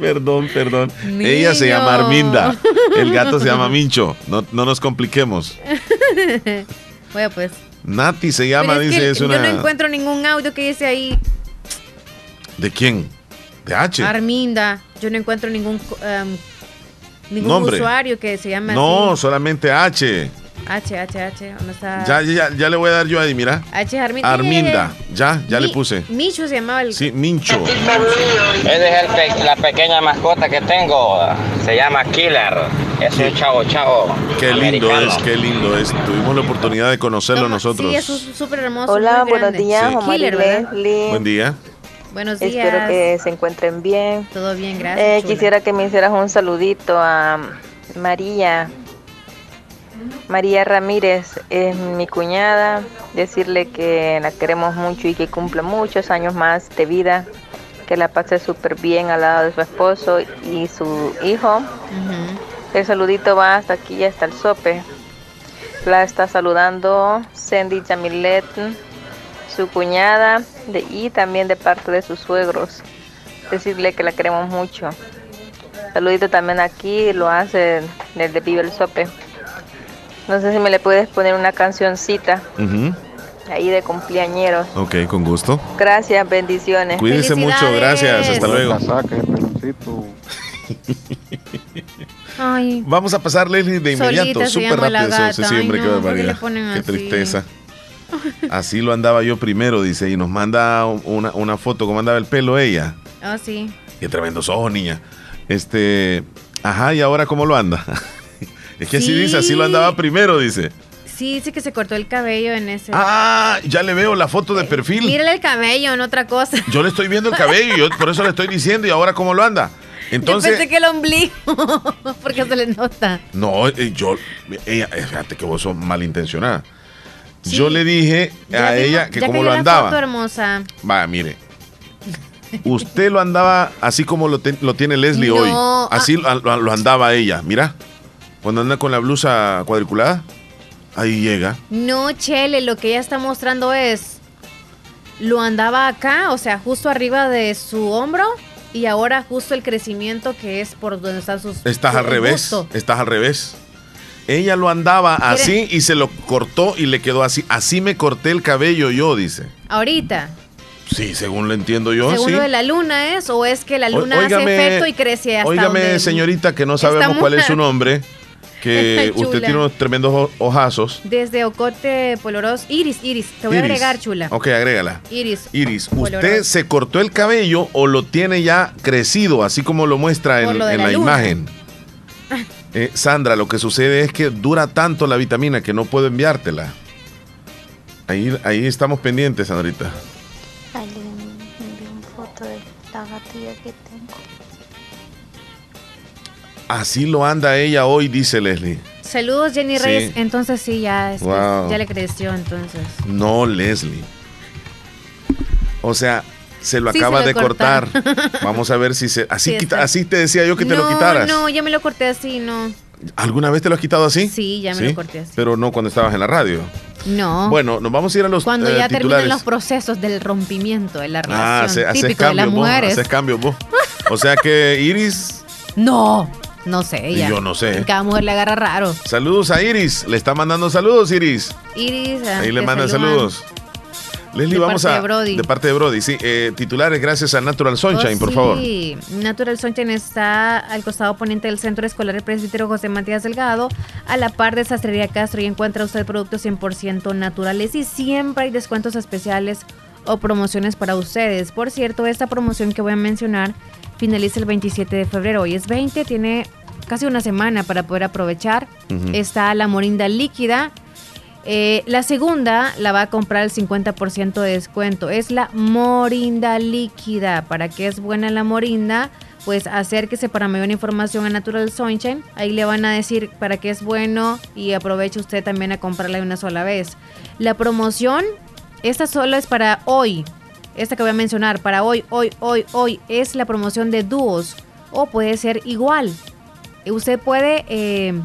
Speaker 1: perdón, perdón. Ella se llama Arminda. El gato se llama Mincho. No, nos compliquemos.
Speaker 2: Bueno, pues.
Speaker 1: Nati se llama, dice, es una.
Speaker 2: Yo no encuentro ningún audio que dice ahí.
Speaker 1: ¿De quién? ¿De H?
Speaker 2: Arminda. Yo no encuentro ningún um, ningún
Speaker 1: Nombre.
Speaker 2: usuario que se llame
Speaker 1: no, solamente H.
Speaker 2: H, H, H, ¿dónde está?
Speaker 1: Ya, ya, ya le voy a dar yo ahí, mira.
Speaker 2: H Arminda.
Speaker 1: Arminda, ya, ya le puse.
Speaker 2: Mincho se llamaba el.
Speaker 1: Sí, Mincho.
Speaker 24: Esa es la pequeña mascota que tengo. Se llama Killer. Es un chavo chavo.
Speaker 1: Qué lindo es, qué lindo es. Tuvimos la oportunidad de conocerlo nosotros.
Speaker 2: Sí, es súper hermoso.
Speaker 26: Hola, buenos días, sí.
Speaker 2: Killer,
Speaker 1: Buen día.
Speaker 2: Buenos días.
Speaker 26: Espero que se encuentren bien.
Speaker 2: Todo bien, gracias.
Speaker 26: Eh, quisiera que me hicieras un saludito a María. María Ramírez es mi cuñada. Decirle que la queremos mucho y que cumple muchos años más de vida. Que la pase súper bien al lado de su esposo y su hijo. El saludito va hasta aquí hasta el sope. La está saludando Sandy Jamilet, su cuñada de, y también de parte de sus suegros. Decirle que la queremos mucho. Saludito también aquí, lo hace desde Vive el Sope. No sé si me le puedes poner una cancioncita. Ahí de cumpleañeros.
Speaker 1: Ok, con gusto.
Speaker 26: Gracias, bendiciones.
Speaker 1: Cuídense mucho, gracias. Hasta luego. Vamos a pasar, Leslie, de inmediato, súper rápido. Sí, hombre, qué tristeza. Así lo andaba yo primero, dice, y nos manda una, una foto, cómo andaba el pelo ella.
Speaker 2: Ah, sí.
Speaker 1: Qué tremendos ojos, niña. Este, ajá, ¿y ahora cómo lo anda? es que así dice, así lo andaba primero, dice.
Speaker 2: Sí, dice que se cortó el cabello en ese.
Speaker 1: Ah, ya le veo la foto de perfil.
Speaker 2: Mírale el cabello, en otra cosa.
Speaker 1: Yo le estoy viendo el cabello, yo por eso le estoy diciendo, ¿y ahora cómo lo anda? Entonces,
Speaker 2: yo pensé que el ombligo, porque se le nota.
Speaker 1: No, eh, yo, ella, eh, fíjate que vos sos malintencionada. Yo le dije a ella que cómo lo andaba.
Speaker 2: Foto hermosa.
Speaker 1: Va, mire. Usted lo andaba así como lo, tiene Leslie hoy. Así ah. lo, andaba ella. Mira, cuando anda con la blusa cuadriculada, ahí llega.
Speaker 2: No, Chele, lo que ella está mostrando es. Lo andaba acá, o sea, justo arriba de su hombro y ahora justo el crecimiento que es por donde están sus...
Speaker 1: Estás al revés, estás al revés. Ella lo andaba así y se lo cortó y le quedó así. Así me corté el cabello yo, dice.
Speaker 2: Ahorita.
Speaker 1: Sí, según lo entiendo yo.
Speaker 2: ¿Según lo de la luna es? ¿O es que la luna hace efecto y crece hasta
Speaker 1: Óigame, señorita, que no sabemos cuál es su nombre. Que usted tiene unos tremendos ojazos.
Speaker 2: Desde Ocote Poloros. Iris, Iris. Te voy a agregar, chula.
Speaker 1: Ok, agrégala.
Speaker 2: Iris.
Speaker 1: Iris, ¿usted se cortó el cabello o lo tiene ya crecido, así como lo muestra en, la, imagen? Eh, Sandra, lo que sucede es que dura tanto la vitamina que no puedo enviártela. Ahí, ahí estamos pendientes, Sandrita. foto de la gatilla que tengo. Así lo anda ella hoy, dice Leslie.
Speaker 2: Saludos, Jenny Reyes. Entonces sí, ya, ya le creció entonces.
Speaker 1: No, Leslie. O sea, se lo acaba de cortar. Vamos a ver si se. Así, así te decía yo que te lo quitaras.
Speaker 2: No, ya me lo corté así, no.
Speaker 1: ¿Alguna vez te lo has quitado así?
Speaker 2: Sí, ya me lo corté así.
Speaker 1: Pero no cuando estabas en la radio.
Speaker 2: No.
Speaker 1: Bueno, nos vamos a ir a los
Speaker 2: Cuando ya eh, terminan los procesos del rompimiento de la ah, relación. Ah, típico de las mujeres.
Speaker 1: Haces cambio vos. O sea que Iris.
Speaker 2: No. No sé, ella.
Speaker 1: Yo no sé.
Speaker 2: Cada mujer le agarra raro.
Speaker 1: Saludos a Iris. Le está mandando saludos, Iris.
Speaker 2: Iris.
Speaker 1: Ahí le manda saludos. Leslie, vamos a. De parte de Brody, sí. Eh, titulares gracias a Natural Sunshine, oh, por favor.
Speaker 2: Sí, Natural Sunshine está al costado oponente del Centro Escolar El Presbítero José Matías Delgado, a la par de Sastrería Castro, y encuentra usted productos 100% naturales y siempre hay descuentos especiales o promociones para ustedes. Por cierto, esta promoción que voy a mencionar finaliza el 27 de febrero. Hoy es 20, tiene casi una semana para poder aprovechar. Está la morinda líquida eh, la segunda la va a comprar al 50% de descuento. Es la morinda líquida. ¿Para qué es buena la morinda? Pues acérquese para mayor información a Natural Sunshine. Ahí le van a decir para qué es bueno y aproveche usted también a comprarla una sola vez. La promoción, esta solo es para hoy. Esta que voy a mencionar, para hoy, hoy, hoy, hoy, es la promoción de dúos. O puede ser igual. Usted puede... Eh,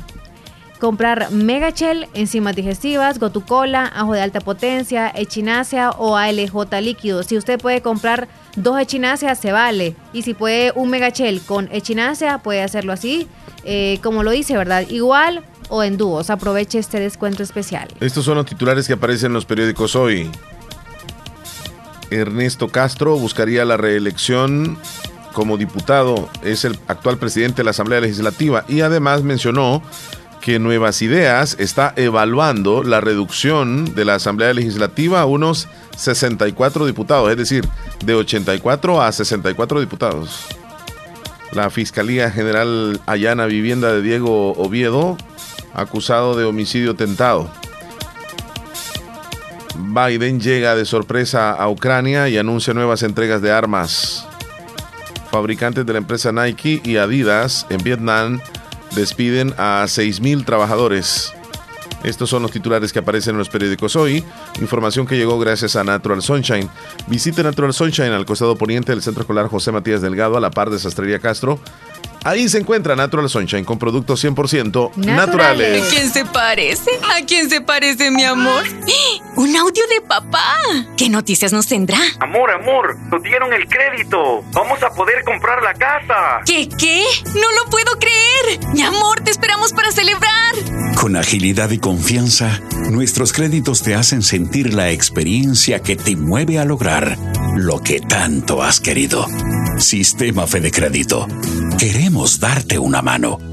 Speaker 2: comprar Megachel, enzimas digestivas, Gotucola, ajo de alta potencia, echinacea o ALJ líquido. Si usted puede comprar dos echinaceas, se vale. Y si puede un Megachel con echinacea, puede hacerlo así, eh, como lo dice, ¿verdad? Igual o en dúos. Aproveche este descuento especial.
Speaker 1: Estos son los titulares que aparecen en los periódicos hoy. Ernesto Castro buscaría la reelección como diputado, es el actual presidente de la Asamblea Legislativa y además mencionó que Nuevas Ideas está evaluando la reducción de la Asamblea Legislativa a unos 64 diputados, es decir, de 84 a 64 diputados. La Fiscalía General allana vivienda de Diego Oviedo, acusado de homicidio tentado. Biden llega de sorpresa a Ucrania y anuncia nuevas entregas de armas. Fabricantes de la empresa Nike y Adidas en Vietnam despiden a 6.000 trabajadores. Estos son los titulares que aparecen en los periódicos hoy. Información que llegó gracias a Natural Sunshine. Visite Natural Sunshine al costado poniente del Centro Escolar José Matías Delgado, a la par de Sastrería Castro. Ahí se encuentra Natural Sunshine con productos 100% naturales.
Speaker 17: ¿A quién se parece? ¿A quién se parece, mi amor? ¡Un audio de papá! ¿Qué noticias nos tendrá?
Speaker 31: Amor, amor, nos dieron el crédito. Vamos a poder comprar la casa.
Speaker 17: ¿Qué, qué? No lo puedo creer. Mi amor, te esperamos para celebrar.
Speaker 32: Con agilidad y confianza, nuestros créditos te hacen sentir la experiencia que te mueve a lograr lo que tanto has querido. Sistema Fede Crédito. Queremos darte una mano.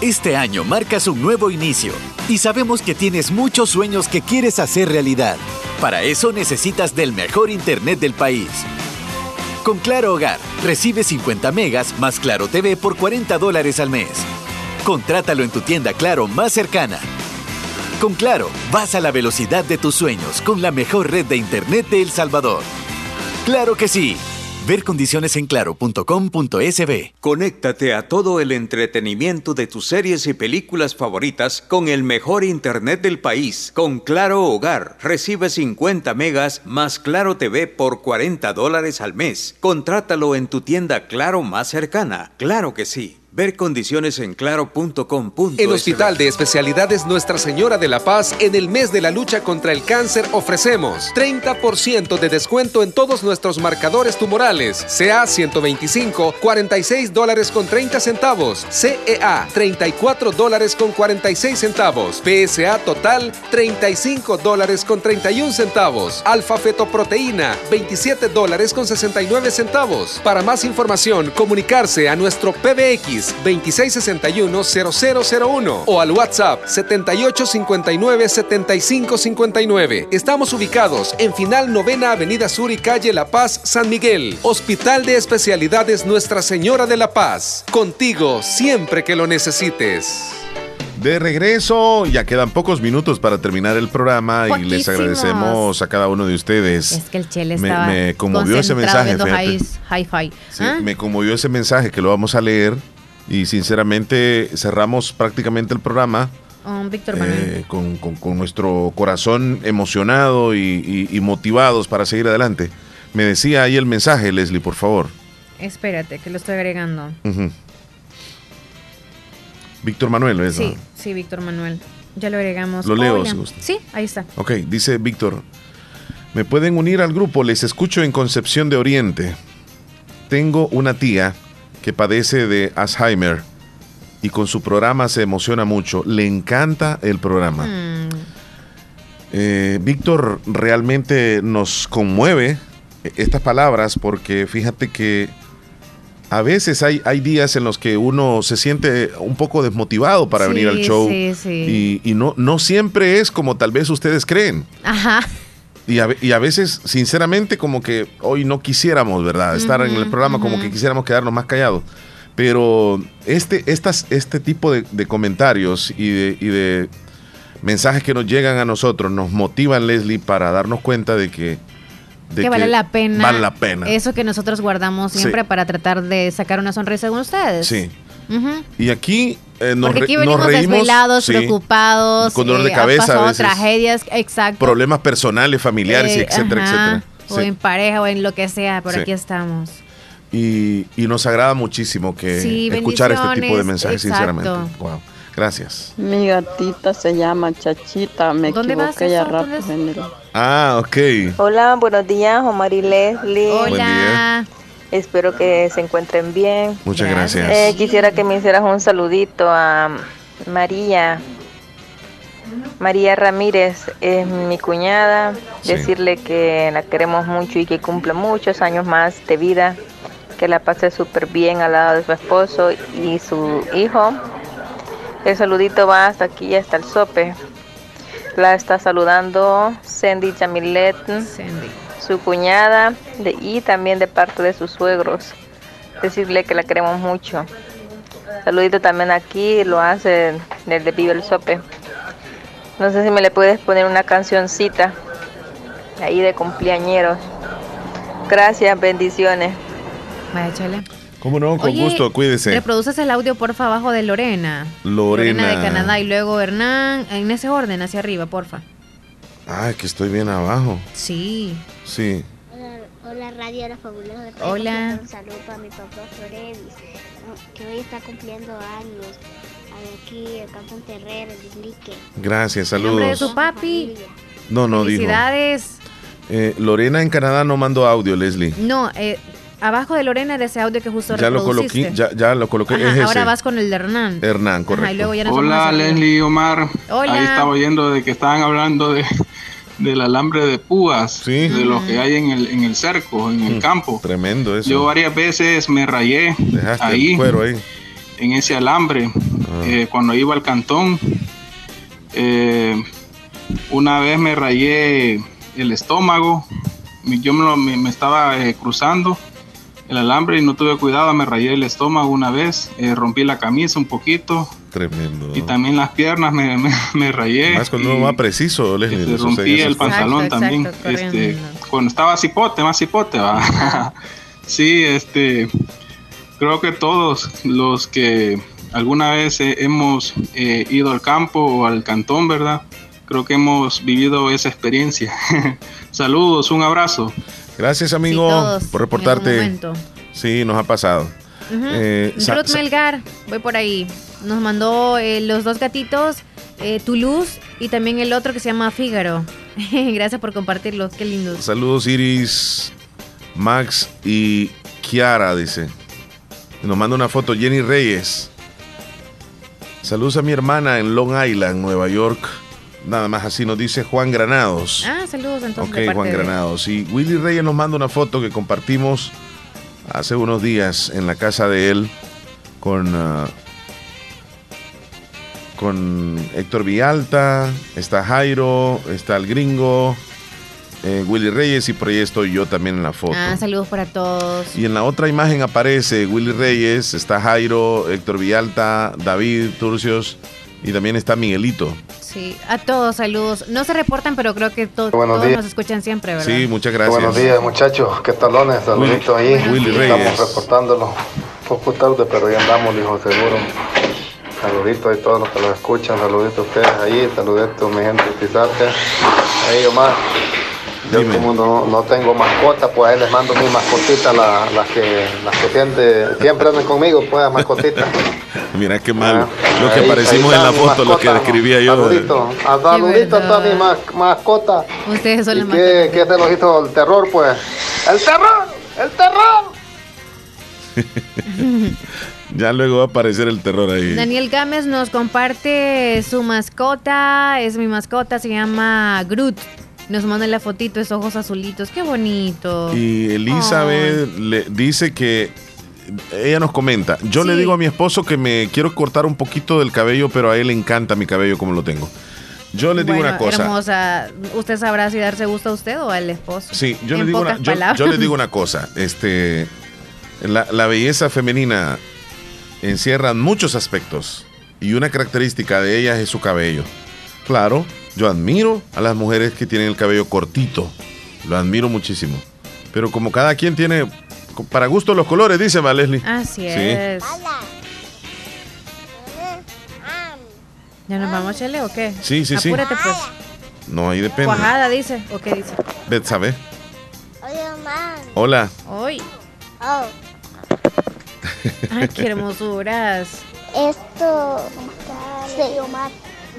Speaker 14: Este año marcas un nuevo inicio y sabemos que tienes muchos sueños que quieres hacer realidad. Para eso necesitas del mejor Internet del país. Con Claro Hogar, recibe 50 megas más Claro TV por 40 dólares al mes. Contrátalo en tu tienda Claro más cercana. Con Claro, vas a la velocidad de tus sueños con la mejor red de Internet de El Salvador. ¡Claro que sí! Ver condiciones en claro.com.sb.
Speaker 16: Conéctate a todo el entretenimiento de tus series y películas favoritas con el mejor internet del país. Con Claro Hogar, recibe 50 megas más Claro TV por 40 dólares al mes. Contrátalo en tu tienda Claro más cercana. Claro que sí. Ver condiciones en claro.com.
Speaker 33: El Hospital de Especialidades Nuestra Señora de la Paz, en el mes de la lucha contra el cáncer, ofrecemos 30% de descuento en todos nuestros marcadores tumorales. CA 125, 46 dólares con 30 centavos. CEA, 34 dólares con 46 centavos. PSA total, 35 dólares con 31 centavos. Alfa fetoproteína, 27 dólares con 69 centavos. Para más información, comunicarse a nuestro PBX 2661-0001 o al WhatsApp 7859-7559. Estamos ubicados en Final Novena Avenida Sur y Calle La Paz, San Miguel. Hospital de Especialidades Nuestra Señora de la Paz. Contigo siempre que lo necesites.
Speaker 1: De regreso, ya quedan pocos minutos para terminar el programa y les agradecemos a cada uno de ustedes.
Speaker 2: Es que el Chele estaba
Speaker 1: me, conmovió ese mensaje.
Speaker 2: Hi-fi.
Speaker 1: Sí, ¿Ah? Me conmovió ese mensaje que lo vamos a leer y sinceramente cerramos prácticamente el programa.
Speaker 2: Víctor eh,
Speaker 1: con, nuestro corazón emocionado y, motivados para seguir adelante. Me decía ahí el mensaje, Leslie, por favor.
Speaker 2: Espérate, que lo estoy agregando.
Speaker 1: Víctor Manuel, ¿es?
Speaker 2: Sí, sí, Víctor Manuel. Ya lo agregamos.
Speaker 1: Lo leo, si
Speaker 2: Sí, ahí está.
Speaker 1: Ok, dice Víctor. Me pueden unir al grupo, les escucho en Concepción de Oriente. Tengo una tía que padece de Alzheimer y con su programa se emociona mucho. Le encanta el programa. Mm. Eh, Víctor realmente nos conmueve estas palabras porque fíjate que a veces hay, hay días en los que uno se siente un poco desmotivado para venir al show Y, y, no, no siempre es como tal vez ustedes creen.
Speaker 2: Ajá.
Speaker 1: Y a, veces, sinceramente, como que hoy no quisiéramos, ¿verdad? Estar en el programa, como que quisiéramos quedarnos más callados. Pero este, estas, este tipo de, comentarios y de, y de, mensajes que nos llegan a nosotros nos motivan, Leslie, para darnos cuenta de que...
Speaker 2: que, vale la pena.
Speaker 1: Vale la pena.
Speaker 2: Eso que nosotros guardamos siempre para tratar de sacar una sonrisa con ustedes.
Speaker 1: Sí. Y aquí eh, nos,
Speaker 2: Porque aquí venimos desvelados, preocupados,
Speaker 1: con dolor de eh, cabeza,
Speaker 2: tragedias, exacto.
Speaker 1: Problemas personales, familiares, eh, etcétera, etcétera.
Speaker 2: O en pareja o en lo que sea, por aquí estamos.
Speaker 1: Y, nos agrada muchísimo que escuchar este tipo de mensajes, sinceramente. Wow. Gracias.
Speaker 21: Mi gatita se llama Chachita, me equivoqué ya rápido.
Speaker 1: Ah, ok.
Speaker 26: Hola, buenos días, Omar y Leslie.
Speaker 2: Hola.
Speaker 26: Espero que se encuentren bien.
Speaker 1: Muchas gracias.
Speaker 26: Eh, quisiera que me hicieras un saludito a María. María Ramírez es mi cuñada. Decirle que la queremos mucho y que cumple muchos años más de vida. Que la pase súper bien al lado de su esposo y su hijo. El saludito va hasta aquí, hasta el sope. La está saludando Sandy Jamilet, su cuñada, y también de parte de sus suegros. Decirle que la queremos mucho. Saludito también aquí, lo hace el de Vive el Sope. No sé si me le puedes poner una cancioncita ahí de cumpleañeros. Gracias, bendiciones.
Speaker 2: Vaya, chale.
Speaker 1: ¿Cómo no? Con gusto, cuídese.
Speaker 2: Reproduces el audio, porfa, abajo de Lorena.
Speaker 1: Lorena.
Speaker 2: Lorena de Canadá y luego Hernán, en ese orden, hacia arriba, porfa.
Speaker 1: Ay, que estoy bien abajo.
Speaker 2: Sí.
Speaker 1: Sí.
Speaker 34: Hola, Radio La Fabulosa.
Speaker 2: Hola.
Speaker 34: Un saludo para mi papá Florevis, que hoy está cumpliendo años aquí el campo Terrero, el
Speaker 1: Gracias, saludos. ¿Nombre
Speaker 2: de su papi?
Speaker 1: No, no,
Speaker 2: Felicidades.
Speaker 1: Eh, Lorena en Canadá no mandó audio, Leslie.
Speaker 2: No, eh, abajo de Lorena de ese audio que justo
Speaker 1: ya lo coloqué, ya, ya lo coloqué.
Speaker 2: ahora vas con el de Hernán.
Speaker 1: Hernán, correcto.
Speaker 32: Hola, Leslie Omar. Hola. Ahí estaba oyendo de que estaban hablando de del alambre de púas, de lo que hay en el, en el cerco, en el mm, campo.
Speaker 1: Tremendo eso.
Speaker 32: Yo varias veces me rayé ahí, ahí, en ese alambre. Ah. Eh, cuando iba al cantón, eh, una vez me rayé el estómago, yo me, estaba eh, cruzando el alambre y no tuve cuidado, me rayé el estómago una vez, rompí la camisa un poquito.
Speaker 1: Tremendo.
Speaker 32: Y también las piernas me, me, rayé.
Speaker 1: Más cuando uno va preciso,
Speaker 32: Leslie. rompí el pantalón también. este, cuando estaba cipote, más cipote, va. sí, este, creo que todos los que alguna vez eh, hemos eh, ido al campo o al cantón, ¿verdad? Creo que hemos vivido esa experiencia. Saludos, un abrazo.
Speaker 1: Gracias, amigo, por reportarte. Sí, nos ha pasado.
Speaker 2: Uh Ruth Melgar, voy por ahí. Nos mandó eh, los dos gatitos, Toulouse y también el otro que se llama Fígaro. Gracias por compartirlos, qué lindo.
Speaker 1: Saludos, Iris, Max y Kiara, dice. Nos manda una foto Jenny Reyes. Saludos a mi hermana en Long Island, Nueva York. Nada más así nos dice Juan Granados.
Speaker 2: Ah, saludos
Speaker 1: entonces. Ok, Juan Granados. Y Willy Reyes nos manda una foto que compartimos hace unos días en la casa de él con, ah, con Héctor Villalta, está Jairo, está el gringo, eh, Willy Reyes y por ahí estoy yo también en la foto.
Speaker 2: Ah, saludos para todos.
Speaker 1: Y en la otra imagen aparece Willy Reyes, está Jairo, Héctor Villalta, David Turcios y también está Miguelito.
Speaker 2: Sí, a todos saludos. No se reportan, pero creo que todos nos escuchan siempre, ¿verdad?
Speaker 1: Sí, muchas gracias.
Speaker 35: Buenos días, muchachos. ¿Qué talones? Saluditos ahí. Willy Reyes. Estamos reportándolo. Un poco tarde, pero ya andamos, hijo, seguro. Saluditos a todos los que nos escuchan. Saluditos a ustedes ahí. Saluditos, mi gente de. Ahí, Omar. Yo como no, no, tengo mascota, pues ahí les mando mis mascotitas, las, las que, las que siempre, siempre andan conmigo, pues mascotitas.
Speaker 1: Mira qué mal, ah, lo que aparecimos en la foto, lo que describía yo.
Speaker 35: Saludito, a saludito a todas mis mascotas.
Speaker 2: Ustedes son
Speaker 35: las qué, ¿Qué se los hizo el terror, pues? ¡El terror! ¡El terror!
Speaker 1: ya luego va a aparecer el terror ahí.
Speaker 2: Daniel Gámez nos comparte su mascota, es mi mascota, se llama Groot. Nos manda la fotito, esos ojos azulitos, qué bonito.
Speaker 1: Y Elizabeth le dice que ella nos comenta, yo le digo a mi esposo que me quiero cortar un poquito del cabello, pero a él le encanta mi cabello como lo tengo. Yo le digo una cosa.
Speaker 2: Hermosa. ¿Usted sabrá si darse gusto a usted o al esposo?
Speaker 1: Sí, yo, le digo, una, yo, le digo una cosa. Este, la, la belleza femenina encierra muchos aspectos y una característica de ella es su cabello. Claro, yo admiro a las mujeres que tienen el cabello cortito. Lo admiro muchísimo. Pero como cada quien tiene para gusto los colores, dice va Leslie.
Speaker 2: Así es. ¿Ya nos vamos, Chele, o qué?
Speaker 1: Sí, sí, sí.
Speaker 2: Apúrate, pues.
Speaker 1: No, ahí depende.
Speaker 2: Cuajada, dice. ¿O qué dice?
Speaker 1: sabe.
Speaker 34: Hola,
Speaker 1: Hola.
Speaker 2: Hoy. Oh. Ay, qué hermosuras.
Speaker 34: Esto. Sí.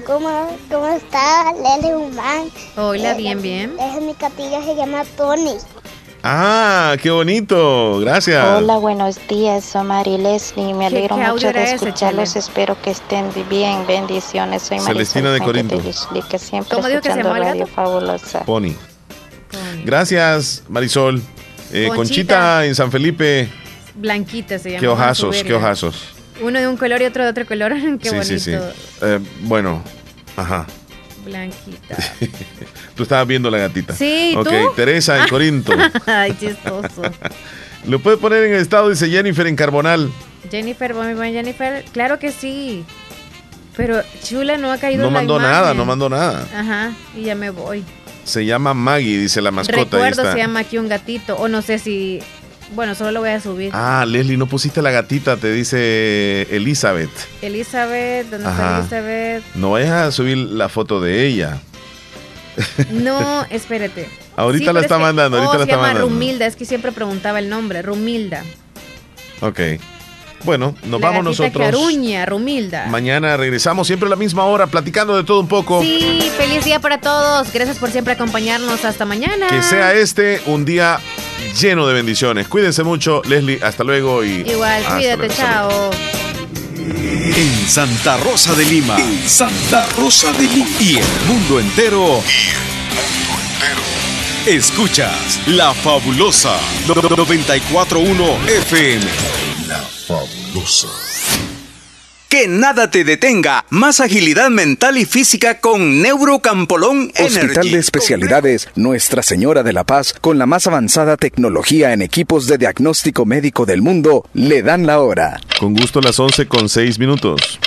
Speaker 34: ¿Cómo, cómo está Lele Humán?
Speaker 2: Hola, bien, bien.
Speaker 34: Es mi catilla se llama Tony.
Speaker 36: Ah, qué bonito. Gracias.
Speaker 21: Hola, buenos días. Soy Mari Leslie. Me alegro mucho de escucharlos. Espero que estén bien. Bendiciones. Soy
Speaker 36: Celestina de Corinto.
Speaker 21: que siempre escuchando Radio Fabulosa.
Speaker 36: Pony. Gracias, Marisol. Eh, Conchita. en San Felipe.
Speaker 2: Blanquita se llama.
Speaker 36: Qué ojazos, qué ojazos.
Speaker 2: Uno de un color y otro de otro color. qué bonito. Sí, sí.
Speaker 36: Eh, bueno, ajá.
Speaker 2: Blanquita.
Speaker 36: tú estabas viendo la gatita.
Speaker 2: Sí,
Speaker 36: Ok, Teresa en Corinto.
Speaker 2: Ay, chistoso.
Speaker 36: Lo puede poner en el estado, dice Jennifer en Carbonal.
Speaker 2: Jennifer, muy buen Jennifer. Claro que sí. Pero Chula no ha caído
Speaker 36: No mandó nada, no mandó nada.
Speaker 2: Ajá, y ya me voy.
Speaker 36: Se llama Maggie, dice la mascota.
Speaker 2: Recuerdo se llama aquí un gatito, o no sé si bueno, solo lo voy a subir.
Speaker 36: Ah, Leslie, no pusiste la gatita, te dice Elizabeth.
Speaker 2: Elizabeth, ¿dónde está Elizabeth?
Speaker 36: No vayas a subir la foto de ella.
Speaker 2: No, espérate.
Speaker 36: ahorita la está mandando, ahorita oh, la está
Speaker 2: llama Rumilda, es que siempre preguntaba el nombre, Rumilda.
Speaker 36: Ok. Bueno, nos vamos nosotros.
Speaker 2: Caruña, Rumilda.
Speaker 36: Mañana regresamos siempre a la misma hora, platicando de todo un poco.
Speaker 2: Sí, feliz día para todos. Gracias por siempre acompañarnos. Hasta mañana.
Speaker 36: Que sea este un día lleno de bendiciones. Cuídense mucho, Leslie. Hasta luego y.
Speaker 2: Igual, cuídate, chao.
Speaker 37: En Santa Rosa de Lima. En Santa Rosa de Lima. Y el mundo entero. Y el mundo entero. Escuchas La Fabulosa 941 FM. La Fabulosa.
Speaker 16: Que nada te detenga. Más agilidad mental y física con Neurocampolón
Speaker 38: Hospital de Especialidades Nuestra Señora de la Paz, con la más avanzada tecnología en equipos de diagnóstico médico del mundo, le dan la hora.
Speaker 36: Con gusto las 11 con 6 minutos.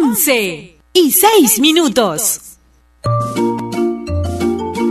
Speaker 17: 11 y 6 minutos.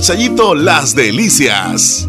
Speaker 1: Chayito Las Delicias.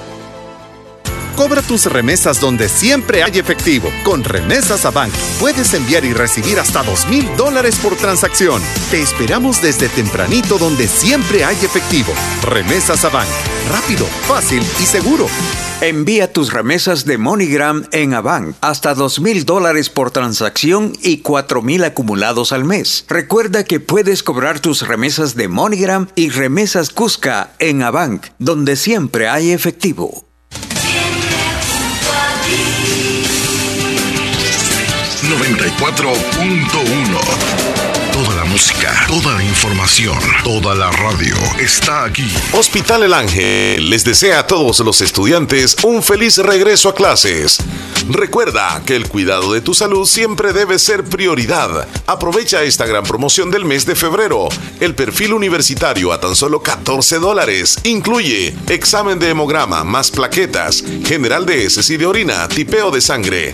Speaker 13: Cobra tus remesas donde siempre hay efectivo. Con Remesas a Bank puedes enviar y recibir hasta dos mil dólares por transacción. Te esperamos desde tempranito donde siempre hay efectivo. Remesas a Bank. Rápido, fácil y seguro.
Speaker 16: Envía tus remesas de MoneyGram en Avant hasta dos mil dólares por transacción y cuatro mil acumulados al mes. Recuerda que puedes cobrar tus remesas de MoneyGram y remesas Cusca en Avant, donde siempre hay efectivo.
Speaker 37: 94.1 Toda la
Speaker 39: música, toda la información, toda la radio está aquí.
Speaker 1: Hospital El Ángel les desea a todos los estudiantes un feliz regreso a clases. Recuerda que el cuidado de tu salud siempre debe ser prioridad. Aprovecha esta gran promoción del mes de febrero. El perfil universitario a tan solo 14 dólares. Incluye examen de hemograma más plaquetas, general de heces y de orina, tipeo de sangre